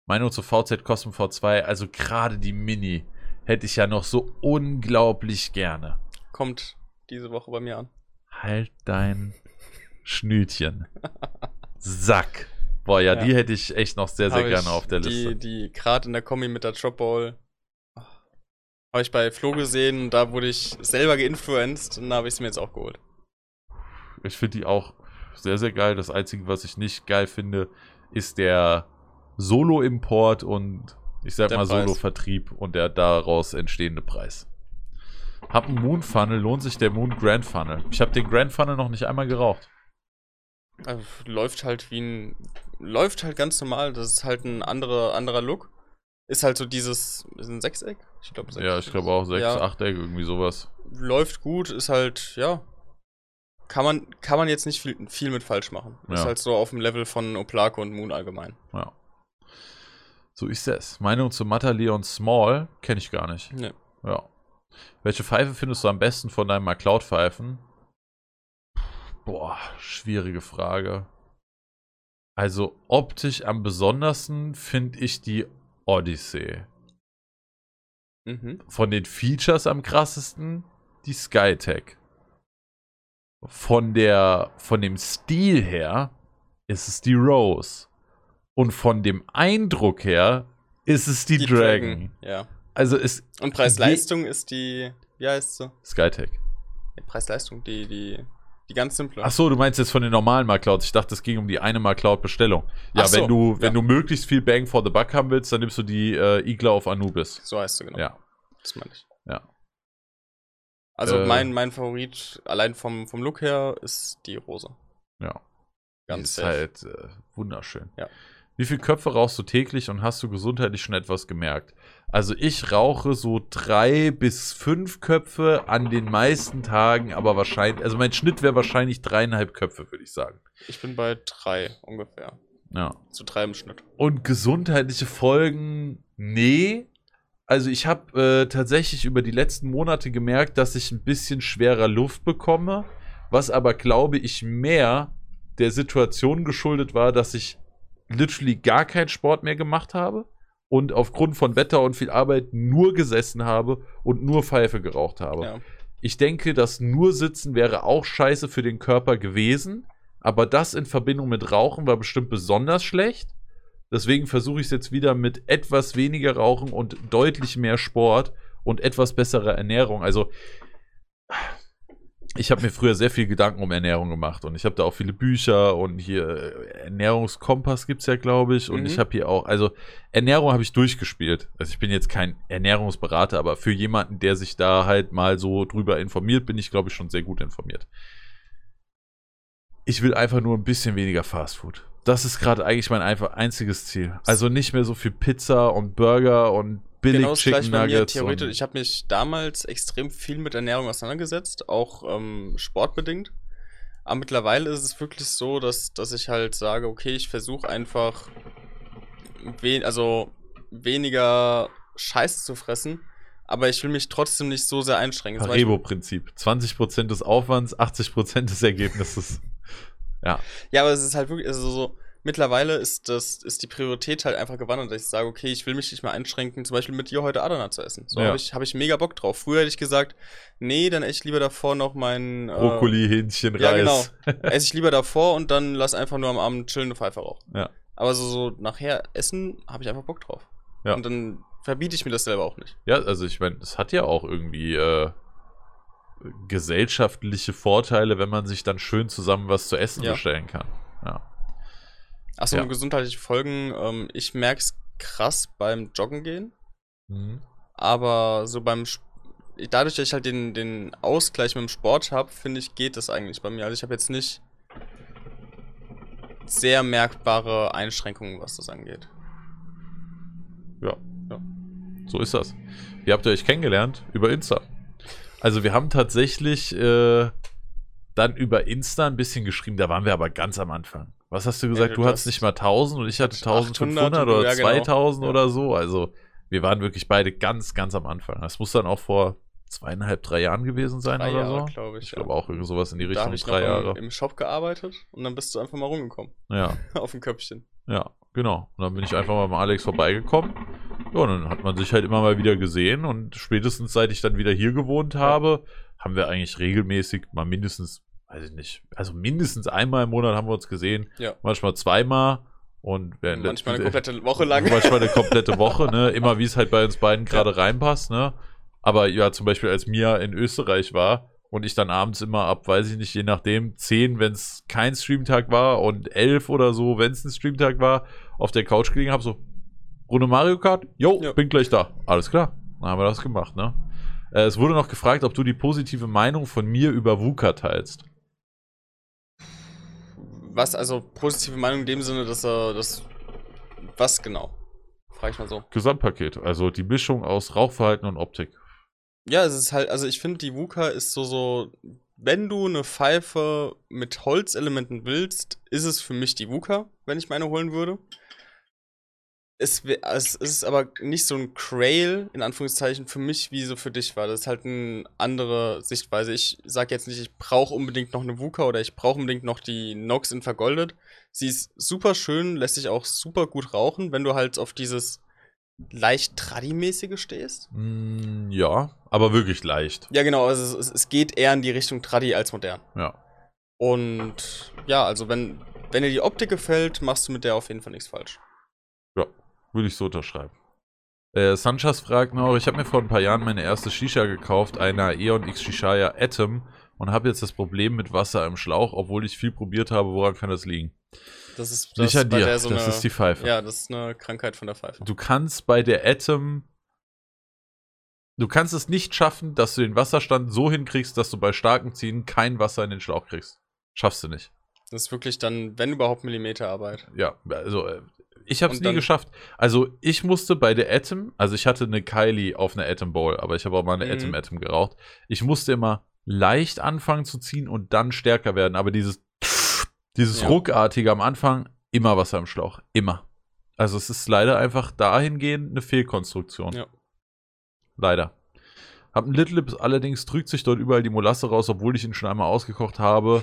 Meinung zur VZ Cosmo V2, also gerade die Mini, hätte ich ja noch so unglaublich gerne. Kommt diese Woche bei mir an. Halt dein Schnütchen. <laughs> Sack. Boah, ja, Ja. die hätte ich echt noch sehr, sehr Hab gerne auf der die, Liste. Die gerade in der Kombi mit der Drop Ball. Habe ich bei Flo gesehen und da wurde ich selber geinfluenced und da habe ich es mir jetzt auch geholt. Ich finde die auch sehr, sehr geil. Das Einzige, was ich nicht geil finde, ist der Solo-Import und ich sag Der mal. Solo-Vertrieb und der daraus entstehende Preis. Hab einen Moon Funnel, lohnt sich der Moon Grand Funnel. Ich habe den Grand Funnel noch nicht einmal geraucht. Also, läuft halt wie ein. Läuft halt ganz normal. Das ist halt ein anderer, anderer Look. Ist halt so dieses. Ist ein Sechseck? Ich glaube Ja, ich glaube auch 6, Ja. 8 Eck, irgendwie sowas. Läuft gut, ist halt, ja. Kann man, kann man jetzt nicht viel, viel mit falsch machen. Ist Ja. halt so auf dem Level von Oplako und Moon allgemein. Ja. So ist es. Meinung zu Matta Leon Small kenne ich gar nicht. Ne. Ja. Welche Pfeife findest du am besten von deinen McCloud-Pfeifen? Boah, schwierige Frage. Also optisch am besondersten finde ich die Odyssey. Mhm. Von den Features am krassesten die Skytech. Von der, von dem Stil her ist es die Rose. Und von dem Eindruck her ist es die, Dragon. Ja. Also ist Und Preis-Leistung ist die, wie heißt sie? Skytech. Ja, Preis-Leistung, die, die, die ganz simple. Ach so, du meinst jetzt von den normalen McClouds. Ich dachte, es ging um die eine McCloud-Bestellung. Ja, so, wenn du, wenn ja. du möglichst viel Bang for the Buck haben willst, dann nimmst du die äh, Igla auf Anubis. So heißt sie, genau. Ja, Das meine ich. ja. Also Äh. mein, mein Favorit, allein vom, vom Look her, ist die Rose. Ja. Ganz ist safe. halt äh, wunderschön. Ja. Wie viele Köpfe rauchst du täglich und hast du gesundheitlich schon etwas gemerkt? Also ich rauche so drei bis fünf Köpfe an den meisten Tagen, aber wahrscheinlich, also mein Schnitt wäre wahrscheinlich dreieinhalb Köpfe, würde ich sagen. Ich bin bei drei ungefähr. Ja. Zu drei im Schnitt. Und gesundheitliche Folgen, nee. Also ich habe äh, tatsächlich über die letzten Monate gemerkt, dass ich ein bisschen schwerer Luft bekomme, was aber, glaube ich, mehr der Situation geschuldet war, dass ich literally gar keinen Sport mehr gemacht habe und aufgrund von Wetter und viel Arbeit nur gesessen habe und nur Pfeife geraucht habe. Ja. Ich denke, das nur Sitzen wäre auch scheiße für den Körper gewesen, aber das in Verbindung mit Rauchen war bestimmt besonders schlecht. Deswegen versuche ich es jetzt wieder mit etwas weniger Rauchen und deutlich mehr Sport und etwas besserer Ernährung. Also, ich habe mir früher sehr viel Gedanken um Ernährung gemacht und ich habe da auch viele Bücher und hier äh, Ernährungskompass gibt es ja, glaube ich. Und Mhm. ich habe hier auch, also Ernährung habe ich durchgespielt. Also ich bin jetzt kein Ernährungsberater, aber für jemanden, der sich da halt mal so drüber informiert, bin ich, glaube ich, schon sehr gut informiert. Ich will einfach nur ein bisschen weniger Fastfood. Das ist gerade eigentlich mein einfach einziges Ziel. Also nicht mehr so viel Pizza und Burger und billig Genau Chicken gleiche bei mir. Nuggets. Theoretisch, ich habe mich damals extrem viel mit Ernährung auseinandergesetzt, auch ähm, sportbedingt. Aber mittlerweile ist es wirklich so, dass, dass ich halt sage, okay, ich versuche einfach wen, also weniger Scheiße zu fressen, aber ich will mich trotzdem nicht so sehr einschränken. Parebo-Prinzip. 20% des Aufwands, 80% des Ergebnisses. Ja, aber es ist halt wirklich, also so, mittlerweile ist das, ist die Priorität halt einfach gewandert, dass ich sage, okay, ich will mich nicht mehr einschränken, zum Beispiel mit dir heute Adana zu essen. So Ja. habe ich, hab ich mega Bock drauf. Früher hätte ich gesagt, nee, dann esse ich lieber davor noch mein äh, Brokkoli, Hähnchen, Ja, genau. Reis. <laughs> Esse ich lieber davor und dann lass einfach nur am Abend chillende Pfeife rauchen. Ja. Aber so, so nachher essen habe ich einfach Bock drauf. Ja. Und dann verbiete ich mir das selber auch nicht. Ja, also ich meine, es hat ja auch irgendwie äh, gesellschaftliche Vorteile, wenn man sich dann schön zusammen was zu essen Ja. bestellen kann. Ja. Achso, Ja. und gesundheitliche Folgen, ähm, ich merke es krass beim Joggen gehen. Mhm. Aber so beim Sp dadurch, dass ich halt den, den Ausgleich mit dem Sport habe, finde ich, geht das eigentlich bei mir. Also ich habe jetzt nicht sehr merkbare Einschränkungen, was das angeht. Ja. Ja. So ist das. Wie habt ihr euch kennengelernt? Über Insta. Also wir haben tatsächlich äh, dann über Insta ein bisschen geschrieben, da waren wir aber ganz am Anfang. Was hast du gesagt? Ja, du du hattest nicht mal 1000 und ich hatte 800 1500 oder ja, genau. 2000 Ja. oder so. Also wir waren wirklich beide ganz, ganz am Anfang. Das muss dann auch vor zweieinhalb, drei Jahren gewesen sein Drei oder Jahre, so. glaube ich. Ich ja. glaube auch irgendwie sowas in die Da Richtung, habe ich drei Jahre. im Shop gearbeitet und dann bist du einfach mal rumgekommen. Ja. <laughs> Auf dem Köpfchen. Ja, genau. Und dann bin ich einfach mal beim Alex vorbeigekommen. Ja, und dann hat man sich halt immer mal wieder gesehen und spätestens seit ich dann wieder hier gewohnt habe, haben wir eigentlich regelmäßig mal mindestens, weiß ich nicht, also mindestens einmal im Monat haben wir uns gesehen, Ja. manchmal zweimal und Manchmal eine komplette Woche lang. <laughs> manchmal eine komplette Woche, ne? <laughs> Immer wie es halt bei uns beiden gerade reinpasst, ne? Aber ja, zum Beispiel als Mia in Österreich war und ich dann abends immer ab, weiß ich nicht, je nachdem, 10, wenn es kein Streamtag war und 11 oder so, wenn es ein Streamtag war, auf der Couch gelegen habe, so, Runde Mario Kart? Jo, Ja. bin gleich da. Alles klar. Dann haben wir das gemacht, ne? Äh, es wurde noch gefragt, ob du die positive Meinung von mir über VUCA teilst. Was, also positive Meinung in dem Sinne, dass er das. Was genau? Frag ich mal so. Gesamtpaket, also die Mischung aus Rauchverhalten und Optik. Ja, es ist halt, also ich finde, die VUCA ist so, so wenn du eine Pfeife mit Holzelementen willst, ist es für mich die Wuka, wenn ich meine holen würde. Es, es ist aber nicht so ein Crail, in Anführungszeichen, für mich, wie so für dich war. Das ist halt eine andere Sichtweise. Ich sage jetzt nicht, ich brauche unbedingt noch eine Wuka oder ich brauche unbedingt noch die Nox in vergoldet. Sie ist super schön, lässt sich auch super gut rauchen, wenn du halt auf dieses leicht Tradi-mäßige stehst. Mm, ja, aber wirklich leicht. Ja, genau, also es, es geht eher in die Richtung Tradi als modern. Ja. Und ja, also wenn, wenn dir die Optik gefällt, machst du mit der auf jeden Fall nichts falsch. Ja, würde ich so unterschreiben. Äh, Sanchas fragt noch, ich habe mir vor ein paar Jahren meine erste Shisha gekauft, einer Eon X Shishaya Atom und habe jetzt das Problem mit Wasser im Schlauch, obwohl ich viel probiert habe, woran kann das liegen? Das ist, das Nicht an bei dir, der so das eine, ist die Pfeife. Ja, das ist eine Krankheit von der Pfeife. Du kannst bei der Atom. Du kannst es nicht schaffen, dass du den Wasserstand so hinkriegst, dass du bei starkem Ziehen kein Wasser in den Schlauch kriegst. Schaffst du nicht. Das ist wirklich dann, wenn überhaupt, Millimeterarbeit. Ja, also äh, ich habe es nie geschafft. Also ich musste bei der Atom, also ich hatte eine Kylie auf einer Atom Bowl, aber ich habe auch mal eine Mhm. Atom Atom geraucht. Ich musste immer leicht anfangen zu ziehen und dann stärker werden, aber dieses dieses Ja. ruckartige am Anfang immer Wasser im Schlauch, immer. Also es ist leider einfach dahingehend eine Fehlkonstruktion. Ja. Leider. Hab einen Little Lips, allerdings drückt sich dort überall die Molasse raus, obwohl ich ihn schon einmal ausgekocht habe.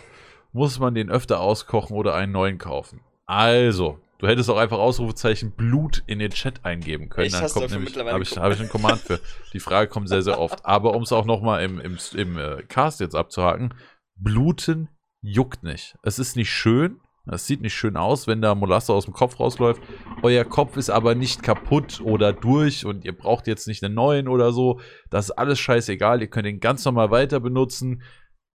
Muss man den öfter auskochen oder einen neuen kaufen? Also, du hättest auch einfach Ausrufezeichen Blut in den Chat eingeben können. Echt? Dann kommt nämlich, habe ich, einen hab ich einen Command für. Die Frage kommt sehr, sehr oft. Aber um es auch nochmal im, im, im äh, Cast jetzt abzuhaken, Bluten juckt nicht. Es ist nicht schön. Es sieht nicht schön aus, wenn da Molasse aus dem Kopf rausläuft. Euer Kopf ist aber nicht kaputt oder durch und ihr braucht jetzt nicht einen neuen oder so. Das ist alles scheißegal. Ihr könnt ihn ganz normal weiter benutzen.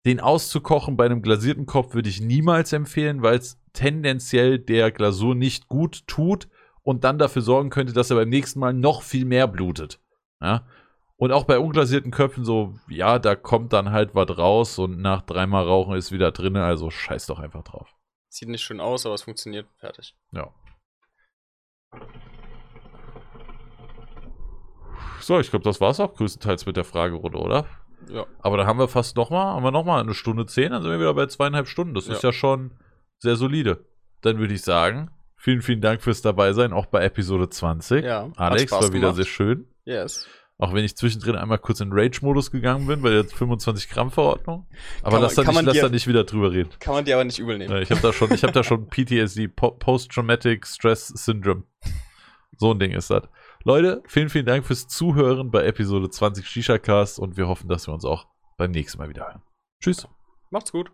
Den auszukochen bei einem glasierten Kopf würde ich niemals empfehlen, weil es tendenziell der Glasur nicht gut tut und dann dafür sorgen könnte, dass er beim nächsten Mal noch viel mehr blutet. Ja? Und auch bei unglasierten Köpfen so, ja, da kommt dann halt was raus und nach dreimal Rauchen ist wieder drin, also scheiß doch einfach drauf. Sieht nicht schön aus, aber es funktioniert fertig. Ja. So, ich glaube, das war's auch größtenteils mit der Fragerunde, oder? Ja. Aber da haben wir fast nochmal, haben wir nochmal eine Stunde zehn, dann sind wir wieder bei zweieinhalb Stunden. Das ist Ja. ja schon sehr solide. Dann würde ich sagen, vielen, vielen Dank fürs Dabeisein, auch bei Episode 20. Ja. Alex, war wieder gemacht. sehr schön. Yes. Auch wenn ich zwischendrin einmal kurz in Rage-Modus gegangen bin, bei der 25-Gramm-Verordnung. Aber Kann lass, man- da kann nicht, lass dir- da nicht wieder drüber reden. Kann man dir aber nicht übel nehmen. Ich habe da schon, ich habe da schon PTSD, Po- Post-Traumatic Stress Syndrome. So ein Ding ist das. Leute, vielen, vielen Dank fürs Zuhören bei Episode 20 Shisha Cast und wir hoffen, dass wir uns auch beim nächsten Mal wieder hören. Tschüss. Macht's gut.